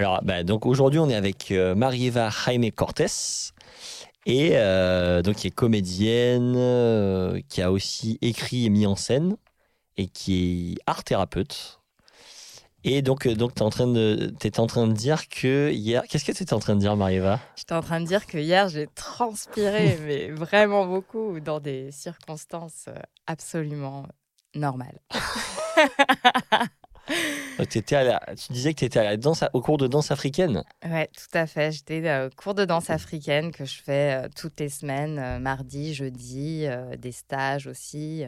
Alors, bah, donc aujourd'hui, on est avec euh, Marie-Eva Jaime Cortés, et euh, donc qui est comédienne, euh, qui a aussi écrit et mis en scène, et qui est art thérapeute. Et donc, donc tu es en train de, t'es en train de dire que hier, qu'est-ce que tu étais en train de dire, Marie-Eva J'étais en train de dire que hier, j'ai transpiré, mais vraiment beaucoup, dans des circonstances absolument normales. Donc, t'étais à la- tu disais que tu étais à la danse, au cours de danse africaine. Ouais, tout à fait. J'étais euh, cours de danse africaine que je fais euh, toutes les semaines, euh, mardi, jeudi, euh, des stages aussi.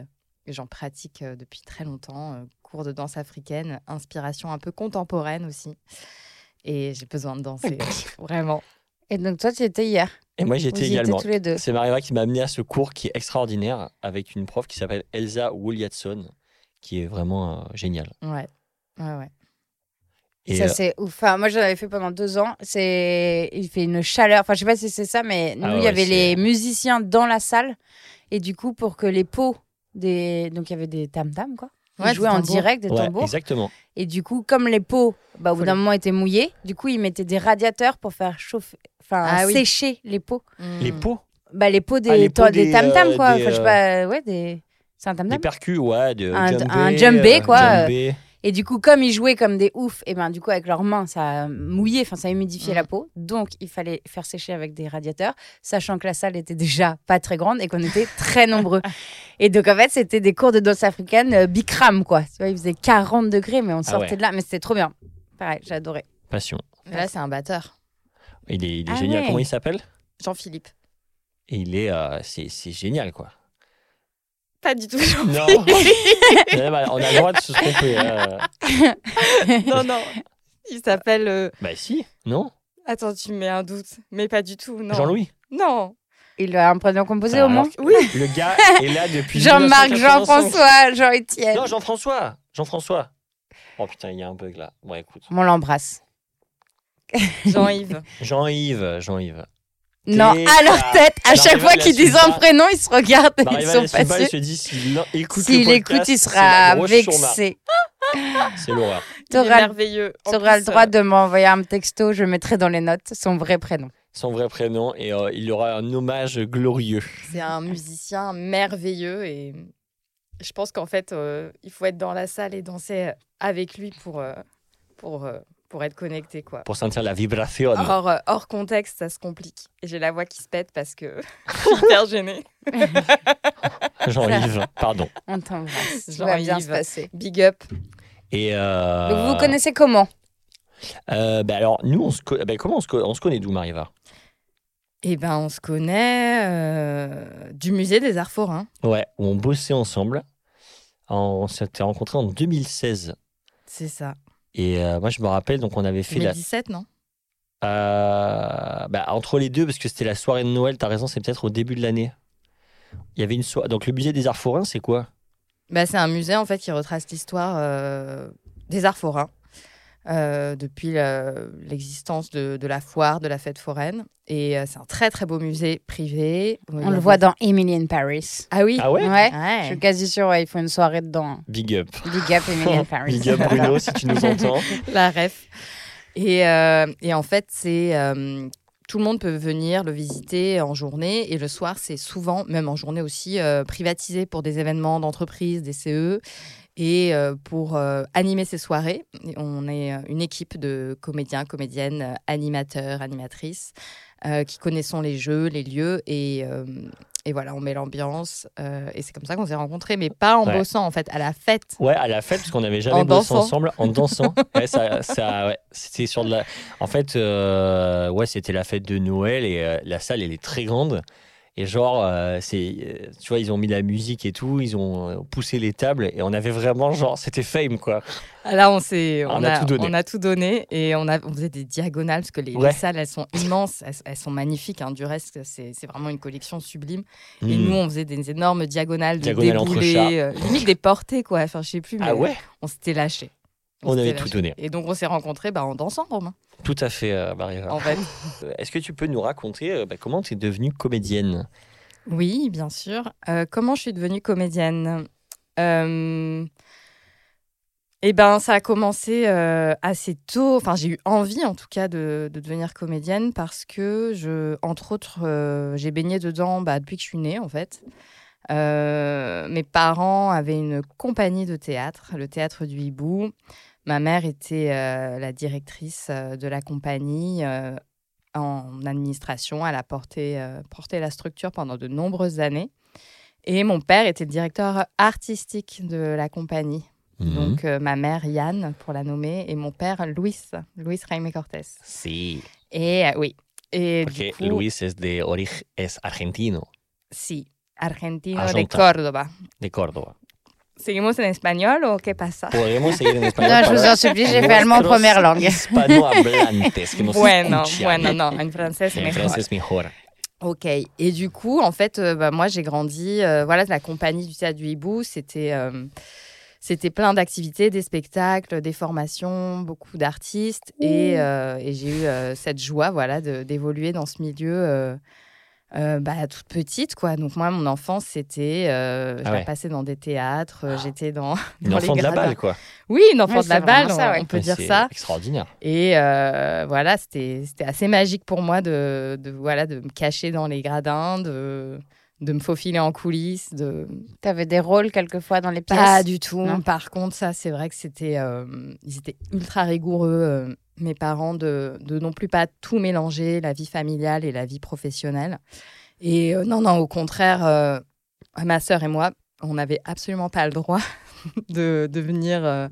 J'en pratique euh, depuis très longtemps. euh, cours de danse africaine, inspiration un peu contemporaine aussi. Et j'ai besoin de danser, vraiment. Et donc toi, tu étais hier? Et moi, j'y Vous étais y étiez également. tous les deux? C'est Marie-Eva qui m'a amené à ce cours qui est extraordinaire avec une prof qui s'appelle Elsa Woliatson, qui est vraiment euh, géniale. Ouais, ouais, ouais. Et, ça euh, c'est ouf. Enfin, moi, j'en avais fait pendant deux ans. C'est, il fait une chaleur. Enfin, je sais pas si c'est ça, mais nous, Ah il y avait les musiciens dans la salle, et du coup, pour que les pots des, donc il y avait des tam tam quoi. Ils Ouais, jouaient des en direct des ouais, tambours. exactement. Et du coup, comme les pots, bah, au bout d'un moment étaient mouillés, du coup, ils mettaient des radiateurs pour faire chauffer, enfin Ah oui. sécher les pots. Les Hmm. pots, Bah, les pots des, Ah, les pots to- des des, tam tam euh, quoi. des, Enfin, je sais euh, pas, ouais, des. C'est un tam des percus, ouais, de Un- djembé, un euh, quoi, euh. Et du coup, comme ils jouaient comme des oufs, et ben du coup avec leurs mains, ça mouillait, enfin ça humidifiait Mm. la peau. Donc il fallait faire sécher avec des radiateurs, sachant que la salle était déjà pas très grande et qu'on était très nombreux. Et donc en fait, c'était des cours de danse africaine euh, Bikram quoi. Tu vois, il faisait 40 degrés, mais on sortait Ah ouais. de là, mais c'était trop bien. Pareil, adoré. Passion. Mais Là, c'est un batteur. Il est, il est Ah génial. ouais. Comment il s'appelle? Jean-Philippe. Et il est, euh, c'est c'est génial, quoi. Pas du tout Non, Ouais, bah, on a le droit de se tromper. euh. non, non. Il s'appelle. euh, Bah si, non Attends, tu me mets un doute. Mais pas du tout, non. Jean-Louis. Non. Il a un prénom composé Ah, au moins. Oui. Le gars est là depuis. Jean-Marc, 1985. Jean-François, Jean-Étienne. Non, Jean-François. Jean-François. Oh putain, il y a un bug là. Bon, écoute. On l'embrasse. Jean-Yves. Jean-Yves, Jean-Yves. Non, à leur tête, à chaque fois qu'ils disent un prénom, ils se regardent et ils sont pas sûrs. se dit s'il écoute podcast, il sera vexé. C'est l'horreur. Tu auras le droit euh, de m'envoyer un texto, je mettrai dans les notes son vrai prénom. Son vrai prénom et euh, il aura un hommage glorieux. C'est un musicien merveilleux et je pense qu'en fait, euh, il faut être dans la salle et danser avec lui pour, euh, pour, euh, pour être connecté. Quoi. Pour sentir la vibration. Hors, euh, hors contexte, ça se complique. Et j'ai la voix qui se pète parce que je suis hyper gênée. Jean-Yves, pardon. On t'embrasse. Jean-Yves. se passer. Big up. Et euh, Donc, vous vous connaissez comment euh, bah alors, nous, on se co- bah, comment on se, co- on se connaît d'où, Mariva Eh ben, on se connaît euh, du musée des Arts Forains. Ouais, où on bossait ensemble. En- On s'était rencontrés en 2016. C'est ça. Et euh, moi, je me rappelle, donc on avait fait la. 2017, non? Euh, bah, entre les deux, parce que c'était la soirée de Noël, t'as raison, c'est peut-être au début de l'année. Il y avait une soirée. Donc, le musée des Arts Forains, c'est quoi? Bah, C'est un musée en fait qui retrace l'histoire euh, des arts forains euh, depuis le- l'existence de, de la foire, de la fête foraine. Et euh, c'est un très très beau musée privé. On le voit dans Emily in Paris. Ah oui? Ah ouais? Ouais. Ouais. Je suis quasi sûre, ouais, il faut une soirée dedans. Big up. Big up Emily in Paris. Big up, Bruno, si tu nous entends. la ref. Et, euh, et en fait, c'est euh, tout le monde peut venir le visiter en journée et le soir, c'est souvent, même en journée aussi, euh, privatisé pour des événements d'entreprise, des CE. Et euh, pour euh, animer ces soirées, on est euh, une équipe de comédiens, comédiennes, animateurs, animatrices qui connaissons les jeux, les lieux et, et voilà, on met l'ambiance. euh, et c'est comme ça qu'on s'est rencontrés, mais pas en Ouais. bossant en fait, à la fête. Ouais, à la fête, parce qu'on n'avait jamais En bossé dansant. ensemble en dansant. Ouais, ça, ça, ouais, c'était sur de la. En fait, euh, ouais, c'était la fête de Noël et euh, la salle, elle est très grande. Et genre, euh, c'est, euh, tu vois, ils ont mis la musique et tout, ils ont euh, poussé les tables et on avait vraiment genre, c'était fame quoi. Ah, Là, on, s'est, On on, a a, tout donné. on a tout donné et on, a, on faisait des diagonales parce que les, salles, elles sont immenses, elles, elles sont magnifiques. hein. Du reste, c'est, c'est vraiment une collection sublime. Et Hmm. nous, on faisait des énormes diagonales de Diagonales entre déboulés, euh, limite des portées, quoi. Enfin, je sais plus, mais Ah ouais, on s'était lâchés. On avait tout donné. Et donc, on s'est rencontrés bah, en dansant, Romain, Tout à fait, euh, Marie-Eva. en fait. Est-ce que tu peux nous raconter euh, bah, comment tu es devenue comédienne? Oui, bien sûr. Euh, comment je suis devenue comédienne? Euh, Eh ben, ça a commencé euh, assez tôt. Enfin, j'ai eu envie, en tout cas, de, de devenir comédienne parce que, je, entre autres, euh, j'ai baigné dedans bah, depuis que je suis née, en fait. Euh, mes parents avaient une compagnie de théâtre, le théâtre du Hibou. Ma mère était euh, la directrice euh, de la compagnie euh, en administration. Elle a porté, euh, porté la structure pendant de nombreuses années. Et mon père était le directeur artistique de la compagnie. Mhm. Donc, ma mère, Yann, pour la nommer, et mon père, Luis, Luis Jaime Cortés. Si. Et oui. Et Porque coup, Luis es de origen, es argentino, sí, argentino de Argentin. Córdoba. de Córdoba. ¿Seguimos en español o qué pasa? Podemos seguir en español. Non, je vous para en supplie, j'ai fait allemand première langue. Hispanohablantes que nos Bueno, escuchan. bueno, no, en francés En mejor. francés mejor. Ok. Et du coup, en fait, euh, bah, moi, j'ai grandi. euh, voilà, la compagnie du théâtre du Hibou, c'était. euh, c'était plein d'activités, des spectacles, des formations, beaucoup d'artistes. Et, euh, et j'ai eu euh, cette joie voilà, de- d'évoluer dans ce milieu euh, euh, bah, toute petite. Quoi. Donc moi, mon enfance, c'était... Euh, je Ah la ouais. passais dans des théâtres, euh, j'étais dans... Une dans les enfant de la gradins. balle, quoi. Oui, une enfant de la balle, ça, on, ouais. on peut dire ça. Extraordinaire. Et euh, voilà, c'était c'était assez magique pour moi de, de, voilà, de me cacher dans les gradins, de, de me faufiler en coulisses. De... T'avais des rôles quelquefois dans les pièces Pas du tout. Non. Par contre, ça, c'est vrai que c'était euh, ils étaient ultra rigoureux, euh, mes parents, de, de non plus pas tout mélanger, la vie familiale et la vie professionnelle. Et euh, non, non, au contraire, euh, ma sœur et moi, on n'avait absolument pas le droit de, de venir. euh,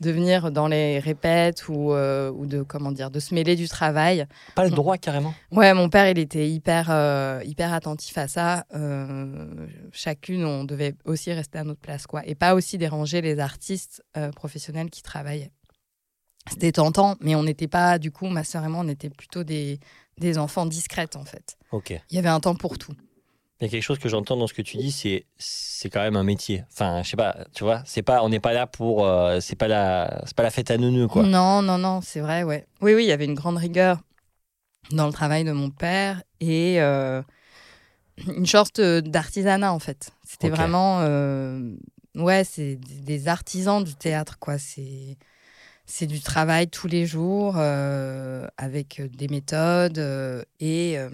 de venir dans les répètes ou, ou de comment dire de se mêler du travail. Pas le droit, carrément? Ouais, mon père, il était hyper, hyper attentif à ça. Chacune, on devait aussi rester à notre place, quoi. Et pas aussi déranger les artistes professionnels qui travaillaient. C'était tentant, mais on n'était pas, du coup, ma sœur et moi, on était plutôt des, des enfants discrètes, en fait. Ok. Il y avait un temps pour tout. Il y a quelque chose que j'entends dans ce que tu dis, c'est c'est quand même un métier. Enfin, je sais pas, tu vois, c'est pas, on n'est pas là pour, euh, c'est pas la, c'est pas la fête à neuneux quoi. Non, non, non, c'est vrai, ouais. Oui, oui, il y avait une grande rigueur dans le travail de mon père et euh, une sorte d'artisanat, en fait. C'était vraiment... euh, ouais, c'est des des artisans du théâtre, quoi. C'est... C'est du travail tous les jours euh, avec des méthodes euh, et, euh,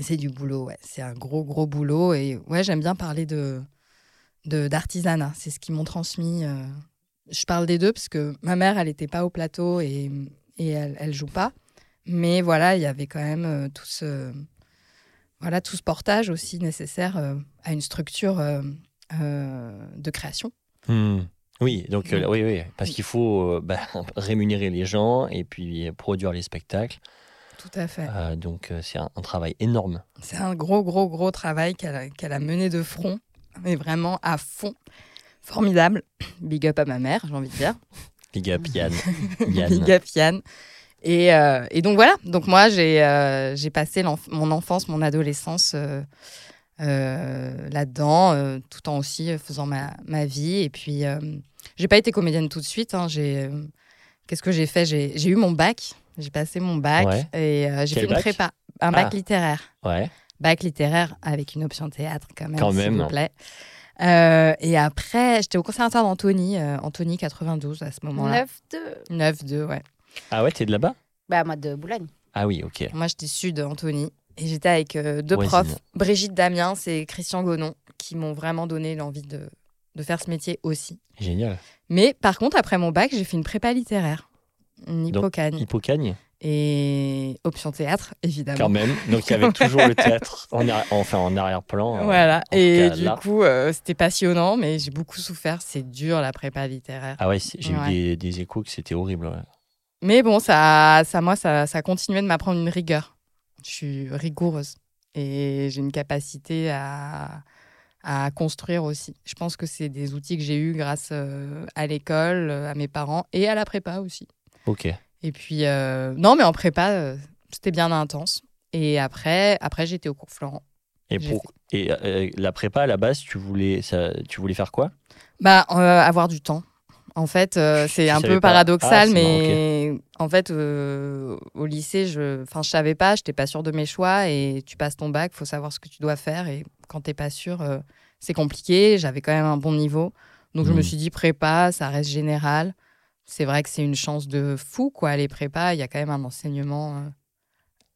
c'est du boulot. Ouais. C'est un gros, gros boulot. Et ouais, j'aime bien parler de, d'artisanat. C'est ce qu'ils m'ont transmis. euh. Je parle des deux parce que ma mère, elle n'était pas au plateau et, et elle, elle joue pas. Mais voilà, il y avait quand même euh, tout, ce, voilà, tout ce portage aussi nécessaire euh, à une structure euh, euh, de création. Hmm. Oui, donc euh, oui, oui, parce qu'il faut euh, bah, rémunérer les gens et puis produire les spectacles. Tout à fait. Euh, donc euh, c'est un, un travail énorme. C'est un gros, gros, gros travail qu'elle a, mené de front, mais vraiment à fond. Formidable. Big up à ma mère, j'ai envie de dire. Big up Yann. Yann. Big up Yann. Et, euh, et donc voilà, donc moi j'ai euh, passé mon enfance, mon adolescence euh, euh, là-dedans, euh, tout en aussi faisant ma, ma vie. Et puis euh, j'ai pas été comédienne tout de suite. hein. J'ai euh, qu'est-ce que j'ai fait? J'ai j'ai eu mon bac. J'ai passé mon bac Ouais. et euh, j'ai Quel fait une bac? prépa, un bac Ah. littéraire Ouais. bac littéraire avec une option théâtre quand même, Quand s'il vous plaît. Euh, et après, j'étais au conservatoire d'Antony, euh, Antony 92 à ce moment-là. 9-2. 9-2, ouais. Ah ouais, t'es de là-bas? Bah, moi de Boulogne. Ah oui, ok. Moi, j'étais sud Antony. Et j'étais avec euh, deux Voisine. profs, Brigitte Damien et Christian Gonon, qui m'ont vraiment donné l'envie de, de faire ce métier aussi. Génial. Mais par contre, après mon bac, j'ai fait une prépa littéraire, une Donc, hypocagne. Et option théâtre, évidemment. quand même. Donc il y avait toujours le théâtre en, arri- enfin, en arrière-plan. euh, Voilà. en Et cas, du là. coup, euh, c'était passionnant, mais j'ai beaucoup souffert. C'est dur la prépa littéraire. Ah ouais, j'ai Ouais. eu des, des échos que c'était horrible. ouais. Mais bon, ça, ça moi, ça, ça a continué de m'apprendre une rigueur. Je suis rigoureuse. et j'ai une capacité à, à construire aussi. Je pense que c'est des outils que j'ai eus grâce euh, à l'école, euh, à mes parents et à la prépa aussi. Ok. Et puis, euh, non, mais en prépa, c'était bien intense. Et après, après j'étais au cours Florent. Et, pour, et euh, la prépa, à la base, tu voulais, ça, tu voulais faire quoi? Bah, euh, avoir du temps. En fait, euh, c'est un peu pas. paradoxal, Ah, mais en fait, euh, au lycée, je, enfin, je savais pas, j'étais pas sûre de mes choix. Et tu passes ton bac, faut savoir ce que tu dois faire. Et quand t'es pas sûr, euh, c'est compliqué. J'avais quand même un bon niveau, donc je me Mhm. suis dit prépa, ça reste général. C'est vrai que c'est une chance de fou, quoi. Les prépas, il y a quand même un enseignement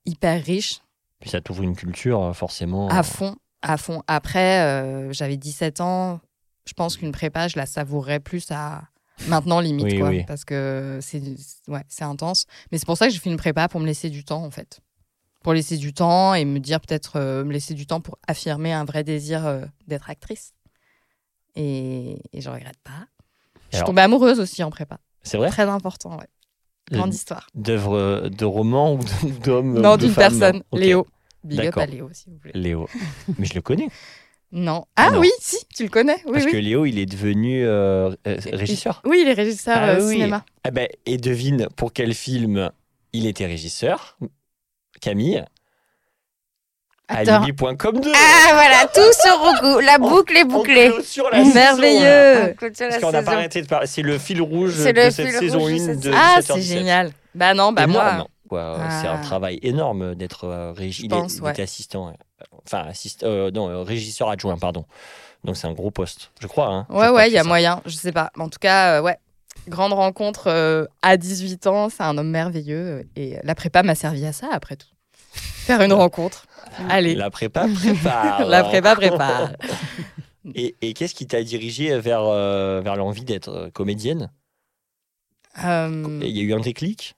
hyper riche. Puis ça t'ouvre une culture, forcément. À fond, à fond. Après, j'avais 17 ans. Je pense qu'une prépa, je la savourerais plus à maintenant limite, Oui, quoi. oui. Parce que c'est ouais, c'est intense. Mais c'est pour ça que j'ai fait une prépa pour me laisser du temps, en fait. Pour laisser du temps et me dire peut-être euh, me laisser du temps pour affirmer un vrai désir euh, d'être actrice. Et, et je regrette pas. Je suis tombée amoureuse aussi en prépa. C'est vrai? Très important, ouais. Grande histoire. D'œuvres euh, de romans ou d'hommes Non, d'une personne. Léo. Big up à Léo, si vous voulez. Léo. Mais je le connais. Non. Ah Non. oui, si, tu le connais. Oui, parce oui. que Léo, il est devenu euh, euh, régisseur. Oui, il est régisseur Ah euh, oui. cinéma. Ah ben, et devine pour quel film il était régisseur Camille? Attends. Alibi.com 2 Ah voilà, tout se recoupe. La boucle est bouclée. sur la saison, là. Merveilleux. On clôture la Parce qu'on n'a pas saison. arrêté de parler. C'est le fil rouge de cette saison rouge de 1 cette de Ah, 17h17. c'est génial. Bah non, bah moi. Quoi. Ah. C'est un travail énorme d'être euh, régi- ouais. assistant. Enfin, assist... euh, non, euh, régisseur adjoint, pardon. Donc c'est un gros poste, je crois. hein. Ouais, ouais, il y a ça. moyen. Je sais pas. En tout cas, euh, ouais. Grande rencontre euh, à 18 ans. C'est un homme merveilleux. Et la prépa m'a servi à ça, après tout. Faire une rencontre. Allez. La prépa prépare. La prépa prépare. Et, et qu'est-ce qui t'a dirigé vers, euh, vers l'envie d'être euh, comédienne? Euh, Il y a eu un déclic?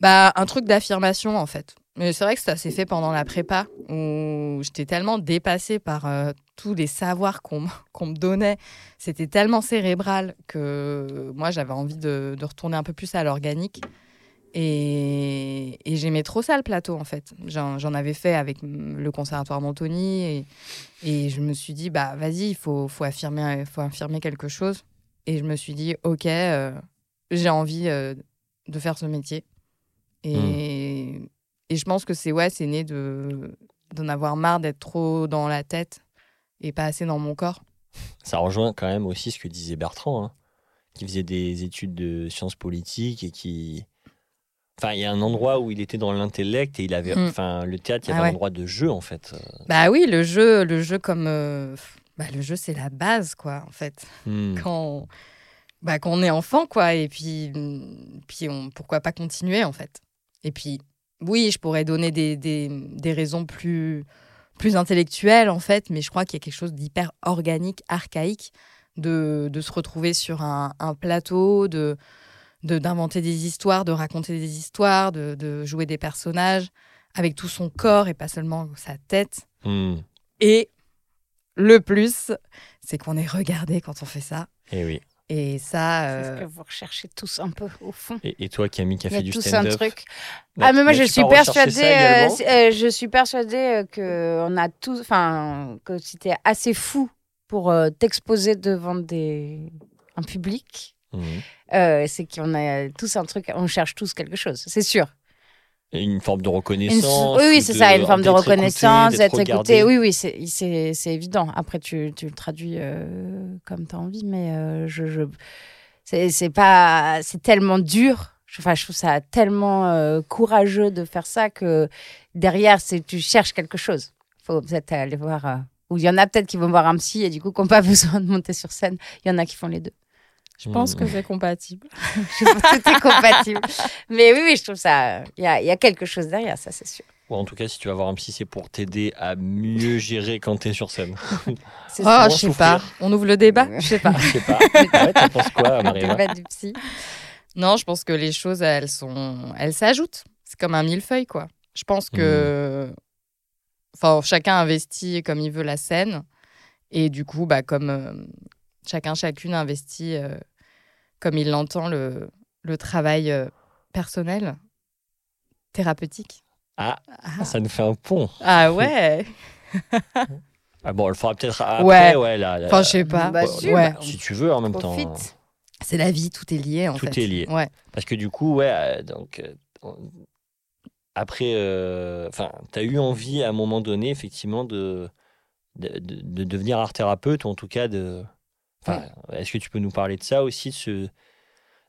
Bah, un truc d'affirmation, en fait. Mais c'est vrai que ça s'est fait pendant la prépa, où j'étais tellement dépassée par euh, tous les savoirs qu'on me donnait. C'était tellement cérébral que moi, j'avais envie de, de retourner un peu plus à l'organique. Et, et j'aimais trop ça, le plateau, en fait. J'en j'en avais fait avec le conservatoire Montoni. Et, et je me suis dit, bah, vas-y, il faut, faut, affirmer, faut affirmer quelque chose. Et je me suis dit, OK, euh, j'ai envie euh, de faire ce métier. Et, et je pense que c'est ouais, c'est né de d'en avoir marre d'être trop dans la tête et pas assez dans mon corps. Ça rejoint quand même aussi ce que disait Bertrand, hein, qui faisait des études de sciences politiques et qui. Enfin, il y a un endroit où il était dans l'intellect et il avait. Mm. Enfin, le théâtre, il y Ah avait ouais. un endroit de jeu en fait. Bah oui, le jeu, le jeu comme euh, bah, le jeu c'est la base quoi en fait. Hmm. Quand bah, quand on est enfant quoi et puis puis on pourquoi pas continuer en fait. Et puis oui, je pourrais donner des, des, des raisons plus plus intellectuelles en fait, mais je crois qu'il y a quelque chose d'hyper organique, archaïque de, de se retrouver sur un, un plateau, de de- d'inventer des histoires, de raconter des histoires, de, de jouer des personnages avec tout son corps et pas seulement sa tête. Hmm. Et le plus, c'est qu'on est regardé quand on fait ça. Eh oui. Et ça, C'est ce euh, que vous recherchez tous un peu au fond. Et, et toi, Camille, qui a fait du tous un stand-up truc. Ah mais moi je suis persuadée, ça euh, également c'est- euh, je suis persuadée euh, que on a tous, enfin que assez fou pour euh, t'exposer devant des un public, euh, c'est qu'on a tous un truc, on cherche tous quelque chose, c'est sûr. Une forme de Une- reconnaissance. oui oui ou c'est ça, une forme de reconnaissance, d'être écouté. Oui oui c'est évident. Après tu, tu le traduis euh, comme t'as envie, mais euh, je, je c'est pas c'est tellement dur. Enfin, je trouve ça tellement euh, courageux de faire ça que derrière, c'est tu cherches quelque chose. faut peut-être aller voir. ou il y en a peut-être qui vont voir un psy et du coup, qui n'ont pas besoin de monter sur scène. Il y en a qui font les deux. je pense que c'est compatible. Je trouve que tout est compatible. Mais oui, oui, je trouve ça. Il y a, il y a quelque chose derrière, ça, c'est sûr. Ou en tout cas, si tu vas voir un psy, c'est pour t'aider à mieux gérer quand t'es sur scène. C'est Oh, sûr. je sais pas. On ouvre le débat Je sais pas. Je sais pas. Ouais, T'en penses quoi, Marie du psy. Non, je pense que les choses, elles sont, elles s'ajoutent. C'est comme un millefeuille, quoi. Je pense que, enfin, chacun investit comme il veut la scène, et du coup, bah, comme euh, chacun, chacune investit euh, comme il l'entend le, le travail euh, personnel, thérapeutique. Ah, ça nous fait un pont. Ah ouais Ah bon, on le fera peut-être après. Ouais. Ouais, là, là. Enfin, je sais pas. Bah, si, ouais. bah, si tu veux en même temps. profite. C'est la vie, tout est lié en Tout fait. est lié. Ouais. Parce que du coup, ouais, euh, donc euh, on- après, euh, enfin, tu as eu envie à un moment donné, effectivement, de, de, de- de devenir art thérapeute, ou en tout cas de. Enfin, est-ce que tu peux nous parler de ça aussi, de ce,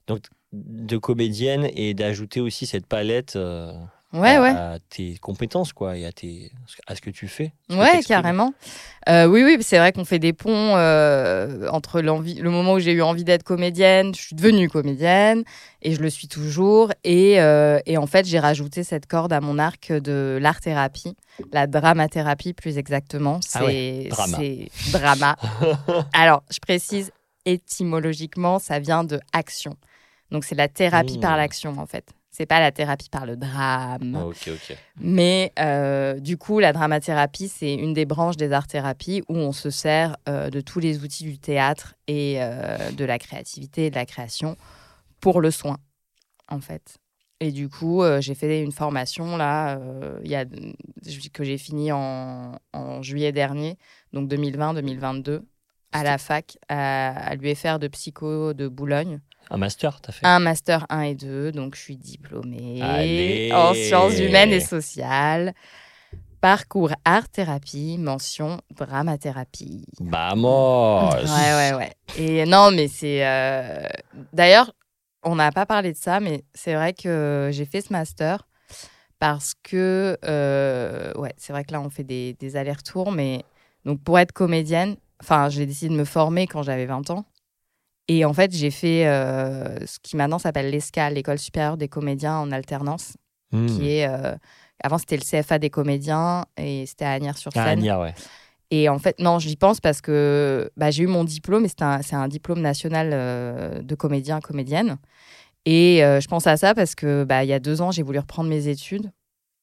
donc de comédienne et d'ajouter aussi cette palette euh, Ouais, à, ouais. à tes compétences, quoi, et à tes à ce que tu fais. Ouais, carrément. Euh, oui, oui, c'est vrai qu'on fait des ponts euh, entre le moment où j'ai eu envie d'être comédienne, je suis devenue comédienne et je le suis toujours. Et, euh, et en fait, j'ai rajouté cette corde à mon arc de l'art-thérapie, la dramathérapie plus exactement. C'est Ah ouais, drama. Alors, je précise, étymologiquement, ça vient de action. Donc, c'est la thérapie Mmh. par l'action, en fait. C'est pas la thérapie par le drame. Ah. Mais euh, du coup, la dramathérapie, c'est une des branches des arts-thérapies où on se sert euh, de tous les outils du théâtre et euh, de la créativité et de la création pour le soin, en fait. Et du coup, j'ai fait une formation là, il y a, que j'ai fini en, en juillet dernier, donc 2020-2022, à la fac, à, à l'UFR de psycho de Boulogne. Un master, t'as fait Un master 1 et 2, donc je suis diplômée Allez. en sciences humaines et sociales. Parcours art-thérapie, mention dramathérapie. Vamos Ouais, ouais, ouais. Et non, mais c'est. euh, D'ailleurs, on n'a pas parlé de ça, mais c'est vrai que j'ai fait ce master parce que. euh, Ouais, c'est vrai que là, on fait des, des allers-retours, mais. Donc, pour être comédienne, enfin, j'ai décidé de me former quand j'avais 20 ans. Et en fait, j'ai fait euh, ce qui maintenant s'appelle l'ESCA, l'École supérieure des comédiens en alternance, Hmm. qui est. euh, Avant, c'était le CFA des comédiens et c'était à Ah, Agnières-sur-Seine. Agnia, ouais. Et en fait, non, j'y pense parce que bah, j'ai eu mon diplôme et c'est un, un diplôme national euh, de comédien, comédienne. Et je pense à ça parce que bah, il y a deux ans, j'ai voulu reprendre mes études.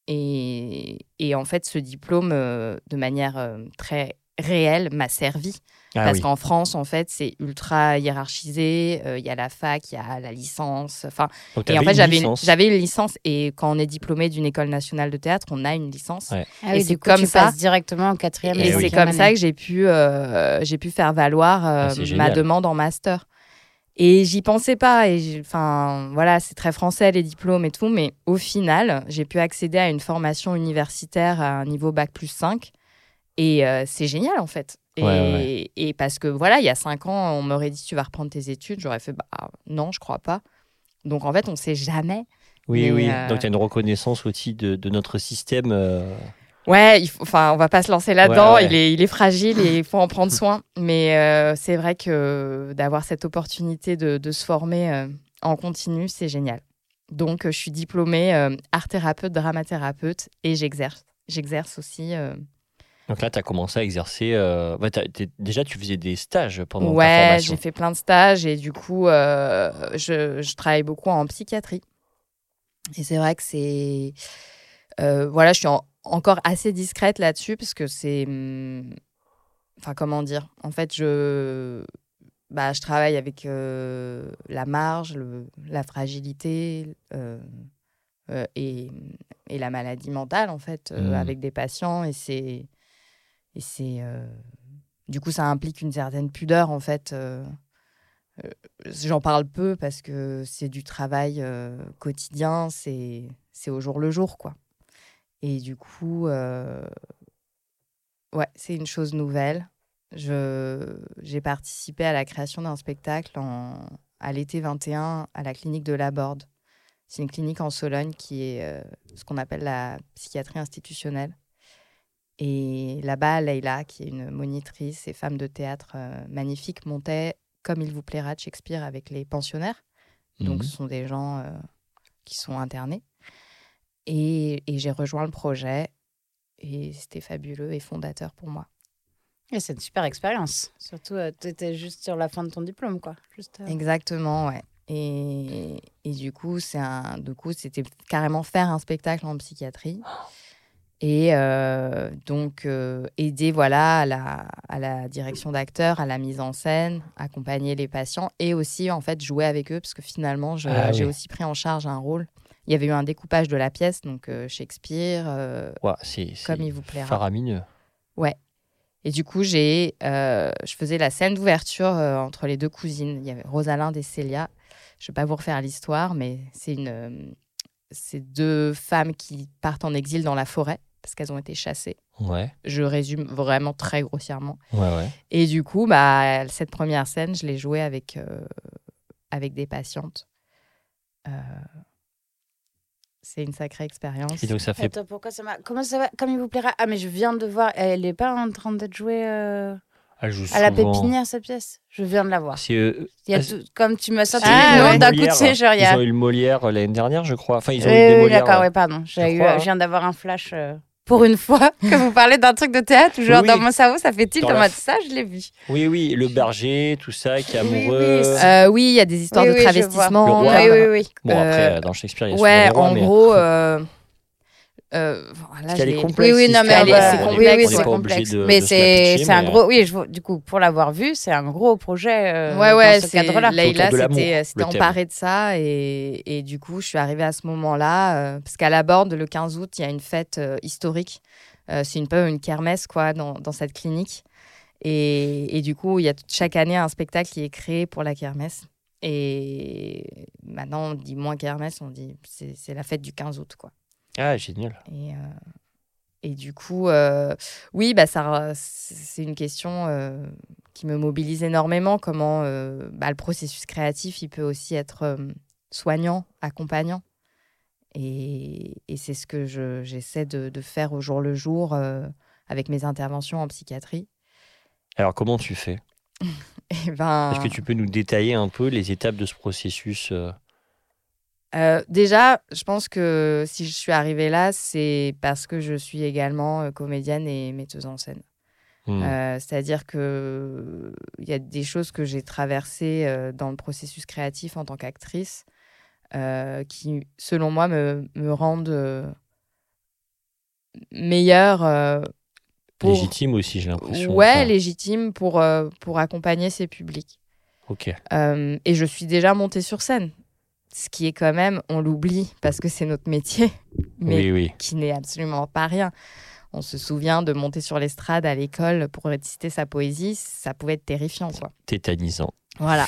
Et, et en fait, ce diplôme, de manière très réelle, m'a servi. Ah parce oui. qu'en France, en fait, c'est ultra hiérarchisé. Euh, Il y a la fac, il y a la licence. Enfin, Donc, et en fait, j'avais une, licence. j'avais une licence. Et quand on est diplômé d'une école nationale de théâtre, on a une licence. Ouais. Ah Et oui, c'est du coup, comme tu ça. passes directement en quatrième Et Eh oui. c'est comme ça que j'ai pu, euh, j'ai pu faire valoir euh, Ah, ma demande en master. Et j'y pensais pas. Et j'ai- enfin, voilà, c'est très français les diplômes et tout, mais au final, j'ai pu accéder à une formation universitaire à un niveau bac plus 5. Et euh, c'est génial en fait. Et, Ouais, ouais. et parce que voilà, il y a cinq ans, on m'aurait dit tu vas reprendre tes études. J'aurais fait bah non, je crois pas. Donc en fait, on sait jamais. Oui, Mais, oui. euh, Donc, tu as une reconnaissance aussi de, de notre système. euh, Ouais, il faut, enfin, on va pas se lancer là-dedans. Ouais. Il, est, il est fragile et il faut en prendre soin. Mais c'est vrai que d'avoir cette opportunité de, de se former en continu, c'est génial. Donc, je suis diplômée art-thérapeute, dramathérapeute et j'exerce. J'exerce aussi. Donc là, tu as commencé à exercer. euh, ouais, t'es- déjà, tu faisais des stages pendant ta Ouais, formation. j'ai fait plein de stages et du coup, euh, je, je travaille beaucoup en psychiatrie. Et c'est vrai que c'est. euh, voilà, je suis en- encore assez discrète là-dessus parce que c'est. hum, Enfin, comment dire? En fait, je. Bah, je travaille avec la marge, le- la fragilité et, et la maladie mentale, en fait, Mhm. avec des patients. Et c'est. Et c'est. euh, du coup, ça implique une certaine pudeur, en fait. euh, euh, J'en parle peu parce que c'est du travail quotidien, c'est au jour le jour, quoi. Et du coup, ouais, c'est une chose nouvelle. Je- J'ai participé à la création d'un spectacle en, à l'été 21 à la clinique de Laborde. C'est une clinique en Sologne qui est ce qu'on appelle la psychiatrie institutionnelle. Et là-bas, Leïla, qui est une monitrice et femme de théâtre euh, magnifique, montait Comme il vous plaira de Shakespeare avec les pensionnaires. Donc, Mhm. ce sont des gens euh, qui sont internés. Et, et j'ai rejoint le projet. Et c'était fabuleux et fondateur pour moi. Et c'est une super expérience. Surtout, tu étais juste sur la fin de ton diplôme, quoi. Juste, euh, Exactement, ouais. Et, et du coup, c'est un, du coup, c'était carrément faire un spectacle en psychiatrie. Et euh, donc, euh, aider voilà, à, la, à la direction d'acteurs, à la mise en scène, accompagner les patients et aussi, en fait, jouer avec eux, parce que finalement, Ah j'ai oui. aussi pris en charge un rôle Il y avait eu un découpage de la pièce, donc euh, Shakespeare, comme il vous plaira. faramineux. Et du coup, j'ai, je faisais la scène d'ouverture entre les deux cousines. Il y avait Rosalinde et Célia. Je ne vais pas vous refaire l'histoire, mais c'est une, c'est deux femmes qui partent en exil dans la forêt parce qu'elles ont été chassées. Ouais, Je résume vraiment très grossièrement. ouais, ouais. Et du coup, bah, cette première scène, je l'ai jouée avec, euh, avec des patientes. Euh, c'est une sacrée expérience. Et donc ça fait. Attends, pourquoi ça m'a. Comment ça va Comme il vous plaira? Ah, mais je viens de voir. Elle n'est pas en train d'être jouée euh, Elle joue à la souvent- pépinière, cette pièce? Je viens de la voir. C'est, euh, Il y a tout- Comme tu m'as sorti Ah, le nom d'un coup de y Ils a. ont eu le Molière l'année dernière, je crois. Enfin, ils ont eu des oui, Molières. d'accord, oui, pardon. J'ai eu, crois, euh, hein. je viens d'avoir un flash euh, pour une fois que vous parlez d'un truc de théâtre, genre Oui, dans mon cerveau, ça fait tilt Dans en mode ça, je l'ai vu. Oui, oui, le berger, tout ça, qui est oui, amoureux. Euh, oui, il y a des histoires Oui, de travestissement. Le roi. oui, oui, oui. Bon, après, Euh, euh, dans Shakespeare, il y a Ouais, des rois, en mais- gros. euh, euh, voilà, Parce qu'elle je est complexe. Oui, oui, non, mais l'histoire, elle est- c'est complexe, Oui, oui, complexe. de- mais c'est un gros. Oui, je du coup, pour l'avoir vu, c'est un gros projet euh, Ouais, ouais, dans ce c'est cadre-là. Leïla s'était emparée de ça et, et du coup, je suis arrivée à ce moment-là euh, parce qu'à la Borde, le 15 août, il y a une fête euh, historique. Euh, c'est une peu une kermesse quoi dans, dans cette clinique et, et du coup, il y a chaque année un spectacle qui est créé pour la kermesse. Et maintenant, on dit moins kermesse, on dit c'est c'est la fête du 15 août quoi. Ah, génial. Et, euh, et du coup, euh, oui, bah, ça, c'est une question euh, qui me mobilise énormément. Comment bah, le processus créatif, il peut aussi être soignant, accompagnant. Et, et c'est ce que je- j'essaie de, de faire au jour le jour avec mes interventions en psychiatrie. Alors, comment tu fais? Et ben, Est-ce que tu peux nous détailler un peu les étapes de ce processus euh, déjà, je pense que si je suis arrivée là, c'est parce que je suis également euh, comédienne et metteuse en scène. hmm, Euh, C'est-à-dire que il y a des choses que j'ai traversées dans le processus créatif en tant qu'actrice qui, selon moi, me, me rendent meilleure. pour- Légitime aussi, j'ai l'impression. Ouais, légitime pour, pour accompagner ces publics. Ok. Et je suis déjà montée sur scène. Ce qui est quand même, on l'oublie parce que c'est notre métier, mais Oui, oui. qui n'est absolument pas rien. On se souvient de monter sur l'estrade à l'école pour réciter sa poésie, ça pouvait être terrifiant, quoi. Tétanisant. Voilà.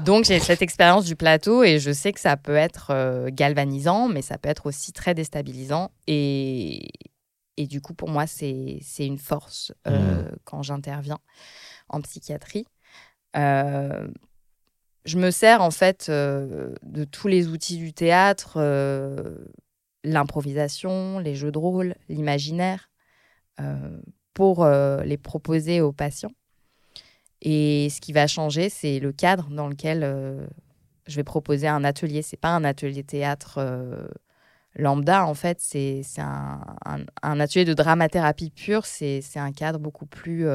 Donc j'ai cette expérience du plateau et je sais que ça peut être euh, galvanisant, mais ça peut être aussi très déstabilisant. Et, et du coup, pour moi, c'est c'est une force euh, quand j'interviens en psychiatrie. Euh, je me sers en fait euh, de tous les outils du théâtre, euh, l'improvisation, les jeux de rôle, l'imaginaire, euh, pour les proposer aux patients. Et ce qui va changer, c'est le cadre dans lequel je vais proposer un atelier. C'est pas un atelier théâtre lambda, en fait, c'est un, un- atelier de dramathérapie pure. C'est un cadre beaucoup plus,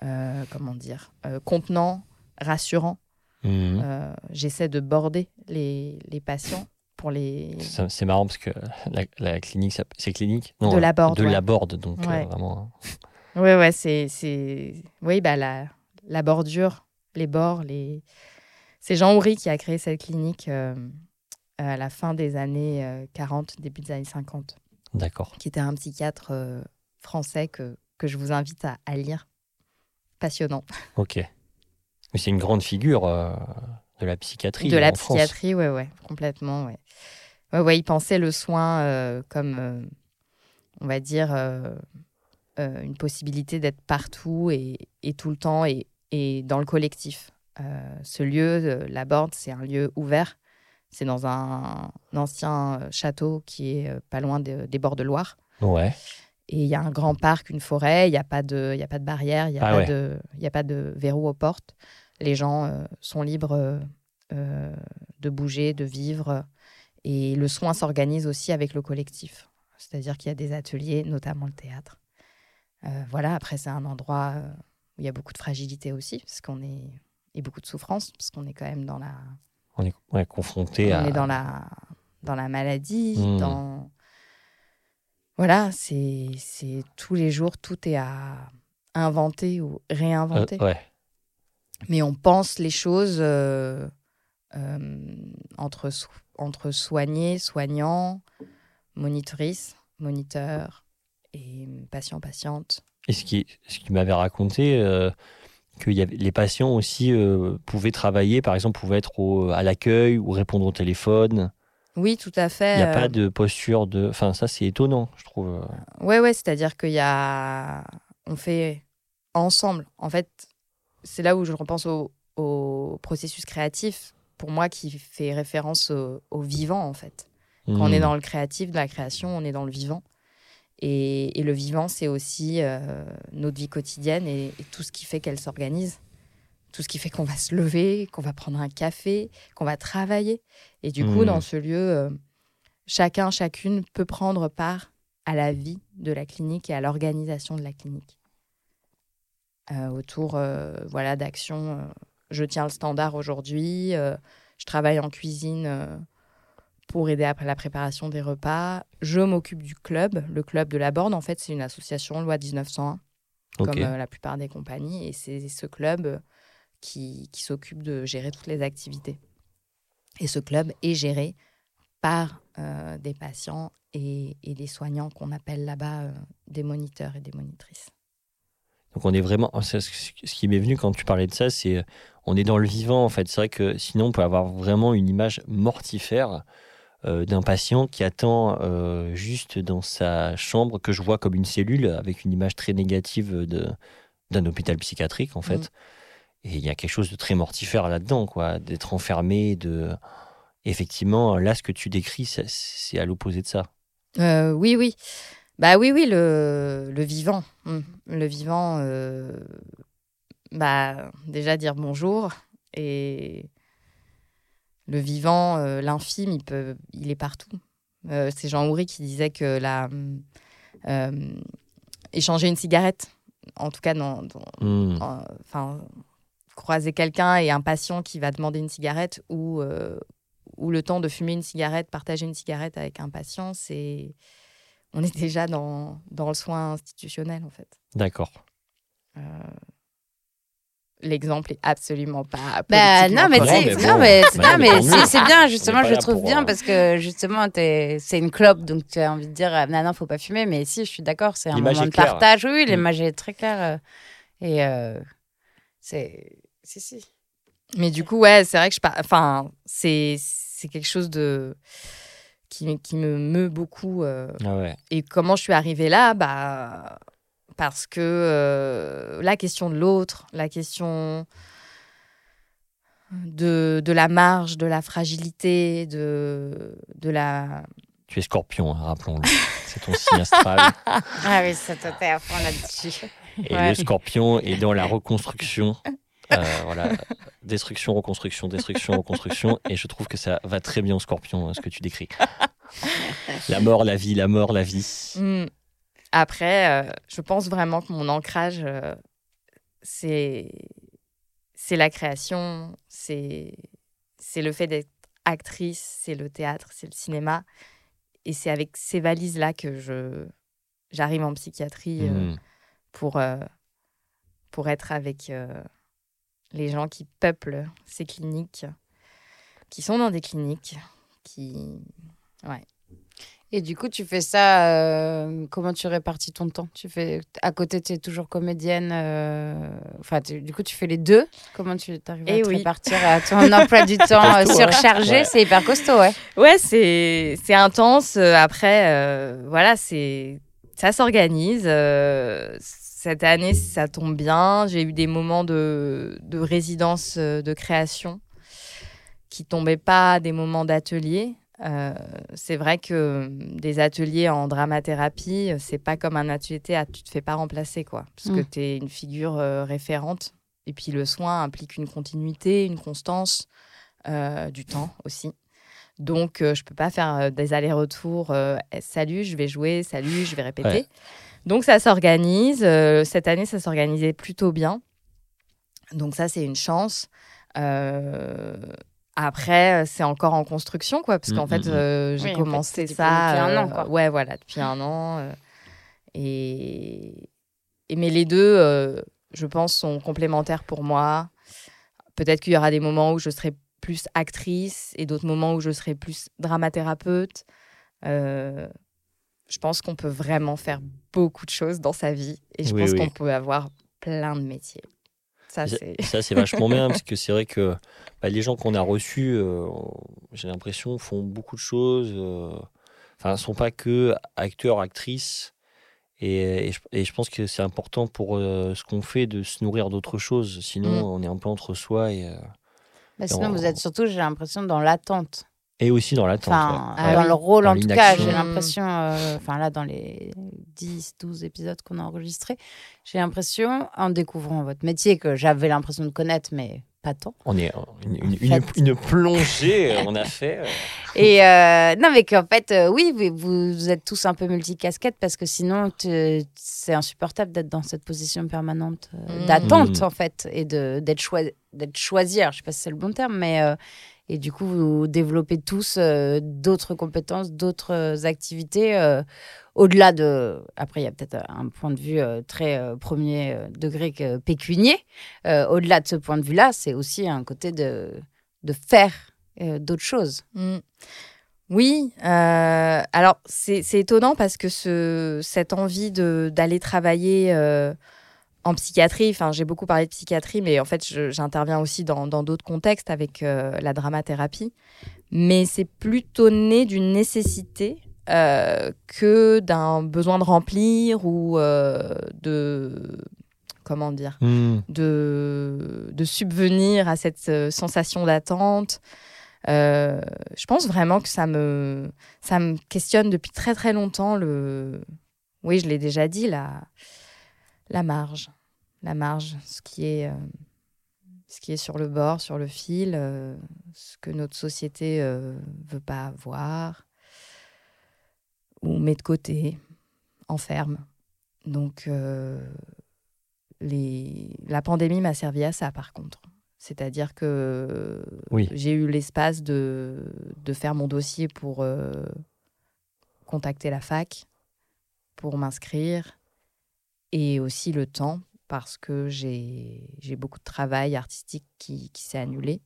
comment dire, contenant, rassurant. Mhm. Euh, J'essaie de border les, les patients pour les. C'est marrant parce que la, la clinique, c'est clinique? Non, De la Borde, De ouais. la borde, donc euh, vraiment. Ouais, ouais, c'est. Oui, bah, la, la bordure, les bords, les. C'est Jean Houry qui a créé cette clinique euh, à la fin des années euh, 40, début des années 50, D'accord. qui était un psychiatre français que, que je vous invite à, à lire. Passionnant. Ok. Mais c'est une grande figure euh, de la psychiatrie. De la en France. psychiatrie, ouais, ouais, complètement, ouais. Ouais, ouais, il pensait le soin euh, comme, euh, on va dire, euh, euh, une possibilité d'être partout et, et tout le temps et, et dans le collectif. Euh, ce lieu, euh, la Borde, c'est un lieu ouvert. C'est dans un, ancien euh, château qui est euh, pas loin de- des bords de Loire. Ouais. Et il y a un grand parc, une forêt, il n'y a, pas de- y a pas de barrière, il n'y a, Ah ouais. a pas de verrou aux portes. Les gens euh, sont libres euh, euh, de bouger, de vivre. Et le soin s'organise aussi avec le collectif. C'est-à-dire qu'il y a des ateliers, notamment le théâtre. Euh, voilà, après, c'est un endroit où il y a beaucoup de fragilité aussi, parce qu'on est. et beaucoup de souffrance, parce qu'on est quand même dans la, On est confronté on à. est dans la, dans la maladie, Mm. dans... Voilà, c'est tous les jours, tout est à inventer ou Euh, réinventer. ouais. Mais on pense les choses euh, euh, entre, sou- entre soigné, soignant, monitrice, moniteur et patient, patiente. Et ce qui, ce qui m'avait raconté, euh, que y avait, les patients aussi euh, pouvaient travailler, par exemple, pouvaient être au- à l'accueil ou répondre au téléphone. Oui, tout à fait. Il n'y a euh, pas de posture de. Enfin, ça, c'est étonnant, je trouve. Ouais, ouais, c'est-à-dire qu'il y a. On fait ensemble. En fait, c'est là où je repense au, au processus créatif, pour moi, qui fait référence au, au vivant, en fait. Quand on est Hmm. dans le créatif, de la création, on est dans le vivant. Et, et le vivant, c'est aussi euh, notre vie quotidienne et, et tout ce qui fait qu'elle s'organise. Tout ce qui fait qu'on va se lever, qu'on va prendre un café, qu'on va travailler. Et du coup, Mhm. dans ce lieu, euh, chacun, chacune peut prendre part à la vie de la clinique et à l'organisation de la clinique. Euh, autour euh, voilà, d'actions. euh, je tiens le standard aujourd'hui, je travaille en cuisine pour aider à la préparation des repas. Je m'occupe du club. Le club de la Borde, en fait, c'est une association loi 1901, Ok. comme euh, la plupart des compagnies. Et c'est ce club qui, qui s'occupe de gérer toutes les activités. Et ce club est géré par euh, des patients et, et des soignants qu'on appelle là-bas euh, des moniteurs et des monitrices. Donc on est vraiment. c'est Ce qui m'est venu quand tu parlais de ça, c'est on est dans le vivant en fait. C'est vrai que sinon on peut avoir vraiment une image mortifère euh, d'un patient qui attend euh, juste dans sa chambre que je vois comme une cellule avec une image très négative de d'un hôpital psychiatrique en fait. Mm. Et il y a quelque chose de très mortifère là-dedans quoi, d'être enfermé, de effectivement là ce que tu décris c'est- c'est à l'opposé de ça. Euh, oui, oui. Bah oui, oui, le, le vivant. Mm. Le vivant, euh, bah, déjà dire bonjour. Et le vivant, euh, l'infime, il, peut, il est partout. Euh, C'est Jean Houry qui disait que la, échanger une cigarette, en tout cas, dans, dans- en- enfin, croiser quelqu'un et un patient qui va demander une cigarette ou, ou le temps de fumer une cigarette, partager une cigarette avec un patient, c'est on est déjà dans, dans le soin institutionnel en fait. D'accord. Euh, L'exemple est absolument pas. Bah non mais, non mais, c'est- Bah, mais c'est bien justement je le trouve bien euh, parce que justement t'es- c'est une clope donc tu as envie de dire ah, non non faut pas fumer mais si je suis d'accord c'est un moment de claire. partage oui Mm. l'image est très claire euh, et euh, c'est si si Mais du coup, ouais, c'est vrai que je. par- Enfin, c'est c'est quelque chose de. Qui, qui me meut beaucoup. euh, Ah ouais. Et comment je suis arrivée là? Bah, Parce que euh, la question de l'autre, la question de, de la marge, de la fragilité, de, de la... Tu es scorpion, hein, rappelons-le. C'est ton signe astral. ah oui ça t'était à fond là-dessus Et Ouais. le scorpion est dans la reconstruction. Euh, voilà. Destruction, reconstruction, destruction, reconstruction. Et je trouve que ça va très bien au scorpion, hein, ce que tu décris. La mort, la vie, la mort, la vie. Hmm. Après, euh, je pense vraiment que mon ancrage, euh, c'est c'est la création, c'est c'est le fait d'être actrice, c'est le théâtre, c'est le cinéma. Et c'est avec ces valises-là que je j'arrive en psychiatrie Hmm. pour, pour être avec les gens qui peuplent ces cliniques, qui sont dans des cliniques, qui... et du coup tu fais ça euh, comment tu répartis ton temps? Tu fais à côté tu es toujours comédienne euh, enfin tu- du coup tu fais les deux? Comment tu arrives à Eh te oui. répartir à ton emploi du temps euh, surchargé Ouais. c'est hyper costaud ouais Ouais, c'est c'est intense. Euh, Après, euh, voilà, c'est ça s'organise. Euh, cette année, ça tombe bien. J'ai eu des moments de, de résidence euh, de création qui tombaient pas des moments d'atelier. Euh, c'est vrai que des ateliers en dramathérapie, euh, c'est pas comme un atelier théâtre. Tu te fais pas remplacer, quoi. Parce que Mm. tu es une figure euh, référente. Et puis le soin implique une continuité, une constance, euh, du temps aussi. Donc, euh, je peux pas faire euh, des allers-retours. euh, Eh, salut, je vais jouer. Salut, je vais répéter. Ouais. Donc, ça s'organise. Euh, cette année, ça s'organisait plutôt bien. Donc, ça, c'est une chance. Euh, après, c'est encore en construction, quoi, parce Mm, qu'en fait, mm, mm. euh, j'ai Oui, en fait, commencé depuis- ça. depuis un an, quoi. Ouais, voilà, depuis un an. euh, et... et mais les deux, euh, je pense, sont complémentaires pour moi. Peut-être qu'il y aura des moments où je serai plus actrice et d'autres moments où je serai plus dramathérapeute. Euh, je pense qu'on peut vraiment faire beaucoup de choses dans sa vie et je Oui, pense oui. qu'on peut avoir plein de métiers. Ça, c'est. vachement bien parce que c'est vrai que bah, les gens qu'on a reçus, euh, j'ai l'impression, font beaucoup de choses. euh, Enfin, sont pas que acteurs, actrices. Et, et je, et je pense que c'est important pour euh, ce qu'on fait de se nourrir d'autres choses. Sinon, Mm. on est un peu entre soi et, Bah, sinon, on- vous êtes surtout, j'ai l'impression, dans l'attente. et aussi dans l'attente. Enfin, ouais. Ah dans le rôle, Dans en tout cas, j'ai l'impression, euh, enfin là, dans les 10, 12 épisodes qu'on a enregistrés, j'ai l'impression, en découvrant votre métier, que j'avais l'impression de connaître, mais pas tant. On est en- une, une- plongée, euh, on a fait. euh, Et euh, non, mais qu'en fait, euh, oui, vous, vous êtes tous un peu multicasquettes parce que sinon, c'est insupportable d'être dans cette position permanente euh, Mm. d'attente, Mm. en fait, et de- d'être choi- d'être choisi. Alors, je sais pas si c'est le bon terme, mais. Et du coup, vous développez tous euh, d'autres compétences, d'autres euh, activités. euh, au-delà de. Après, il y a peut-être un point de vue très premier degré pécunier. Au-delà de ce point de vue-là, c'est aussi un côté de, de faire d'autres choses. Mm. Oui, alors c'est étonnant parce que ce, cette envie d'aller travailler en psychiatrie, enfin j'ai beaucoup parlé de psychiatrie, mais en fait j'interviens aussi dans d'autres contextes avec euh, la dramathérapie, mais c'est plutôt né d'une nécessité euh, que d'un besoin de remplir ou euh, de comment dire hmm. de, de subvenir à cette sensation d'attente. Je pense vraiment que ça me, ça me questionne depuis très très longtemps. Le... Oui, je l'ai déjà dit, la, la marge. La marge, ce qui est, euh, ce qui est sur le bord, sur le fil, euh, ce que notre société euh, veut pas voir ou met de côté, enferme. Donc, les... la pandémie m'a servi à ça, par contre. C'est-à-dire que Oui. j'ai eu l'espace de, de faire mon dossier pour euh, contacter la fac, pour m'inscrire, et aussi le temps, parce que j'ai j'ai beaucoup de travail artistique qui, qui s'est annulé.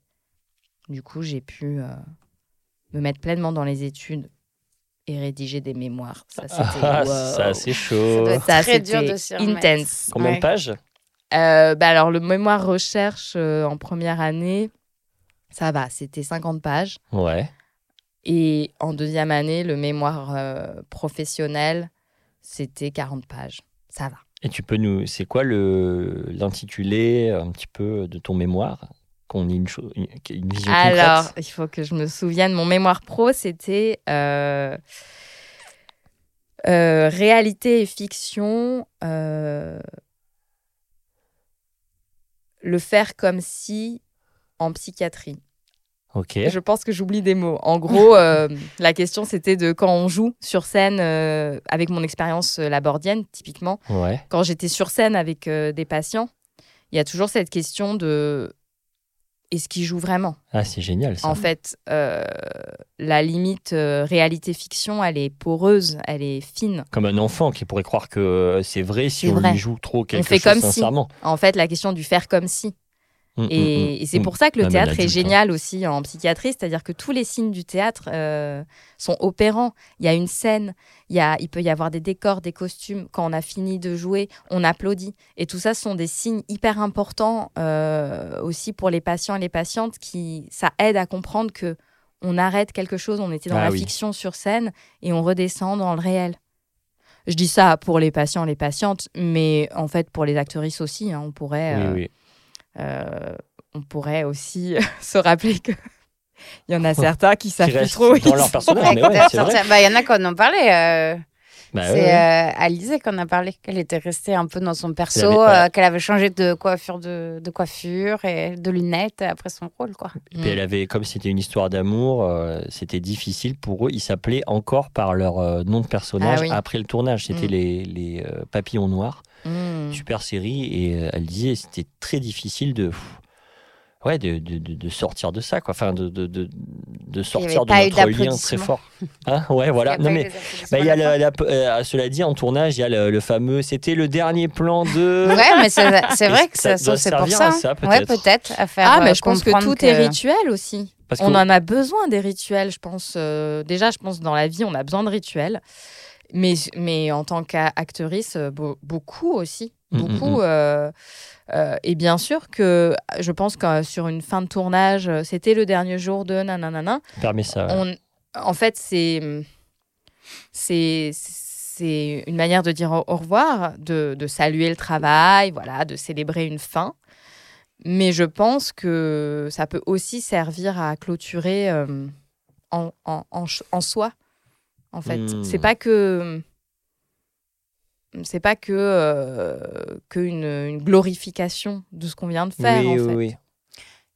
Du coup, j'ai pu euh, me mettre pleinement dans les études et rédiger des mémoires. Ça, c'était Ah, wow. ça, c'est Ça chaud. Ça, très dur de intense. Combien Ouais. de pages? Euh, bah alors, le mémoire recherche euh, en première année, ça va, c'était 50 pages. Ouais. Et en deuxième année, le mémoire euh, professionnel, c'était 40 pages. Ça va. Et tu peux nous. C'est quoi l'intitulé un petit peu de ton mémoire? Qu'on ait une, cho- une, vision Alors, il faut que je me souvienne, mon mémoire pro, c'était euh, euh, réalité et fiction, euh, le faire comme si en psychiatrie. Je pense que j'oublie des mots. En gros, euh, la question c'était de quand on joue sur scène euh, avec mon expérience euh, labordienne, typiquement. Ouais. Quand j'étais sur scène avec euh, des patients, il y a toujours cette question de est-ce qu'ils jouent vraiment? Ah, c'est génial ça. En fait, la limite réalité-fiction, elle est poreuse, elle est fine. Comme un enfant qui pourrait croire que c'est vrai si on vrai. lui joue trop quelque fait chose comme si. sincèrement. En fait, la question du faire comme si. Mm, mm, Et, mm, et c'est pour ça que le théâtre est génial aussi en psychiatrie, c'est-à-dire que tous les signes du théâtre euh, sont opérants. Il y a une scène, il, y a, il peut y avoir des décors, des costumes. Quand on a fini de jouer, on applaudit. Et tout ça ce sont des signes hyper importants euh, aussi pour les patients et les patientes qui ça aide à comprendre que on arrête quelque chose. On était dans Ah la oui. fiction sur scène et on redescend dans le réel. Je dis ça pour les patients et les patientes, mais en fait pour les actrices aussi, hein, on pourrait. Euh, oui. euh, on pourrait aussi se rappeler que il y en a certains qui savent Qui plus restent trop. dans ils leur sont- personnage. mais ouais. Bah, Il y en a qui en ont parlé. euh, Bah, c'est ouais, ouais. euh, Alizé qu'on a parlé, qu'elle était restée un peu dans son perso, euh, qu'elle avait changé de coiffure, de, de coiffure et de lunettes après son rôle. Quoi. Puis elle avait, comme c'était une histoire d'amour, euh, c'était difficile pour eux. Ils s'appelaient encore par leur euh, nom de personnage Ah oui. après le tournage. C'était Mm. les, les euh, Papillons Noirs. Mm. Super série. Et euh, elle disait c'était très difficile de. Ouais, de, de, de- de sortir de ça, quoi. Enfin, de, de, de, de sortir de notre lien très fort. Hein ouais, voilà. Il y a Non, mais bah, il y a la la- euh, cela dit, en tournage, il y a le, le fameux. C'était le dernier plan de. Ouais, mais c'est vrai que Ça c'est pour ça. à ça, ouais, peut-être. À faire Ah, euh, mais je pense que tout est rituel aussi. Parce On que- en a besoin des rituels, je pense. euh, déjà, je pense dans la vie, on a besoin de rituels. Mais, mais en tant qu'actrice, euh, beau- beaucoup aussi. Mm, mm, Beaucoup. mm. euh, euh, et bien sûr que je pense que sur une fin de tournage, c'était le dernier jour de nanana. Permet ça. ouais. On, en fait, c'est c'est c'est une manière de dire au, revoir, de, de saluer le travail, voilà, de célébrer une fin. Mais je pense que ça peut aussi servir à clôturer euh, en, en, en soi, en fait. Hmm. C'est pas que c'est pas que euh, que une, une glorification de ce qu'on vient de faire. oui, en oui, fait. oui.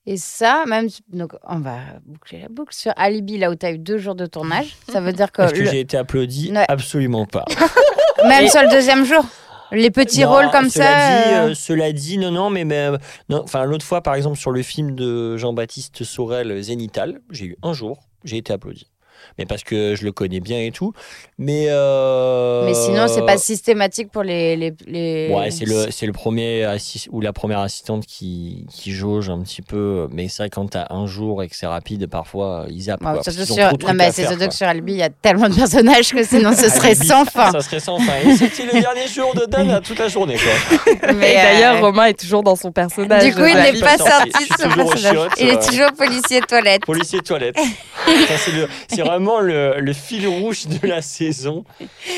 Et ça, même, donc on va boucler la boucle sur Alibi, là où tu as eu deux jours de tournage. Ça veut dire que, Est-ce que j'ai été applaudi Ouais. Absolument pas. même sur le deuxième jour, les petits Non, rôles comme cela ça. Dit, euh, euh, cela dit, non, non, mais, mais, euh, enfin, l'autre fois, par exemple, sur le film de Jean-Baptiste Sorel, Zénital, j'ai eu un jour, j'ai été applaudi. Mais parce que je le connais bien et tout. Mais. euh, Mais sinon, c'est pas systématique pour les. les, les- Ouais, c'est le, c'est le premier assis- ou la première assistante qui, qui jauge un petit peu. Mais ça, quand t'as un jour et que c'est rapide, parfois, ils zappent. Ouais, surtout sur... Non, mais c'est surtout que sur Alibi, il y a tellement de personnages que sinon ce serait Alibi, sans fin. Ça serait sans fin. Et c'était le dernier jour de Dan à toute la journée, quoi. Mais, Et euh, d'ailleurs, Romain est toujours dans son personnage. Du coup, il n'est pas sorti. de son personnage. chiottes, Il euh. est toujours policier toilette. Policier toilette. Ça, c'est, le- c'est vraiment le, le fil rouge de la saison.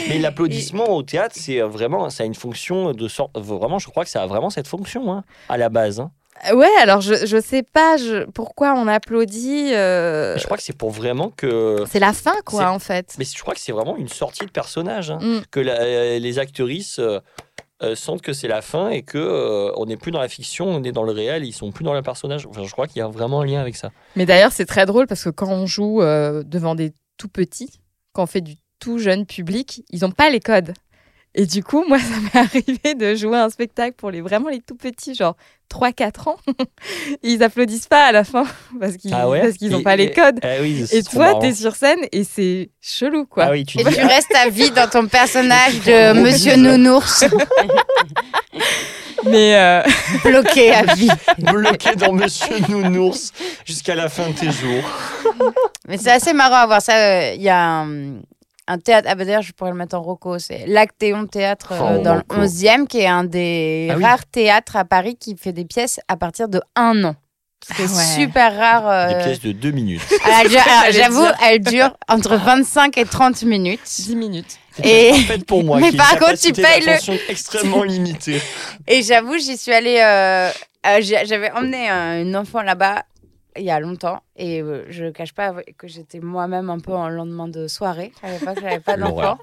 Mais l'applaudissement au théâtre, c'est vraiment, ça a une fonction de sorte. Vraiment, je crois que ça a vraiment cette fonction hein, à la base. hein. Ouais, alors je, je sais pas je- pourquoi on applaudit. euh, Je crois que c'est pour vraiment que. C'est la fin, quoi, en fait. Mais je crois que c'est vraiment une sortie de personnage. hein. Mm. Que la- les actrices euh, euh, sentent que c'est la fin et que euh, on n'est plus dans la fiction, on est dans le réel. Ils sont plus dans le personnage. Enfin, je crois qu'il y a vraiment un lien avec ça. Mais d'ailleurs, c'est très drôle parce que quand on joue euh, devant des tout petits, quand on fait du tout jeune public, ils n'ont pas les codes. Et du coup, moi, ça m'est arrivé de jouer un spectacle pour les vraiment les tout petits, genre 3-4 ans. ils applaudissent pas à la fin parce qu'ils Ah ouais parce qu'ils n'ont Et- pas les et- codes. Ah oui, Et toi, marrant. t'es sur scène et c'est chelou, quoi. Ah oui, tu Et dis. tu restes à vie dans ton personnage de Monsieur. Nounours, Mais euh, bloqué à vie. bloqué dans Monsieur Nounours jusqu'à la fin de tes jours. Mais c'est assez marrant à voir ça. euh, Il y a un, un théâtre, ah bah d'ailleurs je pourrais le mettre en roco, c'est l'Actéon Théâtre euh, Oh, dans le 11e, qui est un des Ah oui. rares théâtres à Paris qui fait des pièces à partir de un an. C'est Ah ouais. super rare. Des euh, pièces de deux minutes. J'allais J'avoue, dire. elle dure entre 25 et 30 minutes. 10 minutes. Et, Faites pour moi. Mais qui par contre, tu payes le- extrêmement limitée. et j'avoue, j'y suis allée. euh, euh, J'avais emmené un, une enfant là-bas il y a longtemps et euh, je cache pas que j'étais moi-même un peu en lendemain de soirée. À l'époque, j'avais pas d'enfant.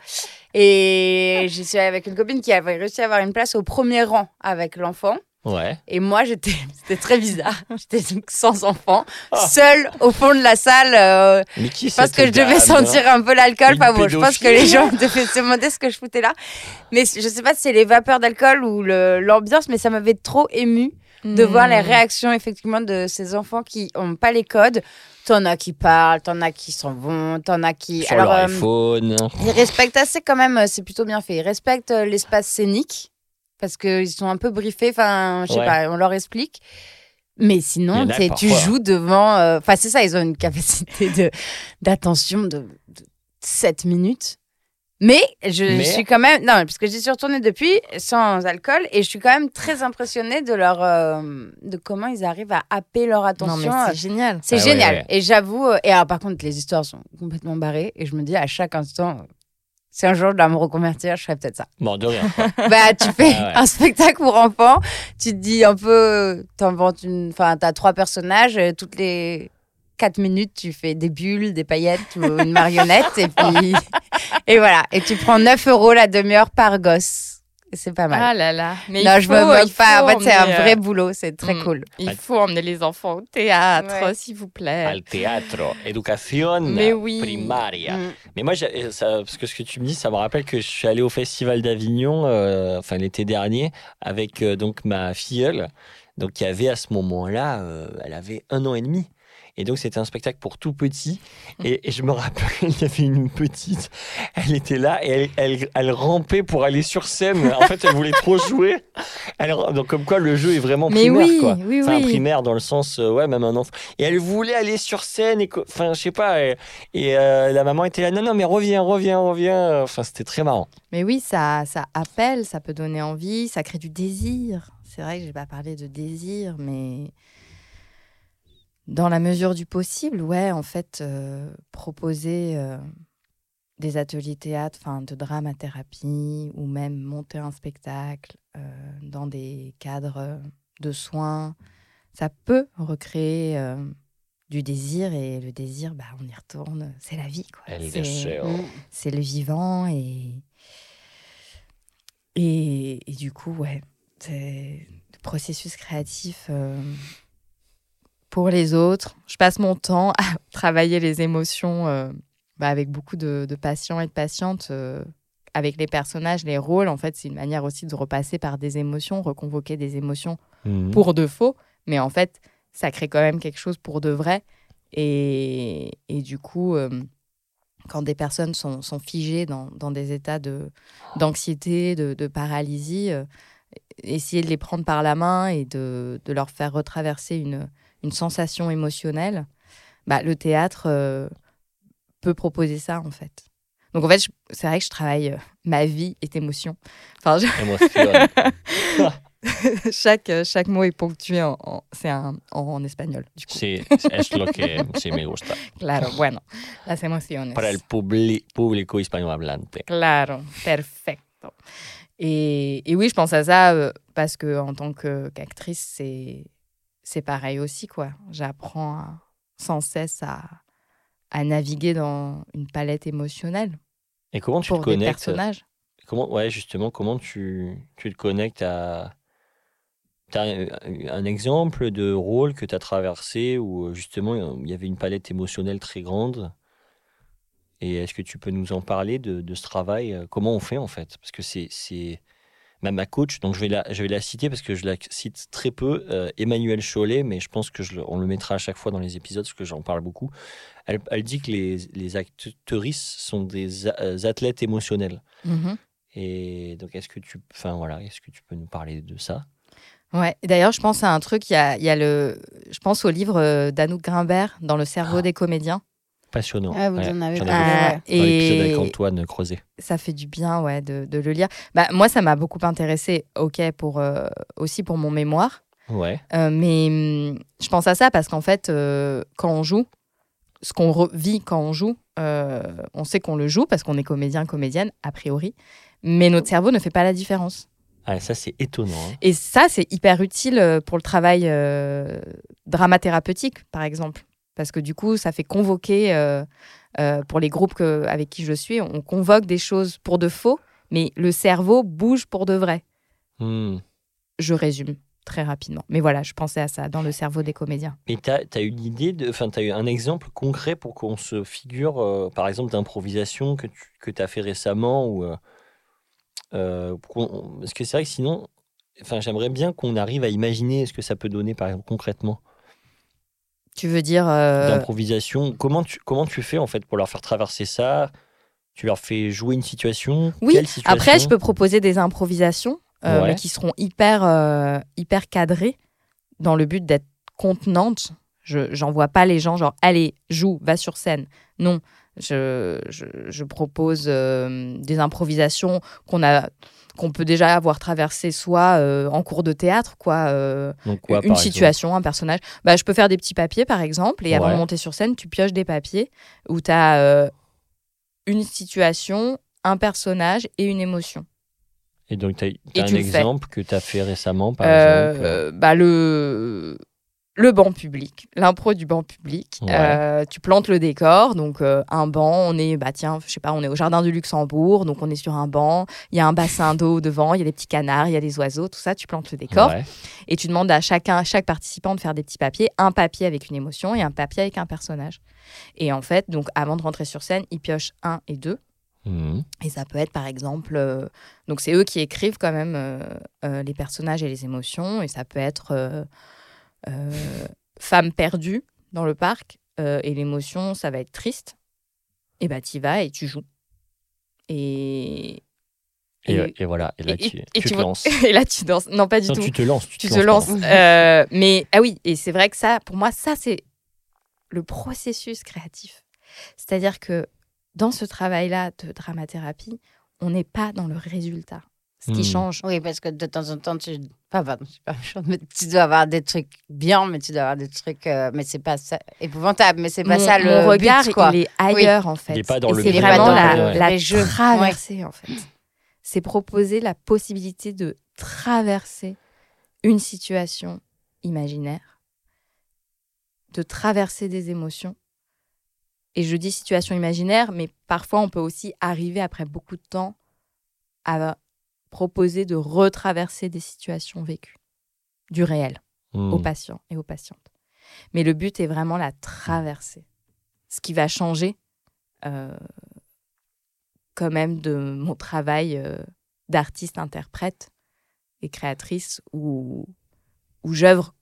Et j'y suis allée avec une copine qui avait réussi à avoir une place au premier rang avec l'enfant. Ouais. Et moi, j'étais, c'était très bizarre. J'étais donc sans enfant, Ah. seule au fond de la salle. euh, Mais qui je pense cette que je devais dame sentir un peu l'alcool. Enfin bon, je pense que les gens devaient se demander ce que je foutais là. Mais je sais pas si c'est les vapeurs d'alcool ou l'ambiance, mais ça m'avait trop ému de voir les Hmm. réactions effectivement de ces enfants qui ont pas les codes. T'en as qui parlent, t'en as qui s'en vont, t'en as qui. Sur leur euh, iPhone. ils respectent assez quand même, euh, c'est plutôt bien fait. Ils respectent euh, l'espace scénique parce qu'ils sont un peu briefés, enfin, je sais Ouais. pas, on leur explique. Mais sinon, tu joues devant. euh, Enfin, c'est ça, ils ont une capacité de d'attention de, de 7 minutes. Mais je Mais- suis quand même. Non, parce que j'y suis retournée depuis sans alcool et je suis quand même très impressionnée de leur. euh, de comment ils arrivent à happer leur Non, attention. mais c'est génial. C'est Ah génial. ouais. Et j'avoue, euh, et alors, par contre, les histoires sont complètement barrées. Et je me dis à chaque instant, euh, si un jour je dois me reconvertir, je ferais peut-être ça. Bon, de rien. bah, tu fais Ah ouais. un spectacle pour enfants, tu te dis un peu, t'inventes une. Enfin, t'as trois personnages, toutes les quatre minutes, tu fais des bulles, des paillettes ou une marionnette. et puis. Et voilà. Et tu prends 9 euros la demi-heure par gosse. C'est pas mal. Ah là là. Mais non, il je faut- me moque pas. En fait, c'est un vrai euh, boulot. C'est très mm. cool. Il faut emmener les enfants au théâtre, Ouais. s'il vous plaît. Al teatro, educación Mais oui. primaria. Mm. Mais moi, ça, parce que ce que tu me dis, ça me rappelle que je suis allé au Festival d'Avignon, euh, enfin l'été dernier, avec euh, donc ma filleule, donc qui avait à ce moment-là, euh, elle avait un an et demi. Et donc, c'était un spectacle pour tout petit. Et, et je me rappelle, il y avait une petite, elle était là et elle, elle, elle rampait pour aller sur scène. En fait, elle voulait trop jouer. Elle, donc, comme quoi, le jeu est vraiment Mais primaire, oui, quoi. oui, Enfin, oui. primaire dans le sens, euh, ouais, même un enfant. Et elle voulait aller sur scène, et, enfin, je sais pas. Et, et, euh, la maman était là, non, non, mais reviens, reviens, reviens. Enfin, c'était très marrant. Mais oui, ça, ça appelle, ça peut donner envie, ça crée du désir. C'est vrai que j'ai pas parlé de désir, mais dans la mesure du possible, ouais, en fait, euh, proposer euh, des ateliers théâtre, enfin de dramathérapie, ou même monter un spectacle euh, dans des cadres de soins, ça peut recréer du désir et le désir, bah, on y retourne, c'est la vie, quoi. C'est-. Mm. c'est le vivant et et, et du coup ouais c'est le processus créatif euh, pour les autres je passe mon temps à travailler les émotions euh, bah, avec beaucoup de, de patients et de patientes euh, avec les personnages les rôles en fait c'est une manière aussi de repasser par des émotions reconvoquer des émotions Mhm. pour de faux, mais en fait, ça crée quand même quelque chose pour de vrai. Et, et du coup, euh, quand des personnes sont, sont figées dans, dans des états de, d'anxiété, de, de paralysie, euh, essayer de les prendre par la main et de, de leur faire retraverser une, une sensation émotionnelle, bah, le théâtre euh, peut proposer ça, en fait. Donc, en fait, c'est vrai que je travaille, euh, ma vie est émotion. Enfin, je- Émotion. chaque, euh, chaque mot est ponctué en, en- c'est un, en, en espagnol. Du coup. Sí, es lo que sí me gusta. Claro, bueno, las emociones. Para el público hispanohablante. Claro, perfecto. Et, et oui, je pense à ça parce que en tant qu'actrice, c'est c'est pareil aussi quoi. J'apprends sans cesse à, à naviguer dans une palette émotionnelle Et comment tu pour te des connectes personnages. Comment, ouais, justement, comment tu, tu te connectes à. Tu as un exemple de rôle que tu as traversé où justement il y avait une palette émotionnelle très grande Et est-ce que tu peux nous en parler de, de ce travail? Comment on fait en fait? Parce que c'est. Ma, ma coach, donc je vais, la, je vais la citer parce que je la cite très peu, euh, Emmanuel Chollet, mais je pense que je le- on le mettra à chaque fois dans les épisodes parce que j'en parle beaucoup. Elle, elle dit que les, les actrices sont des euh, athlètes émotionnels. Mhm. Et donc, est-ce que tu, enfin voilà, est-ce que tu peux nous parler de ça? Ouais. D'ailleurs, je pense à un truc. Il y a, il y a le, je pense au livre euh, d'Anouk Grimbert dans le cerveau Ah. des comédiens. Passionnant. Ah, vous Ouais, en avez fait dans l'épisode avec et Antoine Creuset. ça fait du bien, ouais, de, de le lire. Bah, moi, ça m'a beaucoup intéressé. Ok, pour euh, aussi pour mon mémoire. Ouais. Euh, mais hum, je pense à ça parce qu'en fait, euh, quand on joue, ce qu'on vit quand on joue, on sait qu'on le joue parce qu'on est comédien, comédienne, a priori. Mais notre cerveau ne fait pas la différence. Ah, ça, c'est étonnant. hein. Et ça, c'est hyper utile pour le travail dramathérapeutique, par exemple. Parce que du coup, ça fait convoquer, euh, euh, pour les groupes que- avec qui je suis, on convoque des choses pour de faux, mais le cerveau bouge pour de vrai. Hmm. Je résume très rapidement. Mais voilà, je pensais à ça dans le cerveau des comédiens. Et tu as, eu l'idée, de, enfin, tu as eu un exemple concret pour qu'on se figure, euh, par exemple, d'improvisation que tu as fait récemment ou, euh, Parce que c'est vrai que sinon, enfin, j'aimerais bien qu'on arrive à imaginer ce que ça peut donner, par exemple, concrètement. Tu veux dire euh, D'improvisation. Comment tu, comment tu fais, en fait, pour leur faire traverser ça? Tu leur fais jouer une situation? Oui, Quelle situation Après, je peux proposer des improvisations, euh, Ouais. mais qui seront hyper, euh, hyper cadrées, dans le but d'être contenantes. Je j'envoie pas les gens genre allez joue va sur scène. Non, je, je, je propose euh, des improvisations qu'on a qu'on peut déjà avoir traversées soit euh, en cours de théâtre quoi euh, Donc, quoi, une situation, un personnage. Bah, je peux faire des petits papiers, par exemple, et avant de monter sur scène, tu pioches des papiers où tu as une situation, un personnage et une émotion. Et donc, tu as, Et un exemple que tu as fait récemment, par Euh, exemple euh, bah, le... le banc public, l'impro du banc public. Ouais. Euh, tu plantes le décor, donc euh, un banc, on est, bah tiens, je sais pas, on est au jardin du Luxembourg, donc on est sur un banc, il y a un bassin d'eau devant, il y a des petits canards, il y a des oiseaux, tout ça, tu plantes le décor. Ouais. et tu demandes à chacun, à chaque participant de faire des petits papiers, un papier avec une émotion et un papier avec un personnage. Et en fait, donc avant de rentrer sur scène, ils piochent un et deux. Mhm. Et ça peut être par exemple, euh, donc c'est eux qui écrivent quand même les personnages et les émotions. Et ça peut être femme perdue, dans le parc euh, et l'émotion, ça va être triste, et bah tu vas et tu joues. Et, Et, Et- et voilà, et là tu, tu tu te vois- lances. et là tu danses. Non, pas du Non, tout. tu te lances. Tu, tu te te lances. Euh, mais ah oui, et c'est vrai que ça, pour moi, ça c'est le processus créatif. C'est-à-dire que dans ce travail-là de dramathérapie, on n'est pas dans le résultat. Ce qui Hmm. change, Oui, parce que de temps en temps, tu. Pas, pardon, je suis pas méchante, mais tu dois avoir des trucs bien, mais tu dois avoir des trucs. euh, mais c'est pas ça. Épouvantable, mais c'est pas mon, ça le. mon regard, but, quoi. il est ailleurs en fait. Il est pas dans Et le c'est vrai, vraiment dans la, la en fait. C'est proposer la possibilité de traverser une situation imaginaire, de traverser des émotions. Et je dis situation imaginaire, mais parfois on peut aussi arriver après beaucoup de temps à proposer de retraverser des situations vécues, du réel Hmm. aux patients et aux patientes. Mais le but est vraiment la traversée. Ce qui va changer euh, quand même de mon travail euh, d'artiste-interprète et créatrice où, où j'œuvre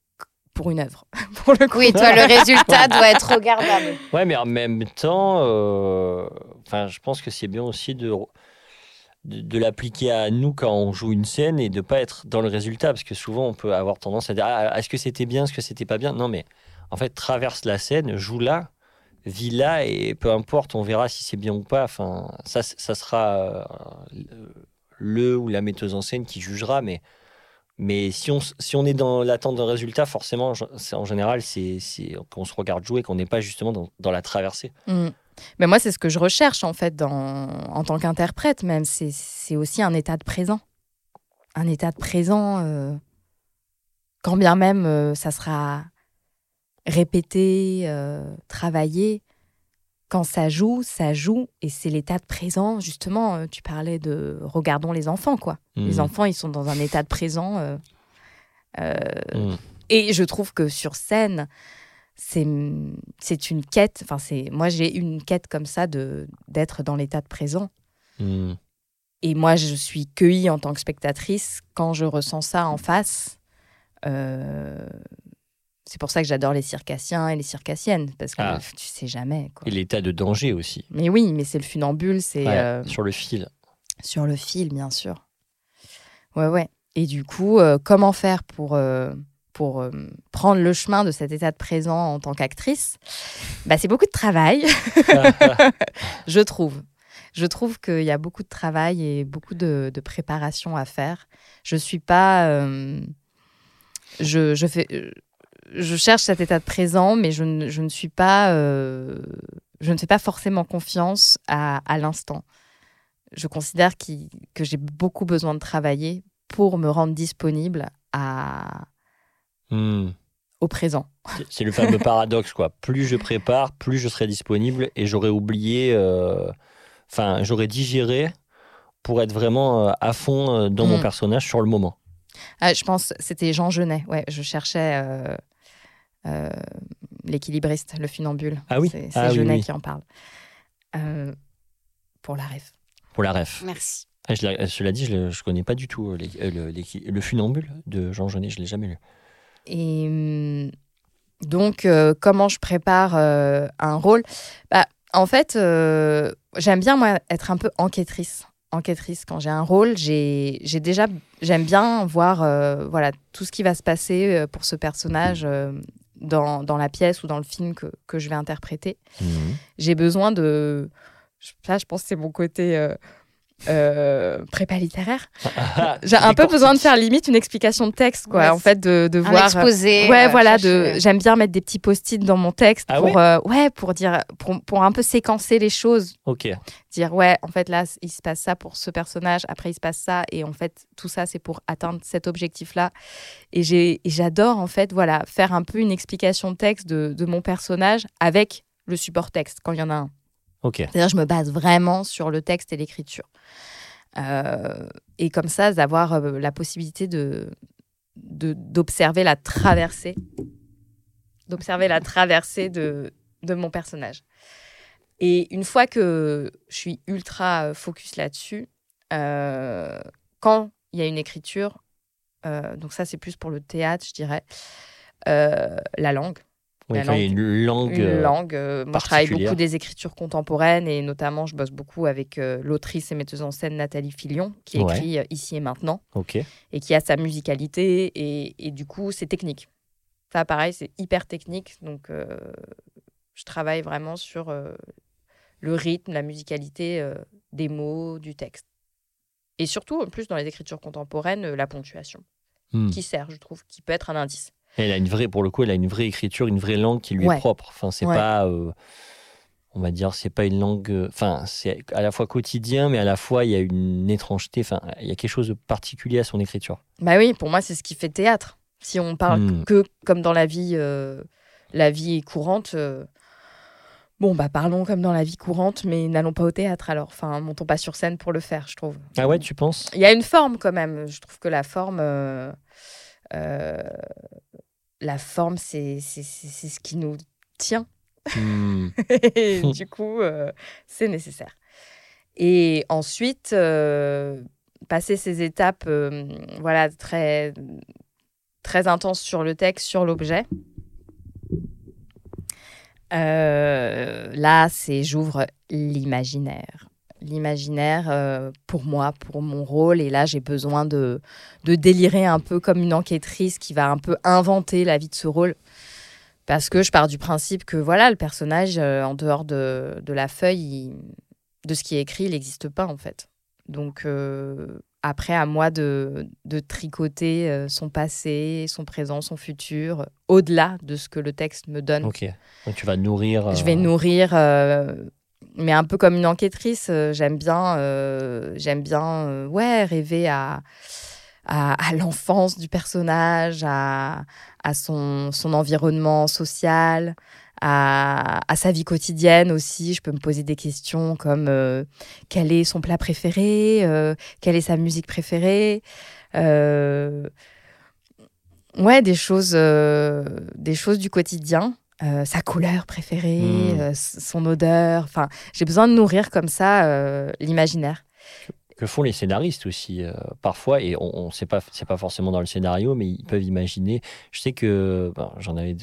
pour une œuvre. pour le coup. Oui, toi, le résultat doit être regardable. Ouais, mais en même temps, euh, enfin, je pense que c'est bien aussi de, de, l'appliquer à nous quand on joue une scène et de pas être dans le résultat, parce que souvent on peut avoir tendance à dire ah, est-ce que c'était bien, est-ce que c'était pas bien? Non, mais en fait, traverse la scène, joue là, vis là, et peu importe, on verra si c'est bien ou pas. Enfin, ça, ça sera euh, le ou la metteuse en scène qui jugera, mais. Mais si on, si on est dans l'attente d'un résultat, forcément, en général, c'est qu'on se regarde jouer, qu'on n'est pas justement dans, dans la traversée. Mm. Mais moi, c'est ce que je recherche en fait dans, en tant qu'interprète, même. C'est- C'est aussi un état de présent. Un état de présent, euh, quand bien même euh, ça sera répété, euh, travaillé. Quand ça joue, ça joue. Et c'est l'état de présent, justement. tu parlais de regardons les enfants, quoi. Les Mhm. enfants, ils sont dans un état de présent. Mhm. et je trouve que sur scène, c'est une quête. Enfin, c'est moi j'ai une quête comme ça de d'être dans l'état de présent. Mhm. Et moi, je suis cueillie en tant que spectatrice quand je ressens ça en face. Euh, c'est pour ça que j'adore les circassiens et les circassiennes parce que Ah. tu sais jamais. Quoi. Et l'état de danger aussi. Mais oui, mais c'est le funambule, c'est Ouais, euh, Sur le fil. sur le fil, bien sûr. Ouais, ouais. Et du coup, euh, comment faire pour, euh, pour euh, prendre le chemin de cet état de présent en tant qu'actrice bah, C'est beaucoup de travail, je trouve. Je trouve qu'il y a beaucoup de travail et beaucoup de, de préparation à faire. Je suis pas. euh, je, je, fais, euh, je cherche cet état de présent, mais je ne, je ne suis pas. euh, je ne fais pas forcément confiance à, à l'instant. Je considère que j'ai beaucoup besoin de travailler pour me rendre disponible à, Mhm. au présent. C'est- le fameux paradoxe, quoi. Plus je prépare, plus je serai disponible et j'aurais oublié, euh, enfin, j'aurais digéré pour être vraiment euh, à fond euh, dans mon Mm. personnage sur le moment. Ah, je pense c'était Jean Genet. Ouais, je cherchais euh, euh, l'équilibriste, le funambule. Ah oui C'est Ah Genet oui. qui en parle. Euh, pour la ref. Pour la ref. Merci. Ah, je cela dit, je ne connais pas du tout les- le, le funambule de Jean Genet, je ne l'ai jamais lu. Et hum, donc, euh, comment je prépare euh, un rôle? Bah, En fait, euh, j'aime bien, moi, être un peu enquêtrice. Enquêtrice, quand j'ai un rôle, j'ai déjà, j'aime bien voir voilà, tout ce qui va se passer pour ce personnage dans, dans la pièce ou dans le film que, que je vais interpréter. Mhm. J'ai besoin de. Ça, je pense que c'est mon côté euh, euh, prépa littéraire. J'ai un peu besoin de faire limite une explication de texte, quoi. Ouais, en fait, de, de Un voir. exposé. Ouais, euh, voilà, chercher- de j'aime bien mettre des petits post-it dans mon texte Ah pour euh, ouais, pour dire pour, pour un peu séquencer les choses, Ok. dire ouais, en fait là, il se passe ça pour ce personnage, après il se passe ça et en fait tout ça c'est pour atteindre cet objectif-là. Et j'ai et j'adore en fait voilà, faire un peu une explication de texte de, de mon personnage avec le support texte quand il y en a un. C'est-à-dire, je me base vraiment sur le texte et l'écriture. Euh, et comme ça, d'avoir euh, la possibilité de d'observer la traversée, d'observer la traversée de, de mon personnage. Et une fois que je suis ultra focus là-dessus, euh, quand il y a une écriture, donc ça c'est plus pour le théâtre, je dirais, la langue. Oui, La langue- une langue. une euh, langue. euh, moi, je travaille beaucoup des écritures contemporaines et notamment, je bosse beaucoup avec euh, l'autrice et metteuse en scène Nathalie Filion, qui écrit Ici et maintenant et qui a sa musicalité et, et du coup, c'est technique. Ça, pareil, c'est hyper technique. Donc, euh, je travaille vraiment sur euh, le rythme, la musicalité euh, des mots, du texte. Et surtout, en plus, dans les écritures contemporaines, la ponctuation, Hmm. qui sert, je trouve, qui peut être un indice. Elle a une vraie, pour le coup, elle a une vraie écriture, une vraie langue qui lui Ouais. est propre. Enfin, c'est Ouais. pas, euh, on va dire, c'est pas une langue. euh, Enfin, c'est à la fois quotidien, mais à la fois il y a une étrangeté. Enfin, il y a quelque chose de particulier à son écriture. Bah oui, pour moi, c'est ce qui fait théâtre. Si on parle Hmm. que comme dans la vie, euh, la vie courante, euh, bon, bah parlons comme dans la vie courante, mais n'allons pas au théâtre alors. Enfin, montons pas sur scène pour le faire, je trouve. Ah ouais, tu penses? Il y a une forme quand même. Je trouve que la forme, la forme, c'est ce qui nous tient. Hmm. Et du coup, euh, c'est nécessaire. Et ensuite, euh, passer ces étapes euh, voilà, très, très intenses sur le texte, sur l'objet. Euh, là, c'est j'ouvre l'imaginaire. L'imaginaire euh, pour moi, pour mon rôle. Et là, j'ai besoin de, de délirer un peu comme une enquêtrice qui va un peu inventer la vie de ce rôle. Parce que je pars du principe que voilà, le personnage, euh, en dehors de, de la feuille, il- de ce qui est écrit, il n'existe pas en fait. Donc euh, après, à moi de, de tricoter son passé, son présent, son futur, au-delà de ce que le texte me donne. Ok. Donc tu vas nourrir. Je vais nourrir, mais un peu comme une enquêtrice. euh, j'aime bien, euh, j'aime bien, euh, ouais, rêver à à, l'enfance du personnage, à, à son, son environnement social, à, à sa vie quotidienne aussi. Je peux me poser des questions comme quel est son plat préféré, quelle est sa musique préférée. ouais, des choses, des choses du quotidien. Euh, sa couleur préférée, Mm. euh, son odeur. Enfin, j'ai besoin de nourrir comme ça euh, l'imaginaire. que font les scénaristes aussi parfois et on, on sait pas c'est pas forcément dans le scénario mais ils peuvent imaginer je sais que ben, j'en avais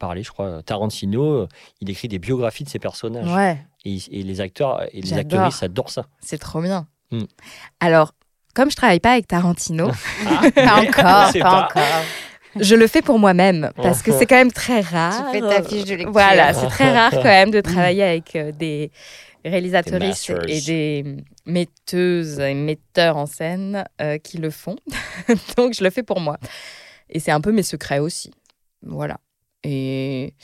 parlé je crois Tarantino il écrit des biographies de ses personnages Ouais. et, et les acteurs et les actrices adorent ça C'est trop bien. Mm. Alors, comme je travaille pas avec Tarantino, Pas encore, pas. encore. Je le fais pour moi-même parce que c'est quand même très rare. Tu fais ta fiche de lecture. Voilà, c'est très rare quand même de travailler avec euh, des réalisatrices Des et des metteuses et metteurs en scène euh, qui le font. Donc, je le fais pour moi. Et c'est un peu mes secrets aussi. Voilà. Et,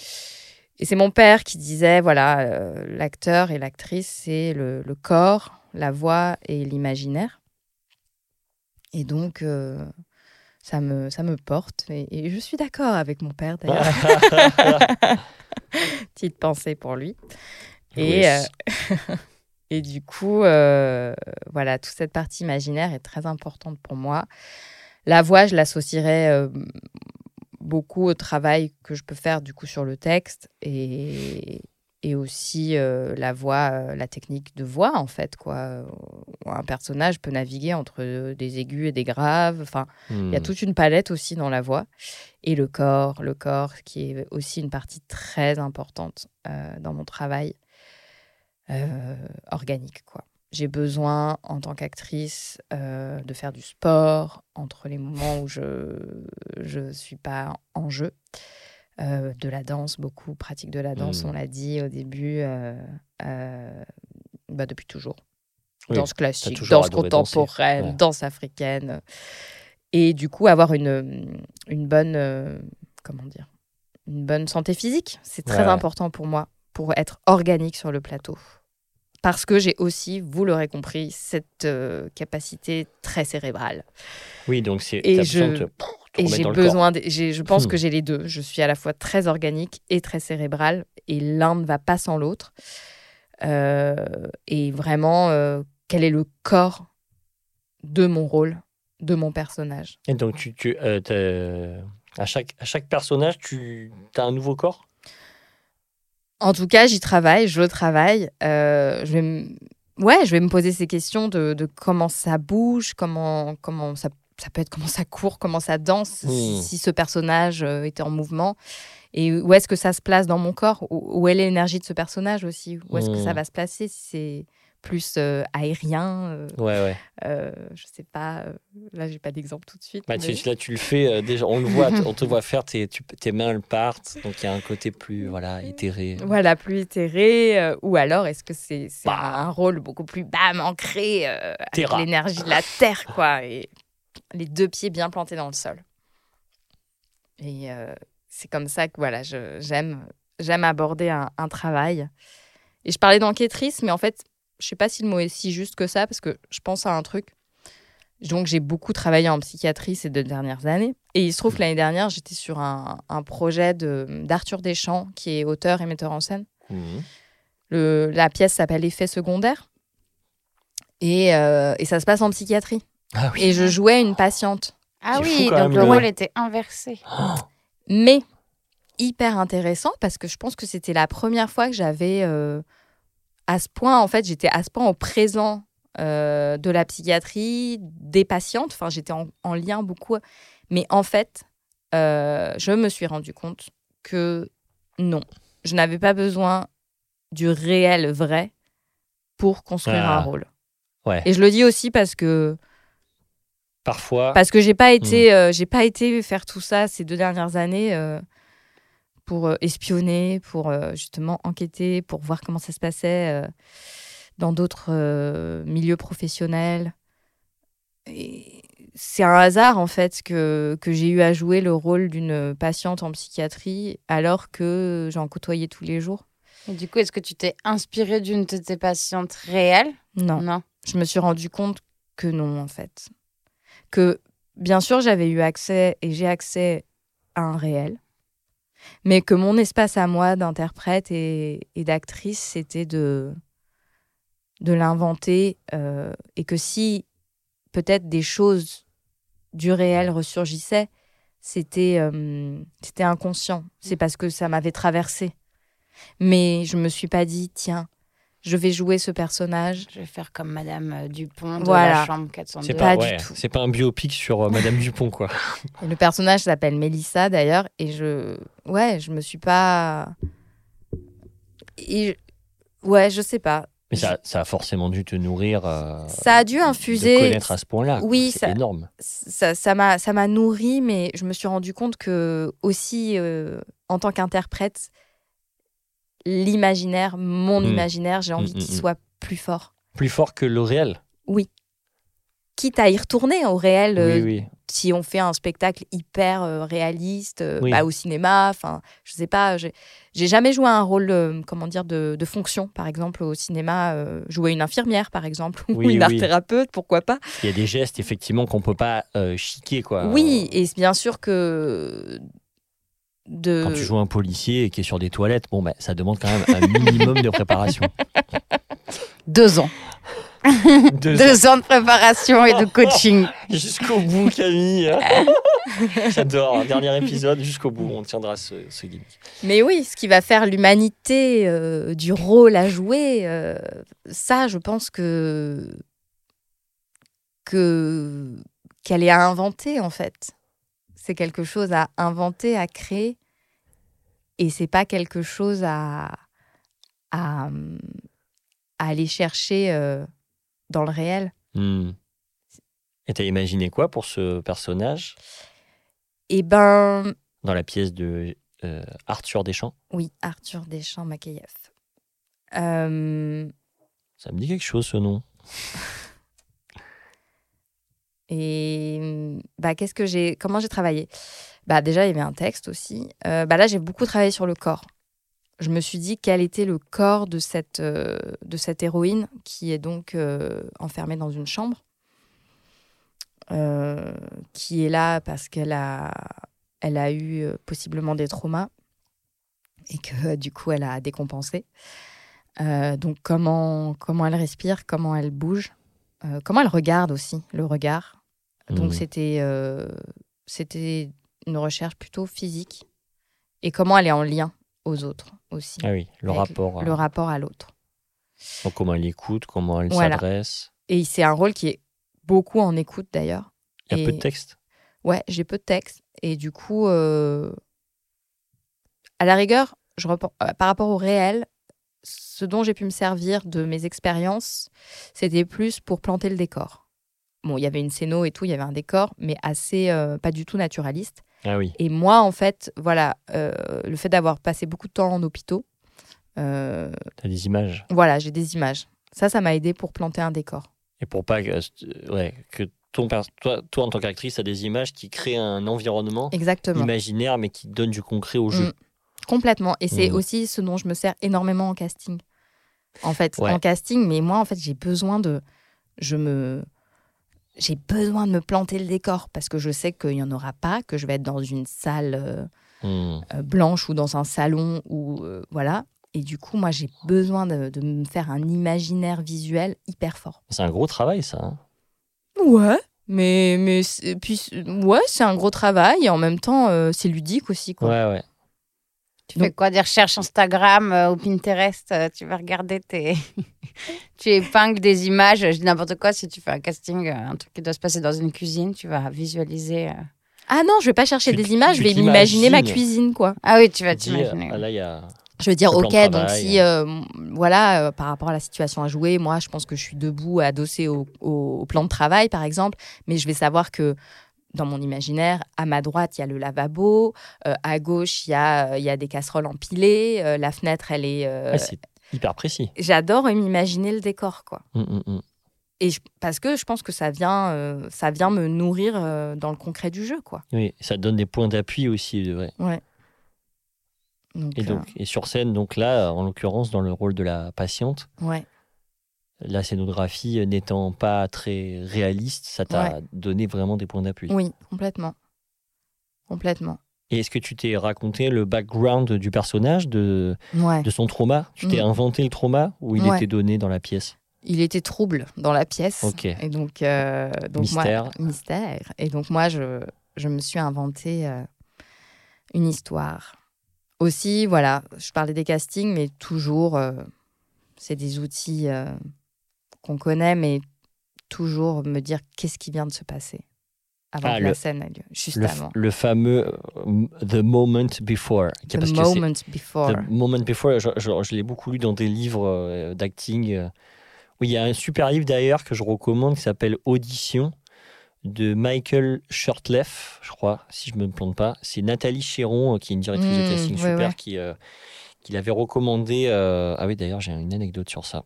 et c'est mon père qui disait, voilà, euh, l'acteur et l'actrice, c'est le, le corps, la voix et l'imaginaire. Et donc, euh, ça, me, ça me porte. Et, et je suis d'accord avec mon père, d'ailleurs. Petite pensée pour lui. Et, Oui. euh, et du coup, euh, voilà, toute cette partie imaginaire est très importante pour moi. La voix, je l'associerais euh, beaucoup au travail que je peux faire du coup sur le texte et, et aussi euh, la voix, euh, la technique de voix en fait quoi. Un personnage peut naviguer entre des aigus et des graves. Enfin, il y a Hmm. toute une palette aussi dans la voix. Et le corps, le corps qui est aussi une partie très importante euh, dans mon travail euh, organique. quoi. J'ai besoin, en tant qu'actrice, euh, de faire du sport entre les moments où je ne suis pas en jeu. Euh, de la danse, beaucoup pratique de la danse, Mm. on l'a dit au début, euh, euh, bah, depuis toujours. Oui, danse classique, danse contemporaine, Ouais. danse africaine. Et du coup, avoir une, une bonne, comment dire, une bonne santé physique, c'est très Ouais. important pour moi, pour être organique sur le plateau. Parce que j'ai aussi, vous l'aurez compris, cette euh, capacité très cérébrale. oui donc c'est je- Et j'ai besoin, de- je pense Hmm. que j'ai les deux. Je suis à la fois très organique et très cérébrale, et l'un ne va pas sans l'autre. Euh, et vraiment, euh, quel est le corps de mon rôle, de mon personnage? Et donc tu, tu euh, à chaque à chaque personnage tu as un nouveau corps? En tout cas, j'y travaille, je le travaille. Je vais me- Ouais, je vais me poser ces questions de, de comment ça bouge, comment, comment ça ça peut être comment ça court, comment ça danse, si- Mm. si ce personnage euh, était en mouvement. Et où est-ce que ça se place dans mon corps? Où, où est l'énergie de ce personnage aussi? Où est-ce que ça Mm. va se placer? Si c'est plus euh, aérien, euh, Ouais, ouais. euh, je sais pas. euh, là, j'ai pas d'exemple tout de suite. Bah, tu- là, tu le fais déjà. On le voit, on te voit faire. Tes, tu- tes mains elles partent. Donc, il y a un côté plus voilà, éthéré. Voilà, plus éthéré. ou alors, est-ce que c'est Bah. un rôle beaucoup plus bam, ancré, avec l'énergie de la terre, quoi. Et les deux pieds bien plantés dans le sol. Et euh, c'est comme ça que voilà, j'aime j'aime aborder un, un travail. Et je parlais d'enquêtrice, mais en fait, je sais pas si le mot est si juste que ça, parce que je pense à un truc. Donc, j'ai beaucoup travaillé en psychiatrie ces deux dernières années. Et il se trouve que l'année dernière, j'étais sur un, un projet de- d'Arthur Deschamps, qui est auteur et metteur en scène. Mhm. Le- la pièce s'appelle Effet secondaire. Et, euh, et ça se passe en psychiatrie. Ah oui. Et je jouais une patiente. Ah oui, donc le le- rôle était inversé. Mais hyper intéressant parce que je pense que c'était la première fois que j'avais euh, à ce point, en fait, j'étais à ce point au présent euh, de la psychiatrie, des patientes. Enfin, j'étais en, en lien beaucoup. Mais en fait, euh, je me suis rendu compte que non, je n'avais pas besoin du réel vrai pour construire Ah. un rôle. Ouais. Et je le dis aussi parce que Parfois. parce que j'ai pas été euh, j'ai pas été faire tout ça ces deux dernières années euh, pour euh, espionner pour euh, justement enquêter pour voir comment ça se passait euh, dans d'autres euh, milieux professionnels Et c'est un hasard en fait que, que j'ai eu à jouer le rôle d'une patiente en psychiatrie alors que j'en côtoyais tous les jours Et du coup, est-ce que tu t'es inspiré d'une de tes patientes réelles? Non Non. je me suis rendu compte que non, en fait. Que bien sûr, j'avais eu accès et j'ai accès à un réel, mais que mon espace à moi d'interprète et, et d'actrice, c'était de, de l'inventer euh, et que si peut-être des choses du réel ressurgissaient, c'était euh, c'était inconscient. C'est parce que ça m'avait traversé. Mais je me suis pas dit, tiens, je vais jouer ce personnage Je vais faire comme Madame euh, Dupont de Voilà. la chambre 402. C'est Pas pas, du ouais, tout. c'est pas un biopic sur euh, Madame Dupont, quoi. Et le personnage s'appelle Mélissa d'ailleurs, et je, ouais, je me suis pas, et je- ouais, je sais pas. Mais ça, ça a forcément dû te nourrir. euh, Ça a dû De infuser. connaître à ce point-là. Oui, c'est ça- énorme. Ça, ça m'a, ça m'a nourri, mais je me suis rendu compte que aussi, euh, en tant qu'interprète, l'imaginaire, mon Mm. imaginaire, j'ai envie Mm, mm, qu'il mm. soit plus fort. Plus fort que le réel. Quitte à y retourner au réel, euh, oui, oui. si on fait un spectacle hyper euh, réaliste, euh, Oui. bah, au cinéma, enfin, je sais pas, j'ai jamais joué un rôle, euh, comment dire, de, de fonction, par exemple, au cinéma, euh, jouer une infirmière, par exemple, ou Oui, une oui. art thérapeute, pourquoi pas. Il y a des gestes, effectivement, qu'on peut pas euh, chiquer, quoi. Oui, et c'est bien sûr que de... Quand tu joues un policier et qui est sur des toilettes, bon, bah, ça demande quand même un minimum de préparation. Deux ans. Deux Deux ans de préparation et de coaching. Jusqu'au bout, Camille. J'adore. Dernier épisode, jusqu'au bout, on tiendra ce, ce gimmick. Mais oui, ce qui va faire l'humanité euh, du rôle à jouer, euh, ça, je pense que que qu'elle est à inventer en fait. C'est quelque chose à inventer, à créer, et c'est pas quelque chose à à, à aller chercher euh, dans le réel. Hmm. Et t'as imaginé quoi pour ce personnage? Et ben dans la pièce de euh, Arthur Deschamps? Oui, Arthur Deschamps Makeyev. Euh, Ça me dit quelque chose ce nom. Et bah, qu'est-ce que j'ai, comment j'ai travaillé? Bah déjà il y avait un texte aussi. Euh, bah là j'ai beaucoup travaillé sur le corps. Je me suis dit quel était le corps de cette euh, de cette héroïne qui est donc euh, enfermée dans une chambre, qui est là parce qu'elle a elle a eu possiblement des traumas et que du coup elle a décompensé. Donc comment comment elle respire, comment elle bouge, comment elle regarde aussi le regard. Donc Hmm. c'était euh, c'était une recherche plutôt physique et comment elle est en lien aux autres aussi, Ah oui, le rapport. le rapport à l'autre. donc comment elle écoute, comment elle Voilà. s'adresse. Et c'est un rôle qui est beaucoup en écoute d'ailleurs. Il y a peu de texte? Ouais, j'ai peu de texte. Et du coup, euh, à la rigueur, je euh, par rapport au réel, ce dont j'ai pu me servir de mes expériences, c'était plus pour planter le décor. Bon, il y avait une scéno et tout, il y avait un décor, mais assez euh, pas du tout naturaliste. Ah oui. Et moi, en fait, voilà, euh, le fait d'avoir passé beaucoup de temps en hôpitaux, euh, T'as des images. voilà, j'ai des images. Ça, ça m'a aidé pour planter un décor. Et pour pas que, ouais, que ton toi, toi, en tant qu'actrice, tu as des images qui créent un environnement Exactement. imaginaire, mais qui donnent du concret au jeu. Mm. Complètement. Et c'est Mhm. aussi ce dont je me sers énormément en casting. En fait, Ouais. en casting, mais moi, en fait, j'ai besoin de. Je me. J'ai besoin de me planter le décor parce que je sais qu'il n'y en aura pas, que je vais être dans une salle euh, Mm. euh, blanche ou dans un salon ou euh, voilà. Et du coup, moi, j'ai besoin de, de me faire un imaginaire visuel hyper fort. C'est un gros travail, ça. hein. Ouais. Mais, mais c'est- puis, ouais, c'est un gros travail et en même temps, euh, c'est ludique aussi. Quoi. Ouais, ouais. Tu Donc- fais quoi Des recherches Instagram euh, ou Pinterest euh, Tu vas regarder tes. tu épingles des images, je dis n'importe quoi. Si tu fais un casting, euh, un truc qui doit se passer dans une cuisine, tu vas visualiser. euh. Ah non, je vais pas chercher Tu- des images, tu je vais m'imaginer ma cuisine, quoi. Ah oui, tu vas t'imaginer. ah, là, il y a. Je veux dire, ok, donc si, euh, m- voilà, euh, par rapport à la situation à jouer, moi, je pense que je suis debout, adossée au, au- au plan de travail, par exemple, mais je vais savoir que dans mon imaginaire, à ma droite, il y a le lavabo, euh, à gauche, il y a, euh, il y a des casseroles empilées, euh, la fenêtre, elle est... euh, Ouais, c'est hyper précis. J'adore m'imaginer le décor, quoi. Mm, mm, mm. Et je- parce que je pense que ça vient, ça vient me nourrir dans le concret du jeu, quoi. Oui, ça donne des points d'appui aussi. ouais. Donc, Et, donc, et sur scène, donc là, en l'occurrence, dans le rôle de la patiente, ouais. La scénographie n'étant pas très réaliste, ça t'a donné vraiment des points d'appui. Oui, complètement. Complètement. Et est-ce que tu t'es raconté le background du personnage, de, Ouais. de son trauma? Tu t'es Mm. inventé le trauma ou il Ouais. était donné dans la pièce? Il était trouble dans la pièce. Ok. Et donc, euh, donc Mystère. Moi, mystère. Et donc moi, je, je me suis inventé euh, une histoire. Aussi, voilà, je parlais des castings, mais toujours, euh, c'est des outils qu'on connaît, mais toujours me dire qu'est-ce qui vient de se passer avant Ah, que le- la scène ait lieu, juste le, avant. le fameux euh, The Moment Before. The parce que c'est- moment before. The Moment Before, je, je- je l'ai beaucoup lu dans des livres euh, d'acting. euh. Oui, il y a un super livre d'ailleurs que je recommande qui s'appelle Audition de Michael Shurtleff, je crois, si je ne me plante pas. C'est Nathalie Chéron, euh, qui est une directrice de Mm, casting ouais, super, ouais. qui, qui l'avait recommandé. Ah oui, d'ailleurs, j'ai une anecdote sur ça.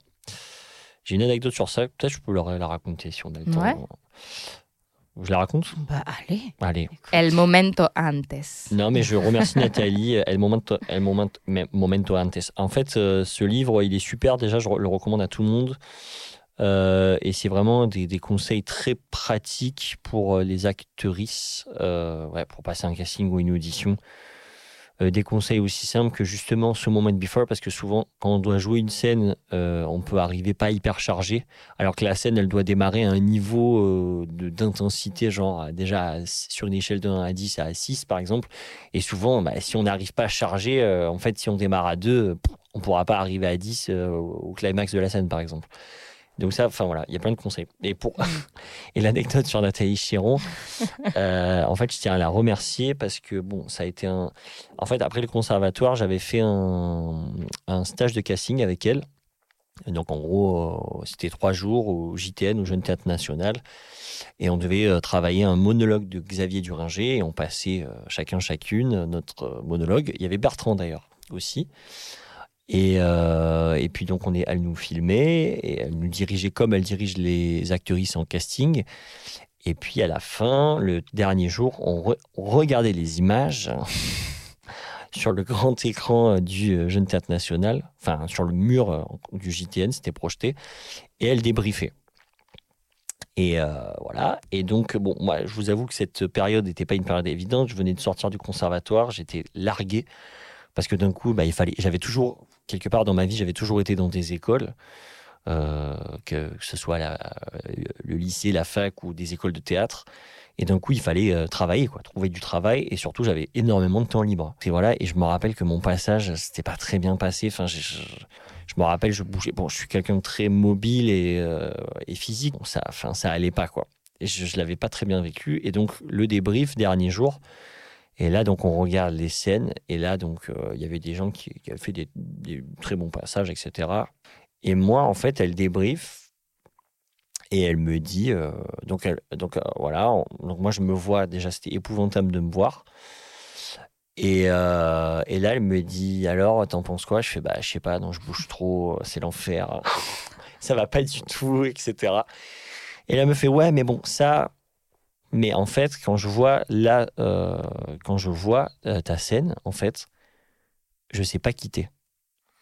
J'ai une anecdote sur ça. Peut-être je peux leur la raconter si on a le temps. Ouais. Je la raconte? Bah allez. Allez. El momento antes. Non, mais je remercie Nathalie. El momento, el momento, me- momento antes. En fait, euh, ce livre, il est super. Déjà, je le recommande à tout le monde. Euh, et c'est vraiment des, des conseils très pratiques pour euh, les actrices, euh, ouais, pour passer un casting ou une audition. Euh, des conseils aussi simples que justement ce moment before, parce que souvent, quand on doit jouer une scène, euh, on peut arriver pas hyper chargé, alors que la scène, elle doit démarrer à un niveau euh, d'intensité, genre déjà sur une échelle de 1 à 10 à 6 par exemple. Et souvent, bah, si on n'arrive pas à charger, euh, en fait, si on démarre à 2, on pourra pas arriver à 10 euh, au climax de la scène, par exemple. Donc ça, enfin voilà, il y a plein de conseils. Et pour et l'anecdote sur Nathalie Chéron, euh, en fait, je tiens à la remercier parce que bon, ça a été un. En fait, après le conservatoire, j'avais fait un, un stage de casting avec elle. Donc en gros, euh, c'était trois jours au JTN, au Jeune Théâtre National, et on devait euh, travailler un monologue de Xavier Duringer et on passait chacun chacune notre monologue. Il y avait Bertrand d'ailleurs aussi. Et, euh, et puis donc on est, elle nous filmait et elle nous dirigeait comme elle dirige les actrices en casting. Et puis à la fin, le dernier jour, on, re- on regardait les images sur le grand écran du euh, Jeune Théâtre National, enfin sur le mur euh, du JTN, c'était projeté, et elle débriefait. Et voilà. Et donc, bon, moi, je vous avoue que cette période n'était pas une période évidente. Je venais de sortir du conservatoire, j'étais largué parce que d'un coup, bah, il fallait. J'avais toujours quelque part dans ma vie, j'avais toujours été dans des écoles, euh, que, ce soit le lycée, la fac ou des écoles de théâtre. Et d'un coup, il fallait euh, travailler, quoi, trouver du travail. Et surtout, j'avais énormément de temps libre. Et voilà. Et je me rappelle que mon passage, c'était pas très bien passé. Enfin, je, je, je me rappelle, je bougeais. Bon, je suis quelqu'un de très mobile et, euh, et physique. Ça, enfin, ça allait pas, quoi. et je ne l'avais pas très bien vécu. Et donc, le débrief, dernier jour. Et là, donc, on regarde les scènes. Et là, donc, euh, il y avait des gens qui, qui avaient fait des, très bons passages, etc. Et moi, en fait, elle débrief. Et elle me dit, euh, donc, donc euh, voilà, on- donc moi je me vois, déjà c'était épouvantable de me voir. Et, et là elle me dit, alors t'en penses quoi? Je fais, bah je sais pas, non, je bouge trop, c'est l'enfer, ça va pas du tout, etc. Et là elle me fait, ouais, mais bon, ça. Mais en fait, quand je vois là, euh, quand je vois euh, ta scène, en fait, je sais pas quitter.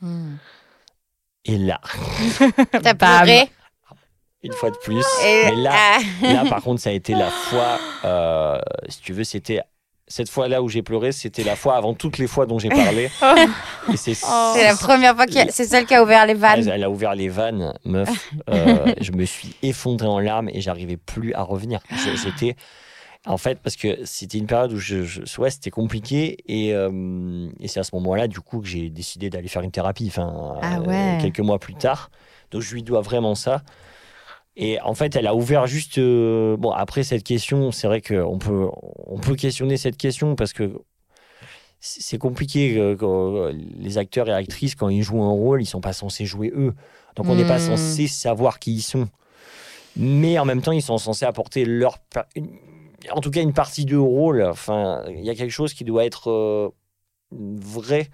Hmm. Et là, T'as pleuré. une fois de plus, Et- mais là, ah. Là, par contre, ça a été la fois, euh, si tu veux, c'était cette fois-là où j'ai pleuré, c'était la fois avant toutes les fois dont j'ai parlé. Et c'est C'est la première fois que c'est celle qui a ouvert les elle, vannes. elle a ouvert les vannes, meuf. Euh, je me suis effondré en larmes et j'arrivais plus à revenir. Je- J'étais. En fait, parce que c'était une période où je, je- ouais, c'était compliqué et, euh, et c'est à ce moment-là, du coup, que j'ai décidé d'aller faire une thérapie. Enfin, Ah euh, quelques mois plus tard. Donc, je lui dois vraiment ça. Et en fait, elle a ouvert juste. euh, bon, après cette question, c'est vrai qu'on peut, on peut questionner cette question parce que c'est compliqué. euh, euh, les acteurs et actrices, quand ils jouent un rôle, ils sont pas censés jouer eux. Donc, on n'est pas Hmm. censé savoir qui ils sont. Mais en même temps, ils sont censés apporter leur. une- En tout cas, une partie de rôle. Enfin, il y a quelque chose qui doit être euh, vrai.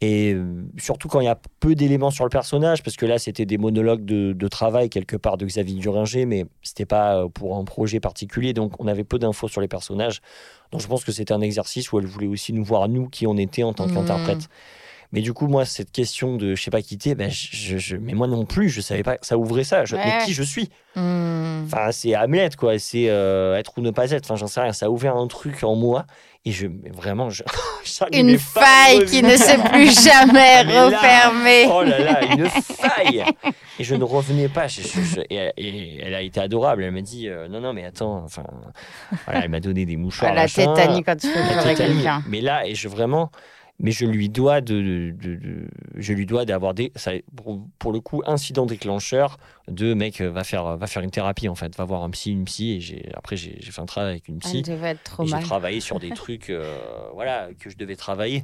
Et euh, surtout quand il y a peu d'éléments sur le personnage, parce que là, c'était des monologues de, de travail quelque part de Xavier Duringer, mais c'était pas euh, pour un projet particulier, donc on avait peu d'infos sur les personnages. Donc je pense que c'était un exercice où elle voulait aussi nous voir, nous, qui on était en tant Mhm. qu'interprète. Mais du coup, moi, cette question de je sais pas quitter, ben, je, je- mais moi non plus, je savais pas ça ouvrait ça. Je, Ouais, mais qui je suis? Hmm. Enfin, c'est Hamlet, quoi. C'est euh, être ou ne pas être. Enfin, j'en sais rien. Ça a ouvert un truc en moi. Et je, vraiment, je, Une faille qui ne s'est plus jamais Ah, là, refermée. Oh là là, une faille Et je ne revenais pas. Je- et, et elle a été adorable. Elle m'a dit euh, non, non, mais attends. Enfin, voilà, elle m'a donné des mouchoirs. Ah, la machin. tétanie quand tu fais pleurer quelqu'un. Mais là, et je vraiment. Mais je lui dois de, de- de- de- je lui dois d'avoir des, ça, pour, pour le coup, incident déclencheur de mec euh, va faire, va faire une thérapie en fait, va voir un psy, une psy et j'ai, après j'ai, j'ai fait un travail avec une psy. Elle devait être trop Et j'ai travaillé sur des trucs euh, voilà, que je devais travailler.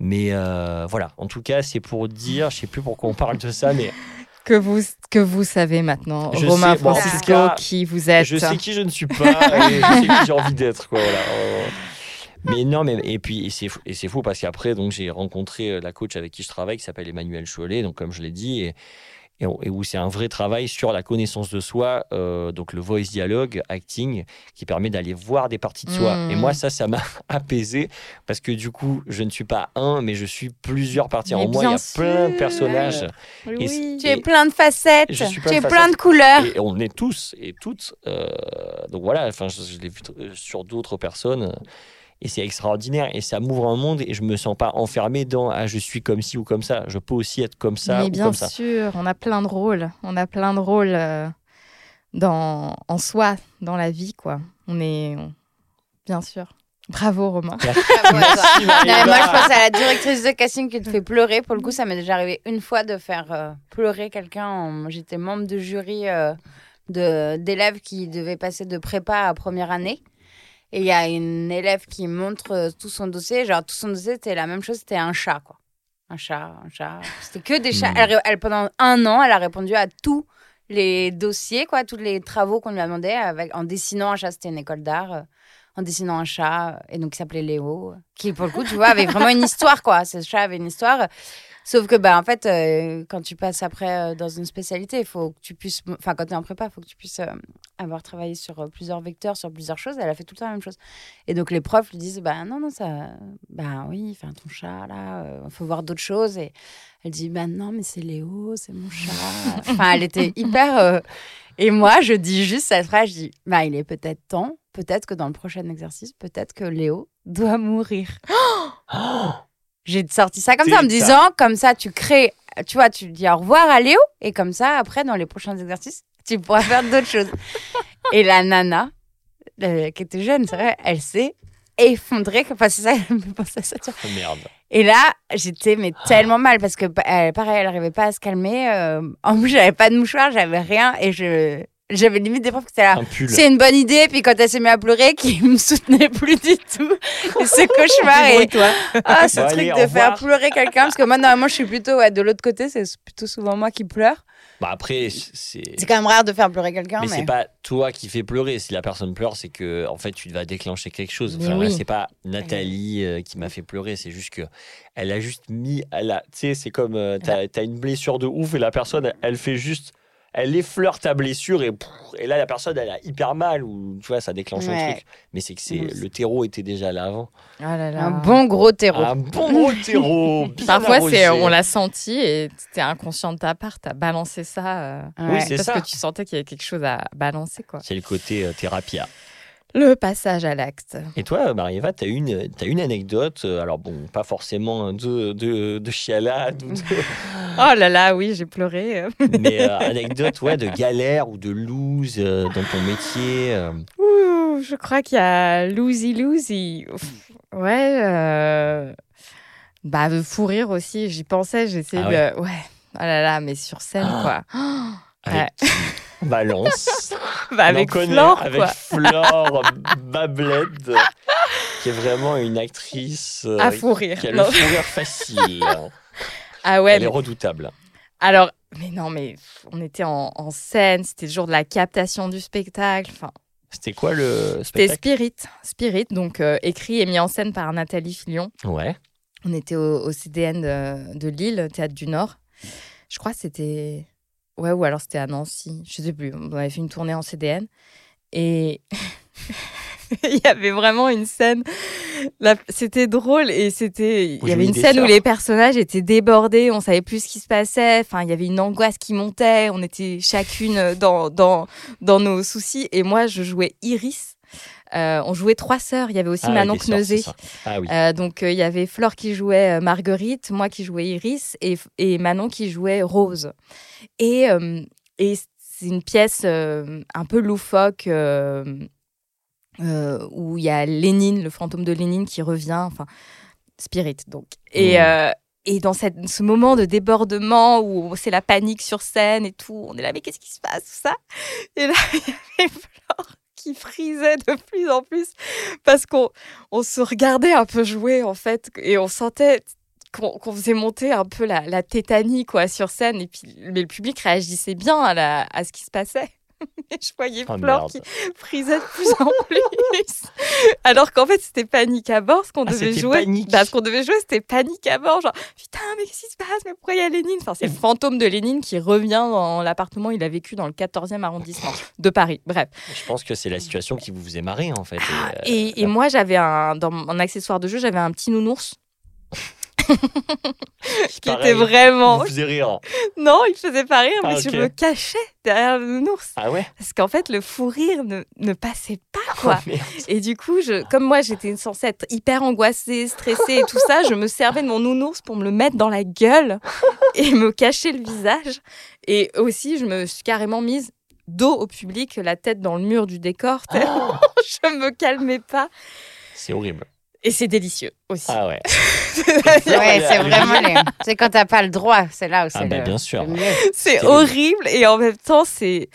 Mais euh, voilà, en tout cas, c'est pour dire, je sais plus pourquoi on parle de ça, mais Que vous, que vous savez maintenant, Je Romain sais, bon, Francisco, cas, qui vous êtes. je sais qui je ne suis pas et je sais qui j'ai envie d'être. Quoi, voilà. Mais non, mais et puis et c'est et c'est fou parce qu'après donc j'ai rencontré euh, la coach avec qui je travaille qui s'appelle Emmanuel Cholet, donc comme je l'ai dit et, et, on- et où c'est un vrai travail sur la connaissance de soi, euh, donc le voice dialogue, acting, qui permet d'aller voir des parties de soi. Et moi ça, ça m'a apaisé parce que du coup je ne suis pas un, mais je suis plusieurs parties Mais en moi. Il y a plein de personnages. Oui. Tu es plein de facettes, tu plein de es facettes. plein de couleurs. Et on est tous et toutes. euh, donc voilà, enfin, je, je l'ai vu sur d'autres personnes. Et c'est extraordinaire. Et ça m'ouvre un monde et je me sens pas enfermé dans ah, je suis comme ci ou comme ça. Je peux aussi être comme ça Mais ou bien comme ça. sûr, on a plein de rôles. On a plein de rôles euh, dans, en soi, dans la vie, quoi. On est. on- Bien sûr. Bravo, Romain. Merci, Non, moi, je pense à la directrice de casting qui te fait pleurer. Pour le coup, ça m'est déjà arrivé une fois de faire euh, pleurer quelqu'un. en- J'étais membre de jury euh, de- d'élèves qui devaient passer de prépa à première année. Et il y a une élève qui montre euh, tout son dossier. Genre, tout son dossier, c'était la même chose. C'était un chat, quoi. Un chat, un chat. C'était que des chats. Hmm. Elle, pendant un an, elle a répondu à tous les dossiers, quoi, tous les travaux qu'on lui a demandé avec, en dessinant un chat. C'était une école d'art. euh, en dessinant un chat, euh, et donc il s'appelait Léo, qui pour le coup, tu vois, avait vraiment une histoire, quoi. Ce chat avait une histoire. Sauf que, bah, en fait, euh, quand tu passes après euh, dans une spécialité, il faut que tu puisses, enfin, quand tu es en prépa, il faut que tu puisses euh, avoir travaillé sur plusieurs vecteurs, sur plusieurs choses. Elle a fait tout le temps la même chose. Et donc, les profs lui disent, bah, non, non, ça, bah, oui, enfin, ton chat, là, il faut voir d'autres choses. Et elle dit, bah, non, mais c'est Léo, c'est mon chat. Enfin, elle était hyper. Et moi, je dis juste cette phrase, je dis, bah, il est peut-être temps, peut-être que dans le prochain exercice, peut-être que Léo doit mourir. J'ai sorti ça comme ça en me ça. disant, comme ça, tu crées, tu vois, tu dis au revoir à Léo, et comme ça, après, dans les prochains exercices, tu pourras faire d'autres choses. Et la nana, euh, qui était jeune, c'est vrai, elle s'est effondrée. Enfin, c'est ça, elle me penser à ça. tu vois. Oh, merde. Et là, j'étais mais tellement mal parce que elle, pareil, elle n'arrivait pas à se calmer. euh, en plus, j'avais pas de mouchoir, j'avais rien et je J'avais limite des profs qui étaient là. Un pull. C'est une bonne idée, puis quand elle s'est mise à pleurer, qui me soutenait plus du tout. Et ce cauchemar et toi. ah, ce Bon, truc allez, de faire revoir. pleurer quelqu'un, parce que moi normalement je suis plutôt ouais, de l'autre côté, c'est plutôt souvent moi qui pleure. Bah après, c'est. C'est quand même rare de faire pleurer quelqu'un, Mais, mais, c'est pas toi qui fais pleurer. Si la personne pleure, c'est que en fait tu vas déclencher quelque chose. Enfin, oui. c'est pas Nathalie euh, qui m'a fait pleurer. C'est juste que elle a juste mis. Elle a, tu sais, c'est comme euh, t'as as une blessure de ouf et la personne, elle fait juste, elle effleure ta blessure et pff, et là la personne, elle a hyper mal ou tu vois, ça déclenche un truc. Mais c'est que c'est le terreau était déjà là avant. Ah là là. un bon gros terreau. Un bon gros terreau. Parfois, c'est, arrosé. on l'a senti et t'es inconscient de ta part, t'as balancé ça. euh, Oui, Ouais. c'est parce ça. que tu sentais qu'il y avait quelque chose à balancer, quoi. C'est le côté euh, thérapia. Le passage à l'acte. Et toi, Marie-Eva, tu as une, t'as une anecdote, euh, alors bon, pas forcément de, de, de chialade, ou de- Oh là là, oui, j'ai pleuré. mais euh, anecdote ouais, de galère ou de lose euh, dans ton métier. euh. Ouh, je crois qu'il y a Lousy. Ouf. Ouais. Bah, de fou rire aussi. J'y pensais, j'essayais Ah de. Ouais. Ah là là, mais sur scène, Ah. quoi. Avec Balance. Bah, avec On connaît, Flore, avec. Flore Babled, qui est vraiment une actrice euh, À fou rire. qui a le fou rire facile. Ah ouais, Elle est mais- redoutable. alors, mais non, mais on était en, en scène, c'était le jour de la captation du spectacle. Enfin, C'était quoi le c'était spectacle? Spirit. Spirit, donc euh, écrit et mis en scène par Nathalie Filion. Ouais. On était au, au CDN de, de Lille, Théâtre du Nord. Je crois que c'était. Ouais, ou alors c'était à Nancy. Je sais plus. On avait fait une tournée en CDN. Et il y avait vraiment une scène. C'était drôle et c'était. Il y avait une scène où les personnages étaient débordés. On savait plus ce qui se passait. Enfin, il y avait une angoisse qui montait. On était chacune dans, dans, dans nos soucis. Et moi, je jouais Iris. Euh, on jouait trois sœurs. Il y avait aussi Ah, Manon Kneuzé. Ah oui. Euh, donc euh, il y avait Flore qui jouait Marguerite, moi qui jouais Iris et, et Manon qui jouait Rose. Et, et c'est une pièce un peu loufoque où il y a Lénine, le fantôme de Lénine qui revient, enfin Spirit donc. Et, et dans cette, ce moment de débordement où c'est la panique sur scène et tout, on est là mais qu'est-ce qui se passe tout ça? Et là il y avait Flore frisait de plus en plus parce qu'on on se regardait un peu jouer en fait et on sentait qu'on qu'on faisait monter un peu la, la tétanie quoi sur scène. Et puis mais le public réagissait bien à ce qui se passait et je voyais Oh, Flore qui frisait de plus en plus. Alors qu'en fait c'était panique à bord ce qu'on Ah, devait jouer panique. Bah, ce qu'on devait jouer c'était panique à bord genre putain mais qu'est-ce qui se passe? Mais pourquoi il y a Lénine? Enfin c'est le fantôme de Lénine qui revient dans l'appartement il a vécu dans le 14e arrondissement de Paris. Bref. Je pense que c'est la situation qui vous faisait marrer en fait. Et, euh, et, et moi, j'avais un dans mon accessoire de jeu, j'avais un petit nounours qui était vraiment. Vous faisiez rire. Non, il faisait pas rire, Ah, mais je ok. me cachais derrière le nounours Ah ouais? Parce qu'en fait, le fou rire ne, ne passait pas quoi. Oh, merde. Et du coup, je, comme moi, j'étais censée être hyper angoissée, stressée et tout ça, je me servais de mon nounours pour me le mettre dans la gueule et me cacher le visage. Et aussi, je me suis carrément mise dos au public, la tête dans le mur du décor. tellement je me calmais pas. C'est horrible. Et c'est délicieux aussi. Ah ouais. Ouais, c'est vraiment les... C'est quand t'as pas le droit, c'est là où c'est Ah bah, le... bien sûr. c'est horrible et en même temps, c'est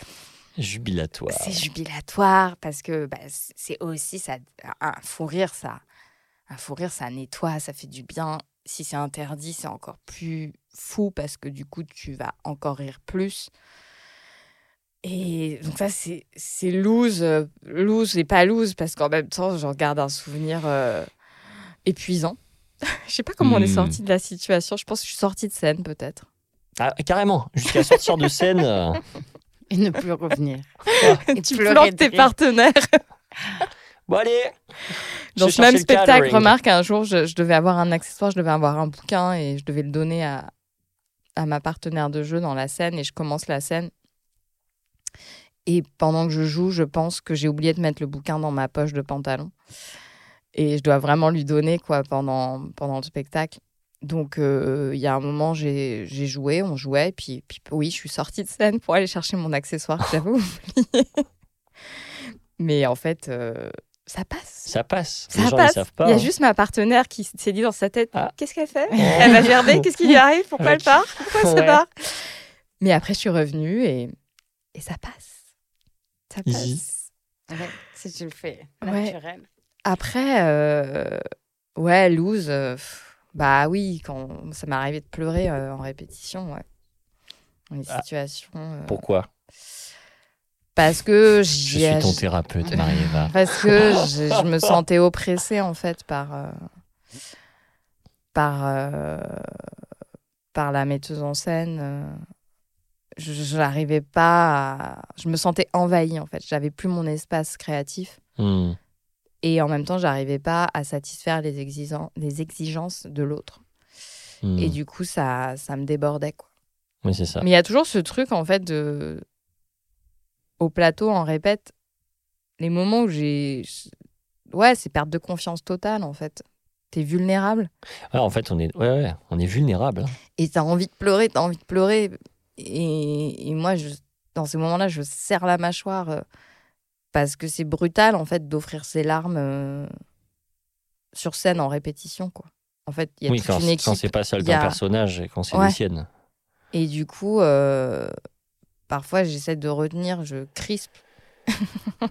Jubilatoire. c'est jubilatoire parce que bah, c'est aussi ça. Un fou rire, ça. Un fou rire, ça nettoie, ça fait du bien. Si c'est interdit, c'est encore plus fou parce que du coup, tu vas encore rire plus. Et donc ça, c'est c'est loose, euh, loose et pas loose parce qu'en même temps, j'en garde un souvenir euh, épuisant. Je sais pas comment on est Hmm. sorti de la situation. Je pense que je suis sortie de scène peut-être. Ah, carrément. Jusqu'à sortir de scène. euh, Et ne plus revenir. Et tu pleurer plantes de tes rire. partenaires. Bon allez. Dans ce même spectacle, remarque, un jour, je, je devais avoir un accessoire, je devais avoir un bouquin et je devais le donner à, à ma partenaire de jeu dans la scène et je commence la scène. Et pendant que je joue, je pense que j'ai oublié de mettre le bouquin dans ma poche de pantalon. Et je dois vraiment lui donner quoi pendant, pendant le spectacle. Donc, euh, il y a un moment, j'ai joué, on jouait, puis, puis oui, je suis sortie de scène pour aller chercher mon accessoire que j'avais oublié. Mais en fait, euh, ça passe. Ça passe. Ça gens savent pas. Il y a hein. juste ma partenaire qui s'est dit dans sa tête Ah. Qu'est-ce qu'elle fait Elle va gerber, qu'est-ce qui lui arrive? Pourquoi Avec- elle part? Pourquoi elle se Ouais. barre? Mais après, je suis revenue et, et ça passe. Ça Easy. passe. Ouais, si tu le fais Ouais. naturel. Après, euh, ouais, loose. euh, bah oui, quand ça m'est arrivé de pleurer euh, en répétition, ouais. Dans les Ah. situations. euh, Pourquoi? Parce que Je j'y suis ai- ton thérapeute, Marie-Eva. Parce que je, je me sentais oppressée en fait par euh, par euh, par la metteuse en scène. Je n'arrivais pas à... Je me sentais envahie en fait. J'avais plus mon espace créatif. Hmm. Et en même temps, j'arrivais pas à satisfaire les, exigen- les exigences de l'autre. Hmm. Et du coup, ça, ça me débordait. Quoi. Oui, c'est ça. Mais il y a toujours ce truc, en fait, de... au plateau, on répète, les moments où j'ai. Ouais, c'est perte de confiance totale, en fait. T'es vulnérable Ah, en fait, on est, ouais, ouais, on est vulnérable. hein. et t'as envie de pleurer, t'as envie de pleurer. Et, et moi, je... dans ces moments-là, je serre la mâchoire euh, parce que c'est brutal, en fait, d'offrir ses larmes euh, sur scène en répétition, quoi. En fait, il y a Oui, toute quand, une quand c'est pas y d'un a- personnage et quand c'est Ouais. les siennes. Et du coup, euh, parfois, j'essaie de retenir, je crispe.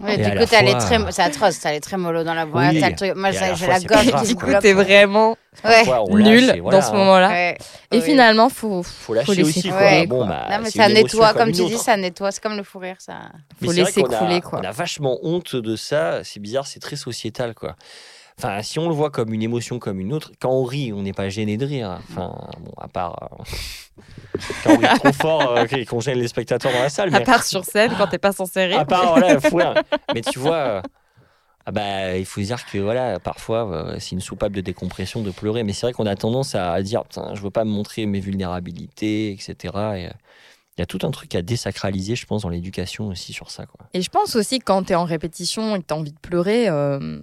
Ouais, du coup, fois- très... c'est atroce, t'as les très mollo dans la voix. Oui. le truc... Moi, la la gorge quoi. bloque. t'es vraiment Ouais. Lâche nul voilà, dans ce moment-là. Ouais. Et Oui. finalement, faut, Faut lâcher laisser aussi. Quoi. couler, Bon, bah, Non, mais c'est ça nettoie, comme tu dis, ça nettoie. C'est comme le fou rire, ça. Faut laisser couler, quoi. On a vachement honte de ça. C'est bizarre, c'est très sociétal, quoi. Enfin, si on le voit comme une émotion comme une autre, quand on rit, on n'est pas gêné de rire. Enfin, bon, à part euh, quand on rit trop fort euh, et qu'on gêne les spectateurs dans la salle. à Mais part sur scène, quand t'es pas censé rire. à part, voilà, fou rire. Mais tu vois, euh, ah bah, il faut dire que voilà, parfois, euh, c'est une soupape de décompression de pleurer. Mais c'est vrai qu'on a tendance à dire, Putain, je veux pas me montrer mes vulnérabilités, etc. Et, euh, il y a tout un truc à désacraliser, je pense, dans l'éducation aussi sur ça, quoi. Et je pense aussi que quand t'es en répétition et que t'as envie de pleurer, euh,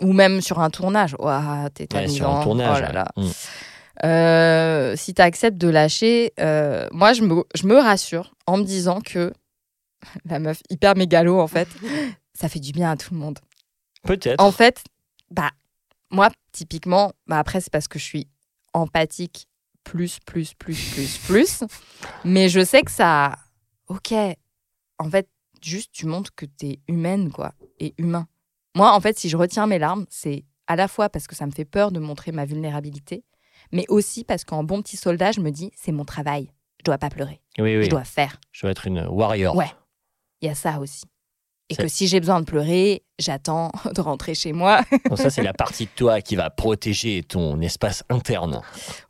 ou même sur un tournage, ouah, t'es Ouais, sur un tournage. oh là ouais. là. Mm. Euh, si tu acceptes de lâcher, euh, moi, je me, je me rassure en me disant que la meuf hyper mégalo, en fait, ça fait du bien à tout le monde. Peut-être. En fait, bah, moi, typiquement, bah, après, c'est parce que je suis empathique plus, plus, plus, plus, plus. Mais je sais que ça. Ok. En fait, juste, tu montres que t'es humaine, quoi, et humain. Moi, en fait, si je retiens mes larmes, c'est à la fois parce que ça me fait peur de montrer ma vulnérabilité, mais aussi parce qu'en bon petit soldat, je me dis, c'est mon travail. Je dois pas pleurer. Oui, oui. Je dois faire. Je dois être une warrior. Ouais. Il y a ça aussi. Et que si j'ai besoin de pleurer, j'attends de rentrer chez moi. Ça, c'est la partie de toi qui va protéger ton espace interne.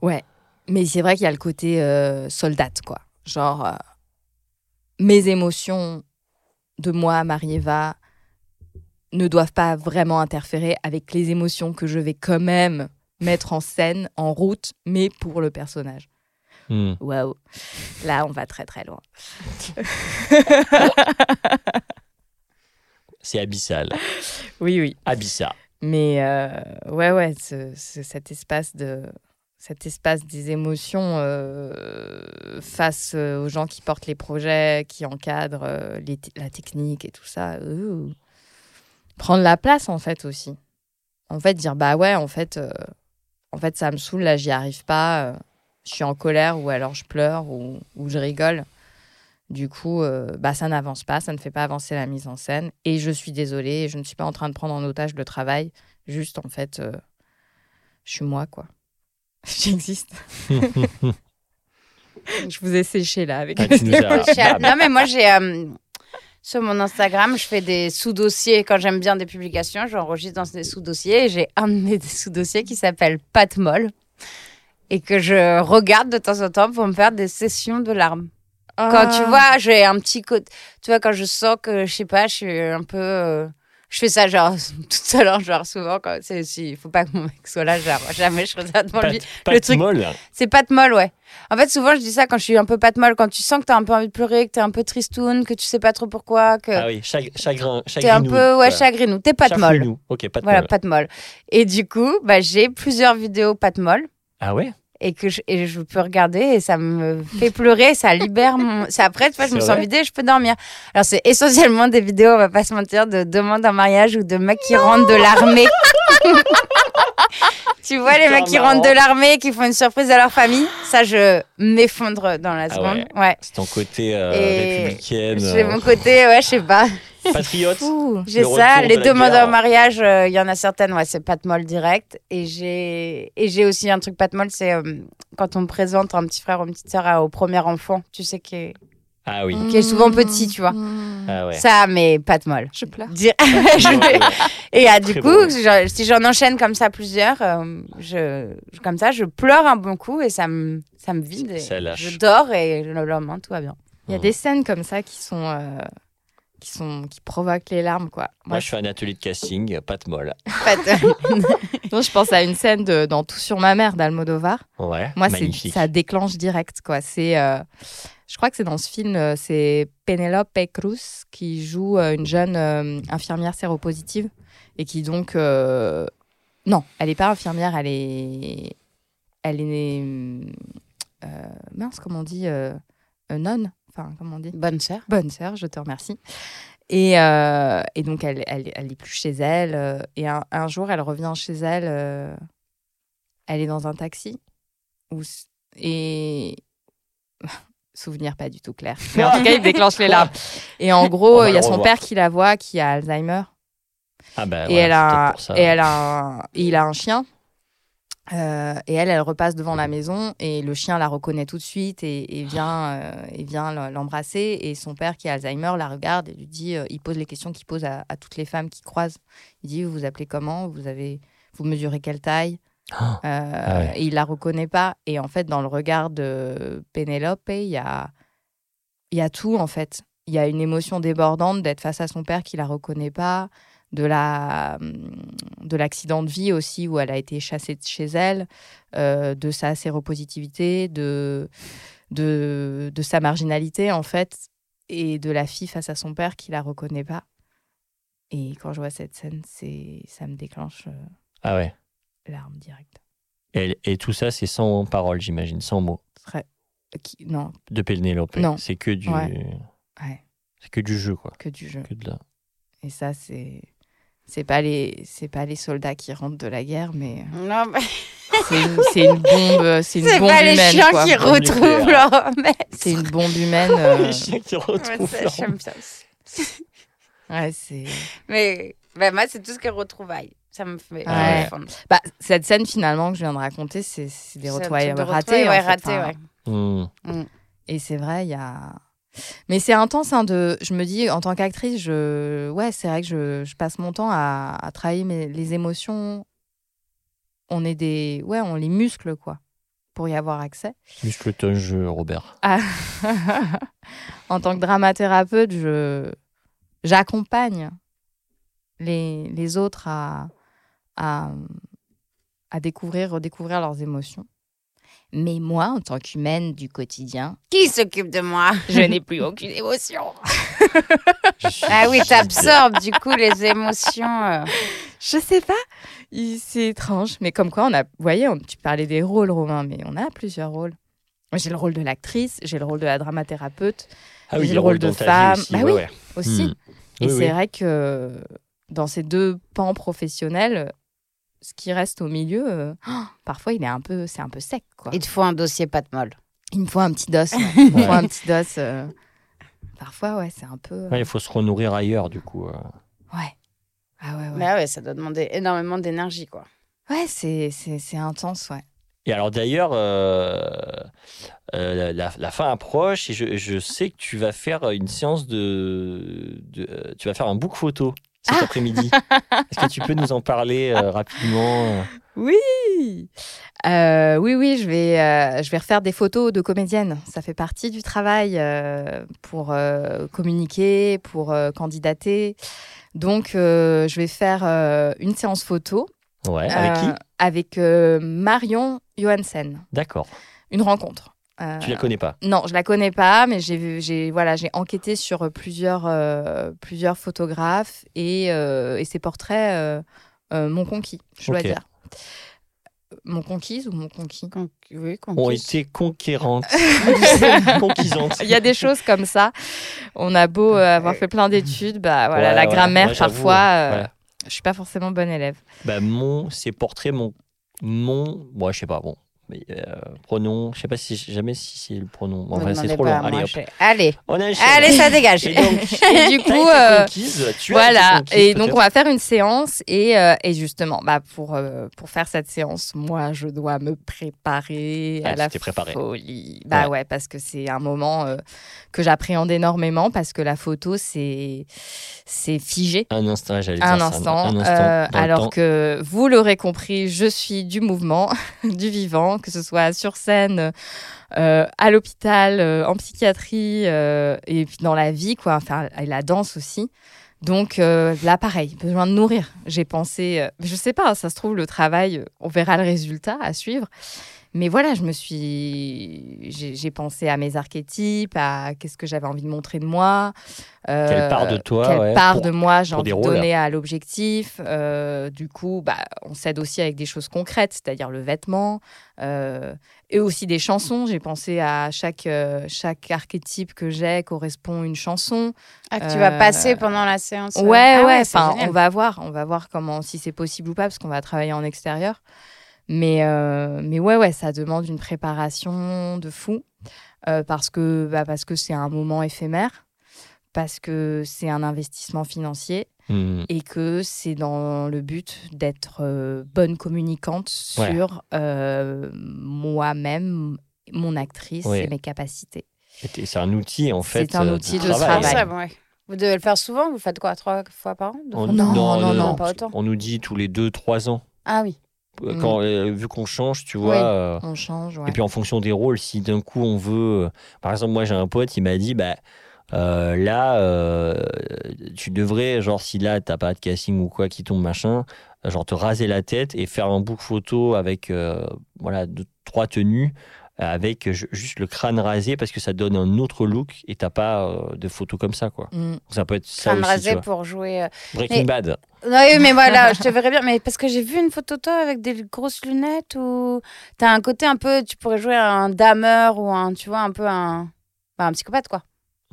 Ouais. Mais c'est vrai qu'il y a le côté euh, soldate, quoi. Genre, euh, mes émotions de moi, Marie-Eva, ne doivent pas vraiment interférer avec les émotions que je vais quand même mettre en scène, en route, mais pour le personnage. Hmm. Waouh. Là, on va très très loin. C'est abyssal. Oui, oui. Abyssal. Mais euh, ouais, ouais, ce- ce- cet espace de cet espace des émotions euh, face euh, aux gens qui portent les projets, qui encadrent euh, les la technique et tout ça. ouh. Prendre la place en fait aussi. En fait, dire bah ouais, en fait, euh, en fait, ça me saoule, là, j'y arrive pas. euh, je suis en colère ou alors je pleure ou, ou je rigole. Du coup, euh, bah, ça n'avance pas, ça ne fait pas avancer la mise en scène. Et je suis désolée, je ne suis pas en train de prendre en otage le travail. Juste, en fait, euh, je suis moi, quoi. J'existe. Je vous ai séché là avec. Ah. Non, mais moi, j'ai. Sur mon Instagram, je fais des sous-dossiers. Quand j'aime bien des publications, j'enregistre dans des sous-dossiers. Et j'ai un de mes sous-dossiers qui s'appelle Pat Molle. Et que je regarde de temps en temps pour me faire des sessions de larmes. Quand Ah. tu vois, j'ai un petit côté. Tu vois, quand je sens que, je sais pas, je suis un peu. euh, Je fais ça, genre, toute seule, hein, genre, souvent. Quand, c'est, si, il faut pas que mon mec soit là, genre, jamais je regarde devant lui. Pas le truc- molle. C'est pâte molle, ouais. En fait, souvent, je dis ça quand je suis un peu pâte molle, quand tu sens que t'as un peu envie de pleurer, que t'es un peu tristoun, que tu sais pas trop pourquoi, que Ah oui, chag- chagrin. t'es un peu, ouais, chagrinou. T'es pâte molle. Ok, pas de Voilà, molle. pâte molle. Et du coup, bah, j'ai plusieurs vidéos pâte molle Ah ouais? Et que je, et je peux regarder et ça me fait pleurer, ça libère mon. C'est après, tu vois, je me C'est sens vidée, je peux dormir. Alors, c'est essentiellement des vidéos, on va pas se mentir, de demandes en mariage ou de mecs qui rentrent de l'armée. tu vois les mecs qui rentrent de l'armée, qui font une surprise à leur famille, ça je m'effondre dans la Ah seconde. ouais. ouais. C'est ton côté euh, républicaine, J'ai euh, mon côté, ouais, je sais pas. Patriote. J'ai Le ça, les de demandes en mariage, euh, il y en a certaines, ouais, c'est pas de molle direct. Et j'ai et j'ai aussi un truc pas de molle, c'est euh, quand on me présente un petit frère ou une petite sœur à- au premier enfant, tu sais, qui est, Ah oui. Qui est souvent petit, tu vois. Mmh. Ah ouais. ça, mais pas de molle. Je pleure. Dire-. Et ah, du Très coup, si j'en enchaîne comme ça plusieurs, euh, je, comme ça, je pleure un bon coup et ça me, ça me vide. et Ça lâche. Je dors et le lendemain, tout va bien. Il y a des scènes comme ça qui sont, euh, qui sont, qui provoquent les larmes, quoi. Moi, je fais un atelier de casting, pas de molle. Non, je pense à une scène de, dans Tout sur ma mère d'Almodovar. Ouais. Moi, magnifique. ça déclenche direct, quoi. C'est, euh, je crois que c'est dans ce film, euh, c'est Penelope Cruz qui joue euh, une jeune euh, infirmière séropositive et qui donc, euh, non, elle n'est pas infirmière, elle est, elle est, euh, mince, comment on dit, euh, euh, nonne, enfin, comment on dit, Bonne sœur. bonne sœur, je te remercie. Et, euh, et donc, elle, elle, elle est plus chez elle. euh, et un, un jour, elle revient chez elle. euh, elle est dans un taxi. Où, et. Souvenir pas du tout clair. Mais en tout cas, il déclenche les larmes. Et en gros, il y a son revoir. père qui la voit, qui a Alzheimer. Ah bah, et, voilà, elle c'est a, peut-être pour ça. et elle a un- et il a un chien. Euh, et elle, elle repasse devant la maison et le chien la reconnaît tout de suite et, et vient, euh, et vient l'embrasser. Et son père, qui a Alzheimer, la regarde et lui dit, euh, il pose les questions qu'il pose à, à toutes les femmes qui croisent. Il dit, vous vous appelez comment? Vous avez, vous mesurez quelle taille? Ah. Ah ouais. Et il la reconnaît pas. Et en fait, dans le regard de Pénélope, il y a, il y a tout en fait. Il y a une émotion débordante d'être face à son père qui la reconnaît pas, de la de l'accident de vie aussi où elle a été chassée de chez elle, euh, de sa séropositivité, de, de de sa marginalité en fait, et de la fille face à son père qui la reconnaît pas. Et quand je vois cette scène, c'est ça me déclenche euh, Ah ouais. larmes directes. Et, et tout ça, c'est sans parole, j'imagine, sans mots. Très- qui- Non, De Pénélope. Non. C'est que du, Ouais. ouais, c'est que du jeu, quoi. que du jeu. Que de la... Et ça, c'est c'est pas les c'est pas les soldats qui rentrent de la guerre, mais Non, bah, c'est une, c'est une bombe, c'est une c'est bombe pas les humaine. chiens quoi. qui Bombe retrouvent leur maître. C'est une bombe humaine. euh, Les chiens qui Ouais, retrouvent ça, leur- j'aime ça aussi. ouais, c'est. Mais bah, moi, c'est tout ce que retrouvailles. Ça me fait Ah ouais. Bah, cette scène finalement que je viens de raconter, c'est c'est des C'est retrouvailles ratées. retrouvailles, en ouais, fait, ratées, hein. ouais. Hmm. Et c'est vrai, il y a. Mais c'est intense, hein, de... je me dis, en tant qu'actrice, je... ouais, c'est vrai que je, je passe mon temps à, à travailler mes... les émotions. On est des. Ouais, on les muscle, quoi, pour y avoir accès. Muscle ton jeu, Robert. Ah. en tant que dramathérapeute, je... j'accompagne les... les autres à... à... à découvrir, redécouvrir leurs émotions. Mais moi, en tant qu'humaine du quotidien, Qui s'occupe de moi? je n'ai plus aucune émotion. Ah oui, t'absorbes du coup les émotions. euh. Je sais pas. C'est étrange. Mais comme quoi, on a. Vous voyez, on- tu parlais des rôles, Romain, mais on a plusieurs rôles. J'ai le rôle de l'actrice, j'ai le rôle de la dramathérapeute Ah oui, j'ai le le rôle de femme. aussi, Bah ouais, oui. ouais. aussi. Hmm. Et Oui, c'est oui. vrai que dans ces deux pans professionnels, ce qui reste au milieu, euh, oh, parfois, il est un peu, c'est un peu sec. Quoi. Il te faut un dossier pas de molle. Il me faut un petit dos. ouais. Il me faut un petit dos. euh, Parfois, ouais, c'est un peu. euh, Ouais, il faut se renourrir ailleurs, du coup. euh. Ouais. Ah ouais, ouais. Mais ouais, ça doit demander énormément d'énergie, quoi. Ouais, c'est, c'est, c'est intense, ouais. Et alors d'ailleurs, euh, euh, la, la fin approche et je, je sais que tu vas faire une séance de, de- tu vas faire un book photo cet Ah après-midi. Est-ce que tu peux nous en parler euh, rapidement? Oui, Euh, oui, oui, je vais, euh, je vais refaire des photos de comédiennes. Ça fait partie du travail pour communiquer, pour candidater. Donc, je vais faire une séance photo Ouais. Avec qui? avec Marion Johansen. D'accord. Une rencontre. Euh, Tu la connais pas? Non, je la connais pas, mais j'ai voilà, j'ai enquêté sur plusieurs euh, plusieurs photographes et, euh, et ces portraits euh, euh, m'ont conquis, je dois dire. Mon conquise ou mon conquis? Con- Oui, Ont été conquérantes, conquisantes. Il y a des choses comme ça. On a beau euh, avoir fait plein d'études, bah voilà, Ouais, la ouais, grammaire ouais, parfois, euh, je suis pas forcément bonne élève. Bah, mon, ces portraits m'ont Mon, moi je sais pas, bon. Mais, euh, pronom, je sais pas si jamais si c'est le pronom. Bon, enfin, c'est trop long. Allez, hop. Allez, on allez, ça dégage. Et donc, Et du coup, euh, conquise, tu as Voilà, conquise, et donc on va faire une séance et, euh, et justement, bah, pour, pour faire cette séance, moi je dois me préparer Ah, à la t'es préparée. folie. Bah ouais. parce que c'est un moment que j'appréhende énormément parce que la photo c'est c'est figé. Un instant, j'allais Un dire ça, instant, un instant alors que vous l'aurez compris, je suis du mouvement, du vivant, que ce soit sur scène, euh, à l'hôpital, euh, en psychiatrie euh, et puis dans la vie, quoi, enfin, et la danse aussi. Donc là, pareil, besoin de nourrir. J'ai pensé, je sais pas, ça se trouve, le travail, on verra le résultat à suivre. Mais voilà, je me suis. J'ai pensé à mes archétypes, à qu'est-ce que j'avais envie de montrer de moi. euh, Quelle part de toi, Quelle ouais, part pour- de moi j'ai envie de donner à l'objectif. Euh, du coup, bah, on s'aide aussi avec des choses concrètes, c'est-à-dire le vêtement. euh, et aussi des chansons. J'ai pensé à chaque, euh, chaque archétype que j'ai correspond une chanson. Ah, que tu vas passer pendant la séance. Ouais, Ah ouais. génial. on va voir, on va voir comment si c'est possible ou pas, parce qu'on va travailler en extérieur. Mais, euh, mais ouais, ouais, ça demande une préparation de fou, euh, parce que bah, parce que c'est un moment éphémère, parce que c'est un investissement financier Hmm. et que c'est dans le but d'être euh, bonne communicante Ouais. sur euh, moi-même, mon actrice Ouais. et mes capacités. C'est un outil en fait. C'est un outil de travail. travail. Ça, bon, ouais. Vous devez le faire souvent Vous faites quoi Trois fois par an Deux On- Non, an? non, non, pas autant. On nous dit tous les 2-3 ans. Ah oui. Mm. Quand, euh, vu qu'on change, tu vois. Oui. euh, On change, ouais. Et puis en fonction des rôles, si d'un coup on veut. euh, Par exemple, moi j'ai un pote, il m'a dit bah, euh, là, tu devrais, genre si là t'as pas de casting ou quoi qui tombe, machin, genre te raser la tête et faire un book photo avec voilà, deux, trois tenues avec ju- juste le crâne rasé parce que ça donne un autre look et t'as pas euh, de photos comme ça quoi. Mm. Ça peut être ça Crâne aussi, rasé pour jouer. euh, Breaking Mais- Bad. Oui, mais voilà, je te verrais bien. Mais parce que j'ai vu une photo de toi avec des grosses lunettes où t'as un côté un peu. Tu pourrais jouer un dameur ou un. Tu vois, un peu un. un psychopathe, quoi.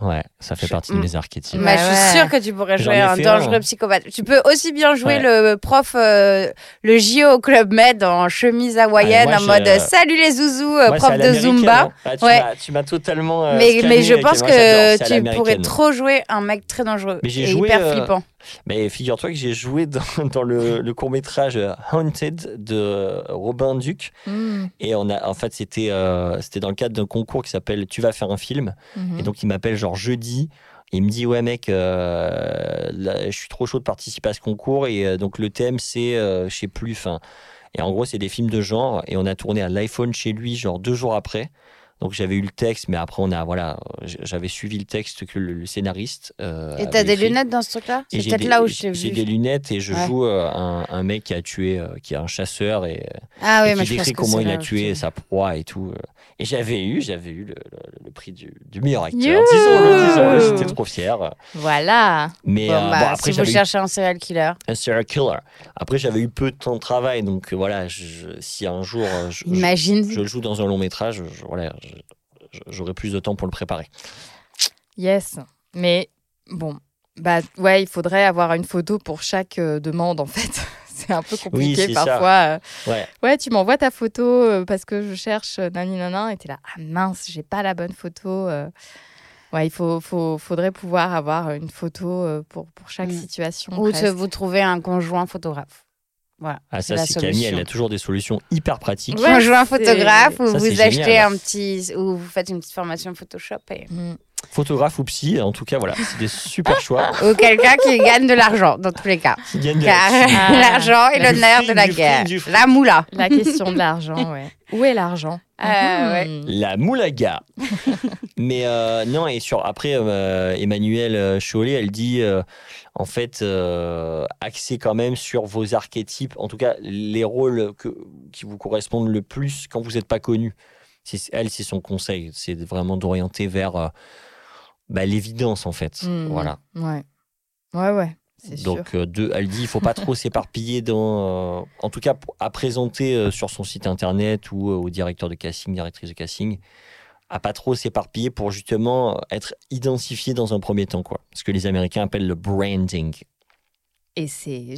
Ouais, ça fait Je- partie de Mm. mes archétypes. Mais je ouais. suis sûre que tu pourrais jouer un dangereux un. psychopathe. Tu peux aussi bien jouer Ouais. le prof, euh, le JO au Club Med en chemise hawaïenne, Ah, moi, en mode euh, Salut les zouzous, euh, Moi, prof de Zumba. hein. Ah, tu Ouais. m'as- tu m'as totalement. euh, mais, mais je pense moi, que tu pourrais trop jouer un mec très dangereux Mais et joué, hyper euh, flippant. Mais figure-toi que j'ai joué dans, dans le, le court-métrage Haunted de Robin Duc. Mm. Et on a, en fait, c'était euh, c'était dans le cadre d'un concours qui s'appelle Tu vas faire un film. Mhm. Et donc, il m'appelle genre jeudi. Et il me dit Ouais, mec, euh, là, je suis trop chaud de participer à ce concours. Et euh, donc, le thème, c'est, euh, je sais plus, enfin. Et en gros, c'est des films de genre. Et on a tourné à l'iPhone chez lui, genre deux jours après. Donc, j'avais eu le texte, mais après, on a, voilà, j'avais suivi le texte que le, le scénariste. euh, Et t'as des écrit. lunettes dans ce truc-là? Et C'est j'ai peut-être là où J'ai vu. des lunettes et je Ouais. joue euh, un, un mec qui a tué, euh, qui est un chasseur et, Ah et oui, mais qui décrit comment il a tué sa proie et tout. Et j'avais eu, j'avais eu le, le- le prix du, du meilleur acteur. Disons-le, disons-le, j'étais trop fier. Voilà. Mais Bon, euh, bah, bon, après, si vous eu cherchez un serial killer, un serial killer. Après, j'avais eu peu de temps de travail, donc euh, voilà, je- si un jour euh, je, je- imagine. je le joue dans un long métrage, voilà, j'aurai plus de temps pour le préparer. Yes. Mais bon, bah ouais, il faudrait avoir une photo pour chaque euh, demande en fait. c'est un peu compliqué parfois. euh. Ouais. Ouais, tu m'envoies ta photo euh, parce que je cherche euh, nani nanan et t'es là, ah mince, j'ai pas la bonne photo. Ouais, il faut, faut, faudrait pouvoir avoir une photo pour, pour chaque Mm. situation. Ou presque. vous trouvez un conjoint photographe. Voilà. Ah, ça, c'est Camille, elle a toujours des solutions hyper pratiques. Ouais, conjoint c'est- photographe ou vous achetez génial. un petit ou vous faites une petite formation Photoshop et... Mm. Photographe ou psy, en tout cas, voilà, c'est des super choix. ou quelqu'un qui gagne de l'argent dans tous les cas. Qui gagnent de Car la- Ah. l'argent est Du le nerf fric, de la guerre. La moula. La question de l'argent, ouais. Où est l'argent? Ah, Mhm. ouais. La moulaga. Mais euh, non, et sur après, euh, Emmanuelle euh, Chollet, elle dit euh, en fait, euh, axez quand même sur vos archétypes, en tout cas les rôles que, qui vous correspondent le plus quand vous n'êtes pas connu. Elle, c'est son conseil, c'est vraiment d'orienter vers euh, bah, l'évidence en fait. Mhm. Voilà. Ouais. Ouais, ouais. C'est sûr. Donc, euh, deux, elle dit il faut pas trop s'éparpiller dans. euh, en tout cas, à présenter euh, sur son site internet ou au directeur de casting, directrice de casting, à pas trop s'éparpiller pour justement être identifié dans un premier temps, quoi. Ce que les Américains appellent le branding. Et c'est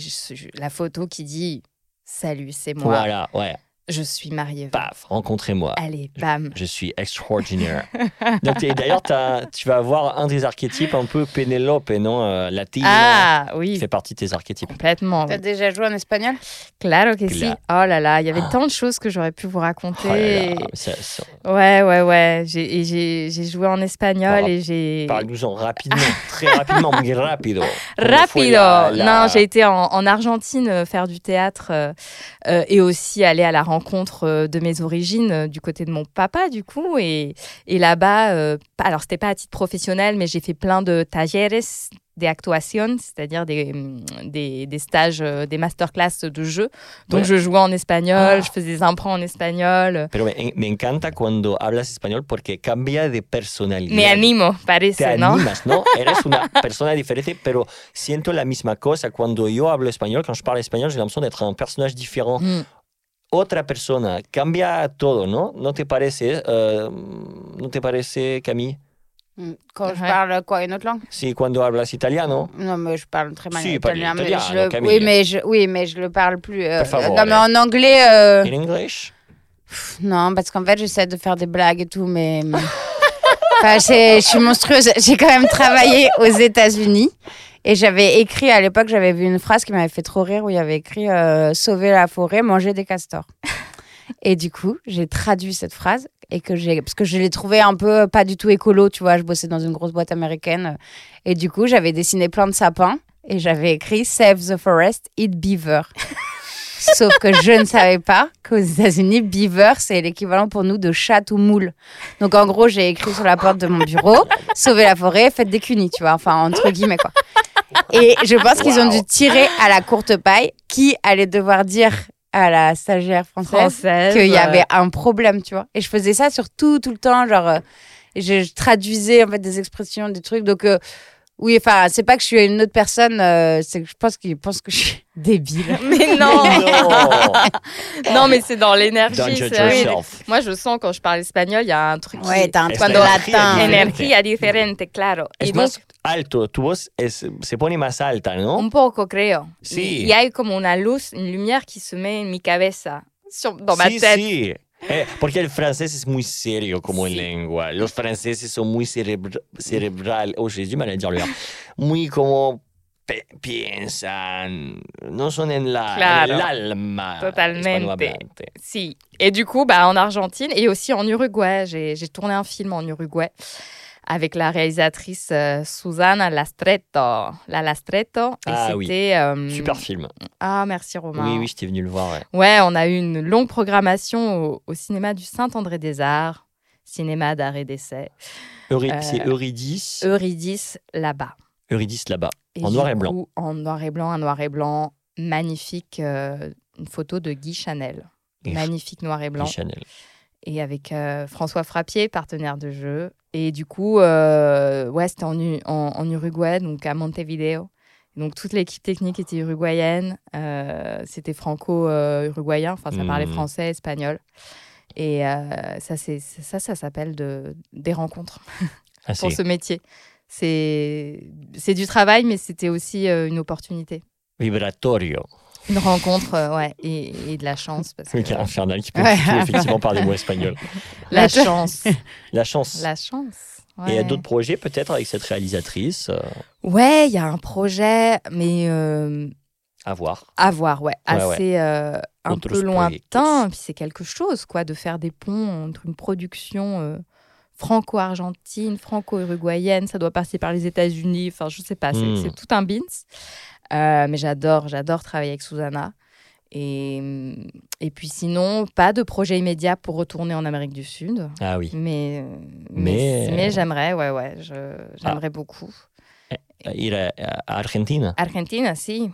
la photo qui dit Salut, c'est moi. Voilà, ouais. Je suis Marie-Eva. Paf, rencontrez-moi. Allez, bam. Je suis extraordinaire. Donc, et d'ailleurs, tu vas avoir un des archétypes un peu Pénélope, non euh, La tigre, Ah, qui oui, fait partie de tes archétypes. complètement. T'as déjà joué en espagnol? Claro que si. Oh là là, il y avait Ah. tant de choses que j'aurais pu vous raconter. Oh là là, ça- ça- Ouais, ouais, ouais. J'ai, joué en espagnol Alors, et j'ai. Parle-nous-en rapidement, très rapidement, muy rapido. Rapido. fue la- la- Non, j'ai été en, en Argentine euh, faire du théâtre euh, euh, et aussi aller à la rencontre euh, de mes origines euh, du côté de mon papa, du coup. Et, et là-bas, euh, alors c'était pas à titre professionnel, mais j'ai fait plein de talleres de actuación, c'est-à-dire des, hum, des, des stages, des masterclass de jeu. Donc Ouais. je jouais en espagnol, Ah. je faisais des impros en espagnol. Pero me, me encanta cuando hablas español porque cambia de personalidad. Me animo, Te parece, ¿no? animas, ¿no? Eres una persona diferente, pero siento la misma cosa cuando yo hablo español. Quand je parle espagnol, j'ai l'impression d'être un personnage différent. Mm. Otra persona. Cambia todo, ¿no? ¿No te parece, euh, ¿no te parece Camille? Mm. Quand je Ouais. parle quoi, une autre langue Si, cuando hablas italiano. Non, mais je parle très mal Si, italien. Mais je. Camille. oui, mais je... oui, mais je le parle plus. euh. Non, mais en anglais. euh, In English? Non, parce qu'en fait, j'essaie de faire des blagues et tout, mais. Enfin, j'ai- je suis monstrueuse. J'ai quand même travaillé aux États-Unis. Et j'avais écrit, à l'époque, j'avais vu une phrase qui m'avait fait trop rire où il y avait écrit euh, Sauver la forêt, manger des castors. Et du coup, j'ai traduit cette phrase et que j'ai parce que je l'ai trouvé un peu pas du tout écolo, tu vois, je bossais dans une grosse boîte américaine et du coup, j'avais dessiné plein de sapins et j'avais écrit Save the forest, eat beaver. Sauf que je ne savais pas qu'aux États-Unis, beaver, c'est l'équivalent pour nous de chat ou moule. Donc en gros, j'ai écrit sur la porte de mon bureau Sauvez la forêt, faites des cunis, tu vois, enfin entre guillemets quoi. Et je pense qu'ils ont dû tirer à la courte paille qui allait devoir dire à la stagiaire française Française. qu'il y avait un problème, tu vois. Et je faisais ça sur tout, tout le temps, genre, euh, je, je traduisais en fait des expressions, des trucs. Donc, euh, oui, enfin, c'est pas que je suis une autre personne, euh, c'est que je pense qu'ils pensent que je suis débile. Mais non, No! non, mais c'est dans l'énergie. Don't judge c'est vrai. yourself. Moi, je sens quand je parle espagnol, il y a un truc qui Ouais, t'as un Es truc energía latin. energía diferente, claro. Es y donc, más alto, tu voz es- se pone más alta, ¿no? un poco creo. Sí. Y hay como una luz, une lumière qui se met en mi cabeza, sur- dans ma sí, tête. sí. Eh, porque el francés es muy serio como lengua. Los franceses son muy cerebr cerebral. Oh, à dire le R. Muy como piensan. No son en la Claro. en el alma. Totalmente. Et du coup, bah, en Argentine et aussi en Uruguay, j'ai tourné un film en Uruguay avec la réalisatrice euh, Susana Lastretto. La Lastretto. Et Ah oui. euh, Super film. Ah, merci Romain. Oui, oui, j'étais venu le voir. ouais. Ouais, on a eu une longue programmation au, au cinéma du Saint-André des Arts, cinéma d'art et d'essai. Euh, C'est Eurydice. Eurydice là-bas. Eurydice là-bas. En noir et blanc. coup, En noir et blanc, un noir et blanc magnifique. euh, une photo de Guy Chanel. Magnifique noir et blanc. Chanel. Et avec euh, François Frappier, partenaire de jeu. Et du coup, euh, ouais, c'était en, U- en, en Uruguay, donc à Montevideo. Donc toute l'équipe technique était uruguayenne. euh, c'était franco-uruguayen. Enfin, ça parlait Mhm. français, espagnol. Et euh, ça, ça, ça s'appelle de, des rencontres Ah, pour ce métier. C'est c'est du travail, mais c'était aussi euh, une opportunité. vibratorio. Une rencontre, euh, ouais, et, et de la chance. Parce que, gars infernal qui peut Ouais. tout, effectivement par des mots espagnols. la chance. La chance. la chance. Et il y a d'autres projets peut-être avec cette réalisatrice euh, Ouais, il y a un projet, mais euh, à voir. à voir, ouais, Ouais, ouais. assez euh, un peu lointain. Puis c'est quelque chose, quoi, de faire des ponts entre une production euh, franco-argentine, franco-uruguayenne. Ça doit passer par les États-Unis. Enfin, je sais pas, c'est Hmm. c'est tout un beans. Euh, mais j'adore, j'adore travailler avec Susanna. Et, et puis sinon, pas de projet immédiat pour retourner en Amérique du Sud. Ah oui. Mais, Mais- mais, mais j'aimerais, ouais, ouais, j'aimerais beaucoup. Ir a, a Argentina. Argentina, si.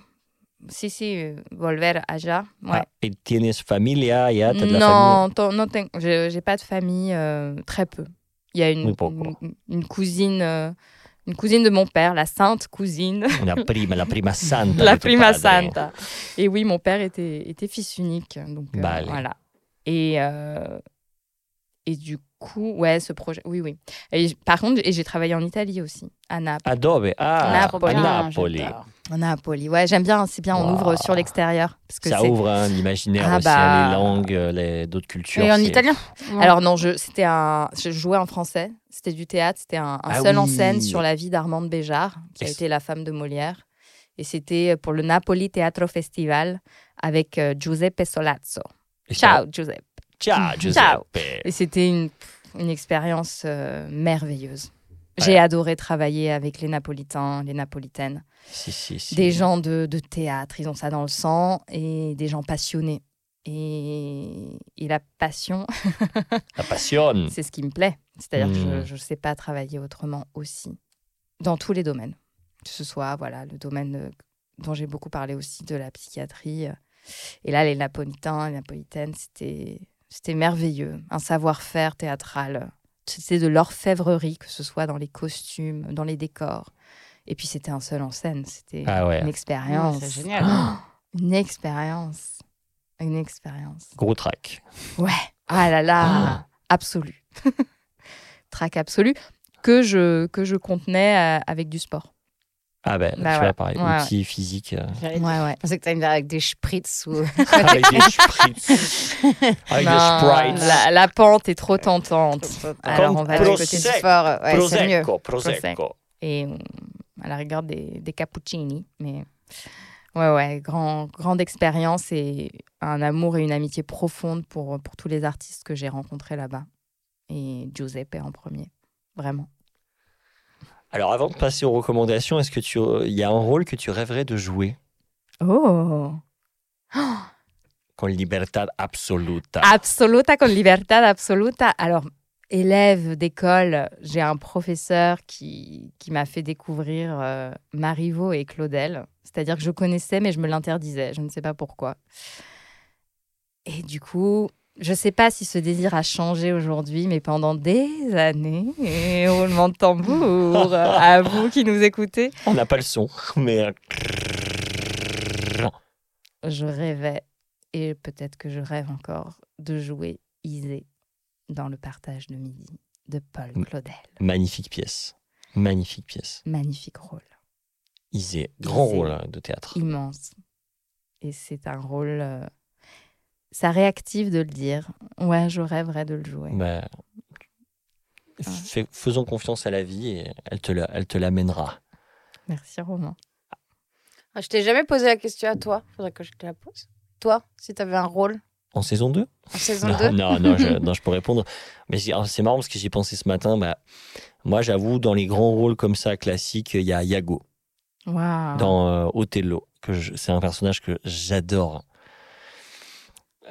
Si, si, euh, volver allá. Ouais. Ah, et tienes familia, ya, t'as de la non, ton- non j'ai pas de famille, euh, très peu. Il y a une, Oui, pourquoi une, une cousine, euh, une cousine de mon père, la sainte cousine. La prima, la prima santa. la prima santa. Et oui, mon père était, était fils unique, donc euh, Vale. voilà. Et, euh, Et du coup, ouais, ce projet, oui, oui. Et par contre, et j'ai travaillé en Italie aussi, à Naples. Adobe. Ah, Napoli. à Napoli. j'adore. À Napoli, ouais, j'aime bien, c'est bien, on Wow. ouvre sur l'extérieur. Parce que Ça ouvre hein, l'imaginaire Ah aussi, bah. hein, les langues, euh, les- d'autres cultures. Et en italien Alors non, je, c'était un, je jouais en français, c'était du théâtre, c'était un, un Ah seul en scène sur la vie d'Armande Béjart, qui a été la femme de Molière. Et c'était pour le Napoli Teatro Festival avec euh, Giuseppe Solazzo. Et Ciao Giuseppe. Ciao, Giuseppe. Ciao. Et c'était une, une expérience euh, merveilleuse. J'ai adoré travailler avec les Napolitains, les Napolitaines. Si, si, si. Des gens de, de théâtre, ils ont ça dans le sang, et des gens passionnés. Et, et la passion, La passionne. c'est ce qui me plaît. C'est-à-dire que je ne sais pas travailler autrement aussi, dans tous les domaines. Que ce soit voilà, le domaine euh, dont j'ai beaucoup parlé aussi, de la psychiatrie. Et là, les Napolitains, les Napolitaines, c'était c'était merveilleux. Un savoir-faire théâtral. C'était de l'orfèvrerie, que ce soit dans les costumes, dans les décors. Et puis, c'était un seul en scène. C'était Ah ouais. une expérience. C'est génial. Oh, une expérience. Une expérience. Gros track. Ouais. Ah là là, absolu. Trac absolu que je, que je contenais euh, avec du sport. Ah ben, Bah tu voilà. vois, pareil, Ouais, outils physiques. euh, Ouais, ouais. Je pensais que tu allais me dire avec des spritz ou. avec des spritz. Avec Non, des sprites. la, la pente est trop tentante. Alors, on va du Prosecco. côté du C'est fort, ouais, c'est mieux. Prosecco. Et euh, à la rigueur des, des cappuccini. Mais ouais, ouais, grand, grande expérience et un amour et une amitié profonde pour, pour tous les artistes que j'ai rencontrés là-bas. Et Giuseppe en premier. Vraiment. Alors, avant de passer aux recommandations, est-ce que tu, il y a un rôle que tu rêverais de jouer? Oh! con libertad absoluta Absoluta con libertad absoluta. Alors, élève d'école, j'ai un professeur qui, qui m'a fait découvrir euh, Marivaux et Claudel. C'est-à-dire que je connaissais, mais je me l'interdisais. Je ne sais pas pourquoi. Et du coup, je ne sais pas si ce désir a changé aujourd'hui, mais pendant des années, et roulement de tambour, à vous qui nous écoutez, On n'a pas le son, mais. je rêvais, et peut-être que je rêve encore, de jouer Isée dans le partage de midi de Paul. Claudel. Magnifique pièce. Magnifique pièce. Magnifique rôle, Isée. Grand Isée. rôle hein, de théâtre. immense. Et c'est un rôle. euh, Ça réactive de le dire. Ouais, je rêverais de le jouer. Bah, fais- faisons confiance à la vie et elle te, la- elle te l'amènera. Merci Romain. Ah, Je t'ai jamais posé la question à toi. Faudrait que je te la pose. Toi, si tu avais un rôle En saison 2 en saison non, 2 non, non, je, non, je peux répondre. Mais c'est c'est marrant parce que j'y ai pensé ce matin. Bah, moi, j'avoue, dans les grands rôles comme ça, classiques, il y a Yago Waouh. dans euh, Othello. que je- C'est un personnage que j'adore.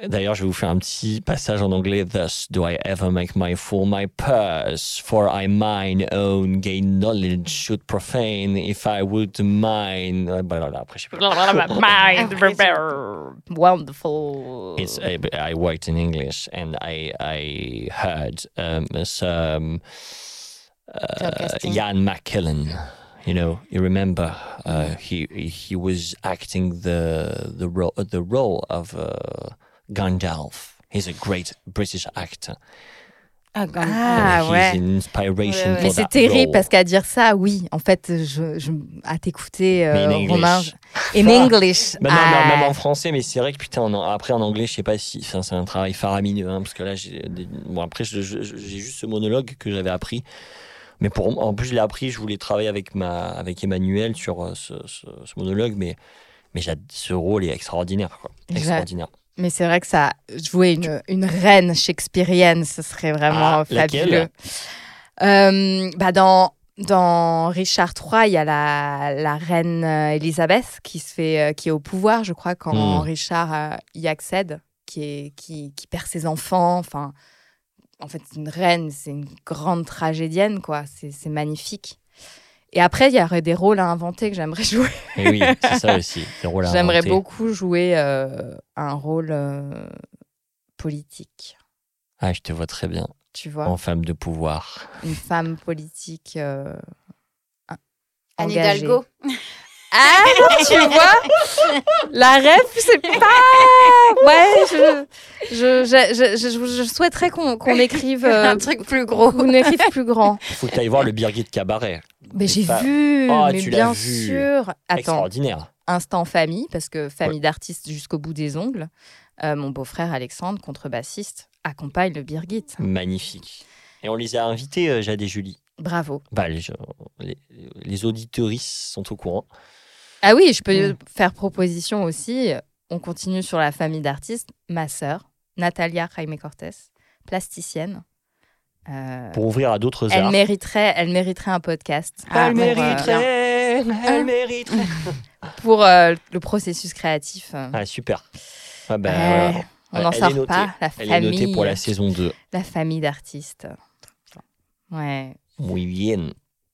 D'ailleurs, je vais vous faire un petit passage en anglais. Thus do I ever make my fool my purse, for I mine own gain knowledge should profane if I would mine. Euh, voilà, après, je sais pas. Wonderful. It's, I, I worked in English and I I heard um, some uh, Jan McKellen. You know, you remember uh, he he was acting the the role the role of uh, Gandalf. He's a great British actor. Ah, Ah, He's ouais. an inspiration Ouais, ouais. for Mais c'est terrible role. parce qu'à dire ça, oui, en fait, je, je- à t'écouter, euh, Mais in English. Romain, in. English. Bah non, ah, non, même en français, mais c'est vrai que putain, en- après en anglais, je sais pas si. c'est un travail faramineux, hein, parce que là, j'ai bon, après, j'ai juste ce monologue que j'avais appris. Mais pour, en plus, je l'ai appris, je voulais travailler avec, ma, avec Emmanuel sur euh, ce, ce- ce monologue, mais, mais ce rôle est extraordinaire. Quoi. Extraordinaire. Mais c'est vrai que ça, jouer une, une reine shakespearienne, ce serait vraiment Ah, fabuleux. Euh, bah dans, dans Richard III, il y a la, la reine euh, Elisabeth qui, se fait, euh, qui est au pouvoir, je crois, quand Mm. Richard euh, y accède, qui, est, qui, qui perd ses enfants. Enfin, en fait, c'est une reine, c'est une grande tragédienne, quoi. C'est c'est magnifique. Et après, il y aurait des rôles à inventer que j'aimerais jouer. Et oui, c'est ça aussi. les rôles à J'aimerais inventer. beaucoup jouer euh, un rôle euh, politique, Ah, je te vois très bien. tu vois? En femme de pouvoir. Une femme politique. euh, Anne engagée. Hidalgo. Ah, tu vois? La rêve, c'est pas. Ouais, je, je, je, je, je- je souhaiterais qu'on qu'on écrive euh, Un truc plus gros. qu'on écrive plus grand. Il faut que tu ailles voir le Birgit Cabaret. Mais j'ai Pas- vu, Oh, mais tu l'as bien vu. sûr. Attends, Extraordinaire. instant famille, parce que famille d'artistes jusqu'au bout des ongles. Euh, mon beau-frère Alexandre, contrebassiste, accompagne le Birgit. Magnifique. Et on les a invités, euh, Jade et Julie. Bravo. Bah, les, les, sont au courant. Ah oui, je peux Mm. faire proposition aussi. On continue sur la famille d'artistes. Ma sœur, Natalia Jaime Cortés, plasticienne. Euh, Pour ouvrir à d'autres elle arts. mériterait, elle mériterait un podcast. Ah, elle pour, euh, mériterait, elle mériterait. pour euh, le processus créatif. Ah, super. Ah voilà. on n'en Elle sort notée. pas. La Elle famille, est notée pour la saison 2. la famille d'artistes. Ouais. Muy bien.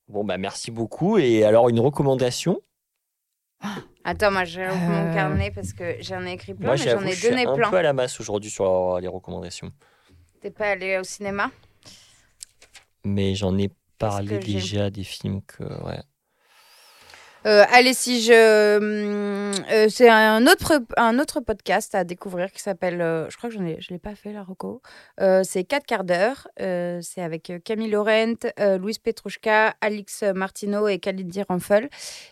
Bon, bah, merci beaucoup. Et alors, une recommandation? Attends, moi j'ai mon carnet parce que j'en ai écrit plein, Moi, mais j'en ai je suis donné un plein. peu à la masse aujourd'hui sur les recommandations. T'es pas allé au cinéma? Mais j'en ai parlé déjà des films que. Ouais. Euh, allez, si je. hum, euh, c'est un autre, un autre podcast à découvrir qui s'appelle. euh, je crois que ai, je l'ai pas fait, la Rocco. Euh, c'est 4 quarts d'heure. Euh, c'est avec euh, Camille Laurent, euh, Louise Petrouchka, Alix Martineau et Khalid Ramphel.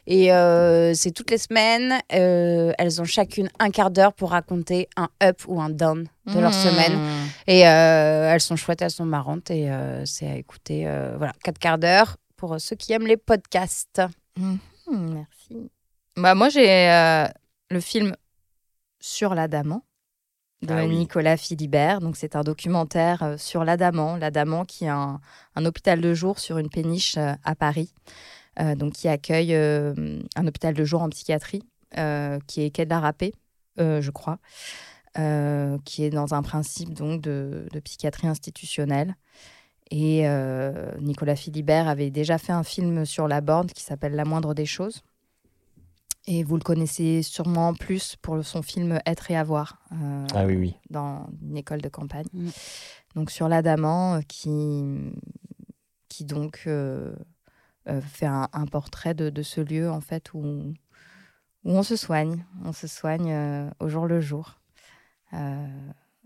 Et euh, c'est toutes les semaines. Euh, elles ont chacune un quart d'heure pour raconter un up ou un down de leur Mmh. semaine. Et euh, elles sont chouettes, elles sont marrantes. Et euh, c'est à écouter. euh, voilà, 4 quarts d'heure pour ceux qui aiment les podcasts. Hmm, merci. Bah, moi, j'ai euh, le film Sur l'Adamant de Ah oui. Nicolas Philibert. Donc, c'est un documentaire euh, sur l'Adamant. L'Adamant qui est un, un hôpital de jour sur une péniche euh, à Paris. Euh, donc, qui accueille euh, un hôpital de jour en psychiatrie euh, qui est quai de la euh, je crois. euh, qui est dans un principe donc de, de psychiatrie institutionnelle. Et euh, Nicolas Philibert avait déjà fait un film sur la borne qui s'appelle La moindre des choses. Et vous le connaissez sûrement plus pour son film Être et avoir euh, Ah oui, oui. dans une école de campagne. Mm. Donc sur l'Adamant euh, qui, qui donc euh, euh, fait un, un portrait de, de ce lieu en fait où, où on se soigne. On se soigne euh, au jour le jour.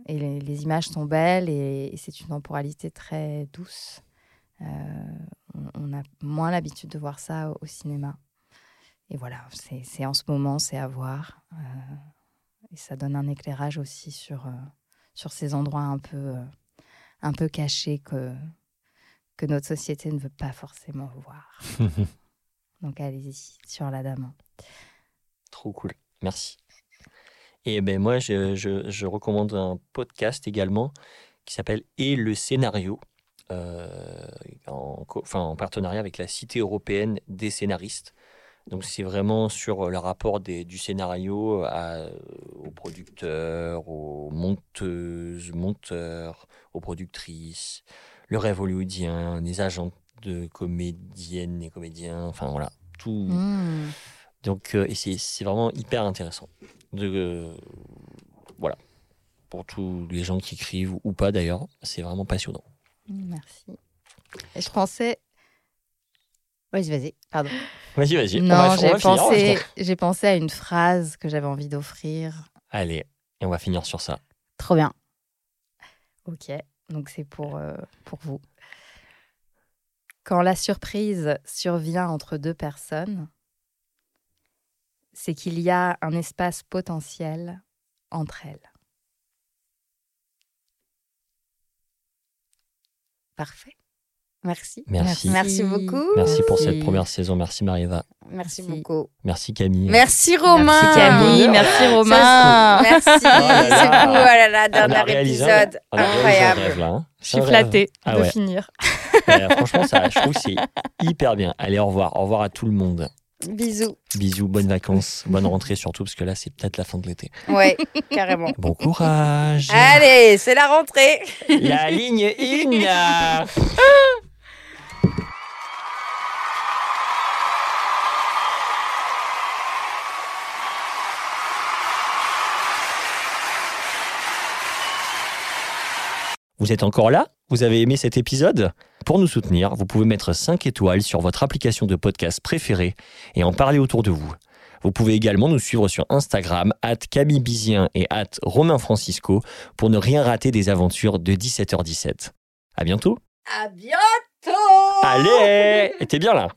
Et les, les images sont belles et, et c'est une temporalité très douce. Euh, on, on a moins l'habitude de voir ça au, au cinéma. Et voilà, c'est en ce moment, c'est à voir. Euh, et ça donne un éclairage aussi sur, euh, sur ces endroits un peu, euh, un peu cachés que, que notre société ne veut pas forcément voir. Donc allez-y, sur l'Adamant. Trop cool. Merci. Et ben moi, je, je- je recommande un podcast également qui s'appelle Et le scénario, euh, en, enfin, en partenariat avec la Cité européenne des scénaristes. Donc c'est vraiment sur le rapport des- du scénario à- aux producteurs, aux monteuses, monteurs, aux productrices, le rêve hollywoodien, les agents de comédiennes et comédiens, enfin voilà, tout. Mmh. Donc, euh, et c'est vraiment hyper intéressant. De, euh, voilà. Pour tous les gens qui écrivent ou pas d'ailleurs, c'est vraiment passionnant. Merci. Je pensais. Vas-y, vas-y, pardon. Vas-y, vas-y. on va- Non, on j'ai pensé, j'ai pensé à une phrase que j'avais envie d'offrir. Allez, et on va finir sur ça. Trop bien. Ok, donc c'est pour, euh, pour vous. Quand la surprise survient entre deux personnes, c'est qu'il y a un espace potentiel entre elles. Parfait. Merci. Merci. Merci beaucoup. Merci pour cette Merci. première saison. Merci Marieva. Merci, Merci. beaucoup. Merci Camille. Merci Romain. Merci Camille, merci Ça, Romain. Merci. Oh là là. C'est fou. Oh là là, a dernier épisode. un Incroyable. rêve, là, hein. Je suis flattée Ah de ouais. finir. Euh, franchement, ça, je trouve que c'est hyper bien. Allez, au revoir. Au revoir à tout le monde. Bisous. Bisous, bonnes vacances, bonne rentrée surtout, parce que là, c'est peut-être la fin de l'été. Ouais, carrément. Bon courage. Allez, c'est la rentrée. La ligne 1 Vous êtes encore là? Vous avez aimé cet épisode? Pour nous soutenir, vous pouvez mettre 5 étoiles sur votre application de podcast préférée et en parler autour de vous. Vous pouvez également nous suivre sur Instagram, at Camille Bizien et at Romain Francisco, pour ne rien rater des aventures de 17h17. À bientôt! À bientôt! Allez! T'es bien là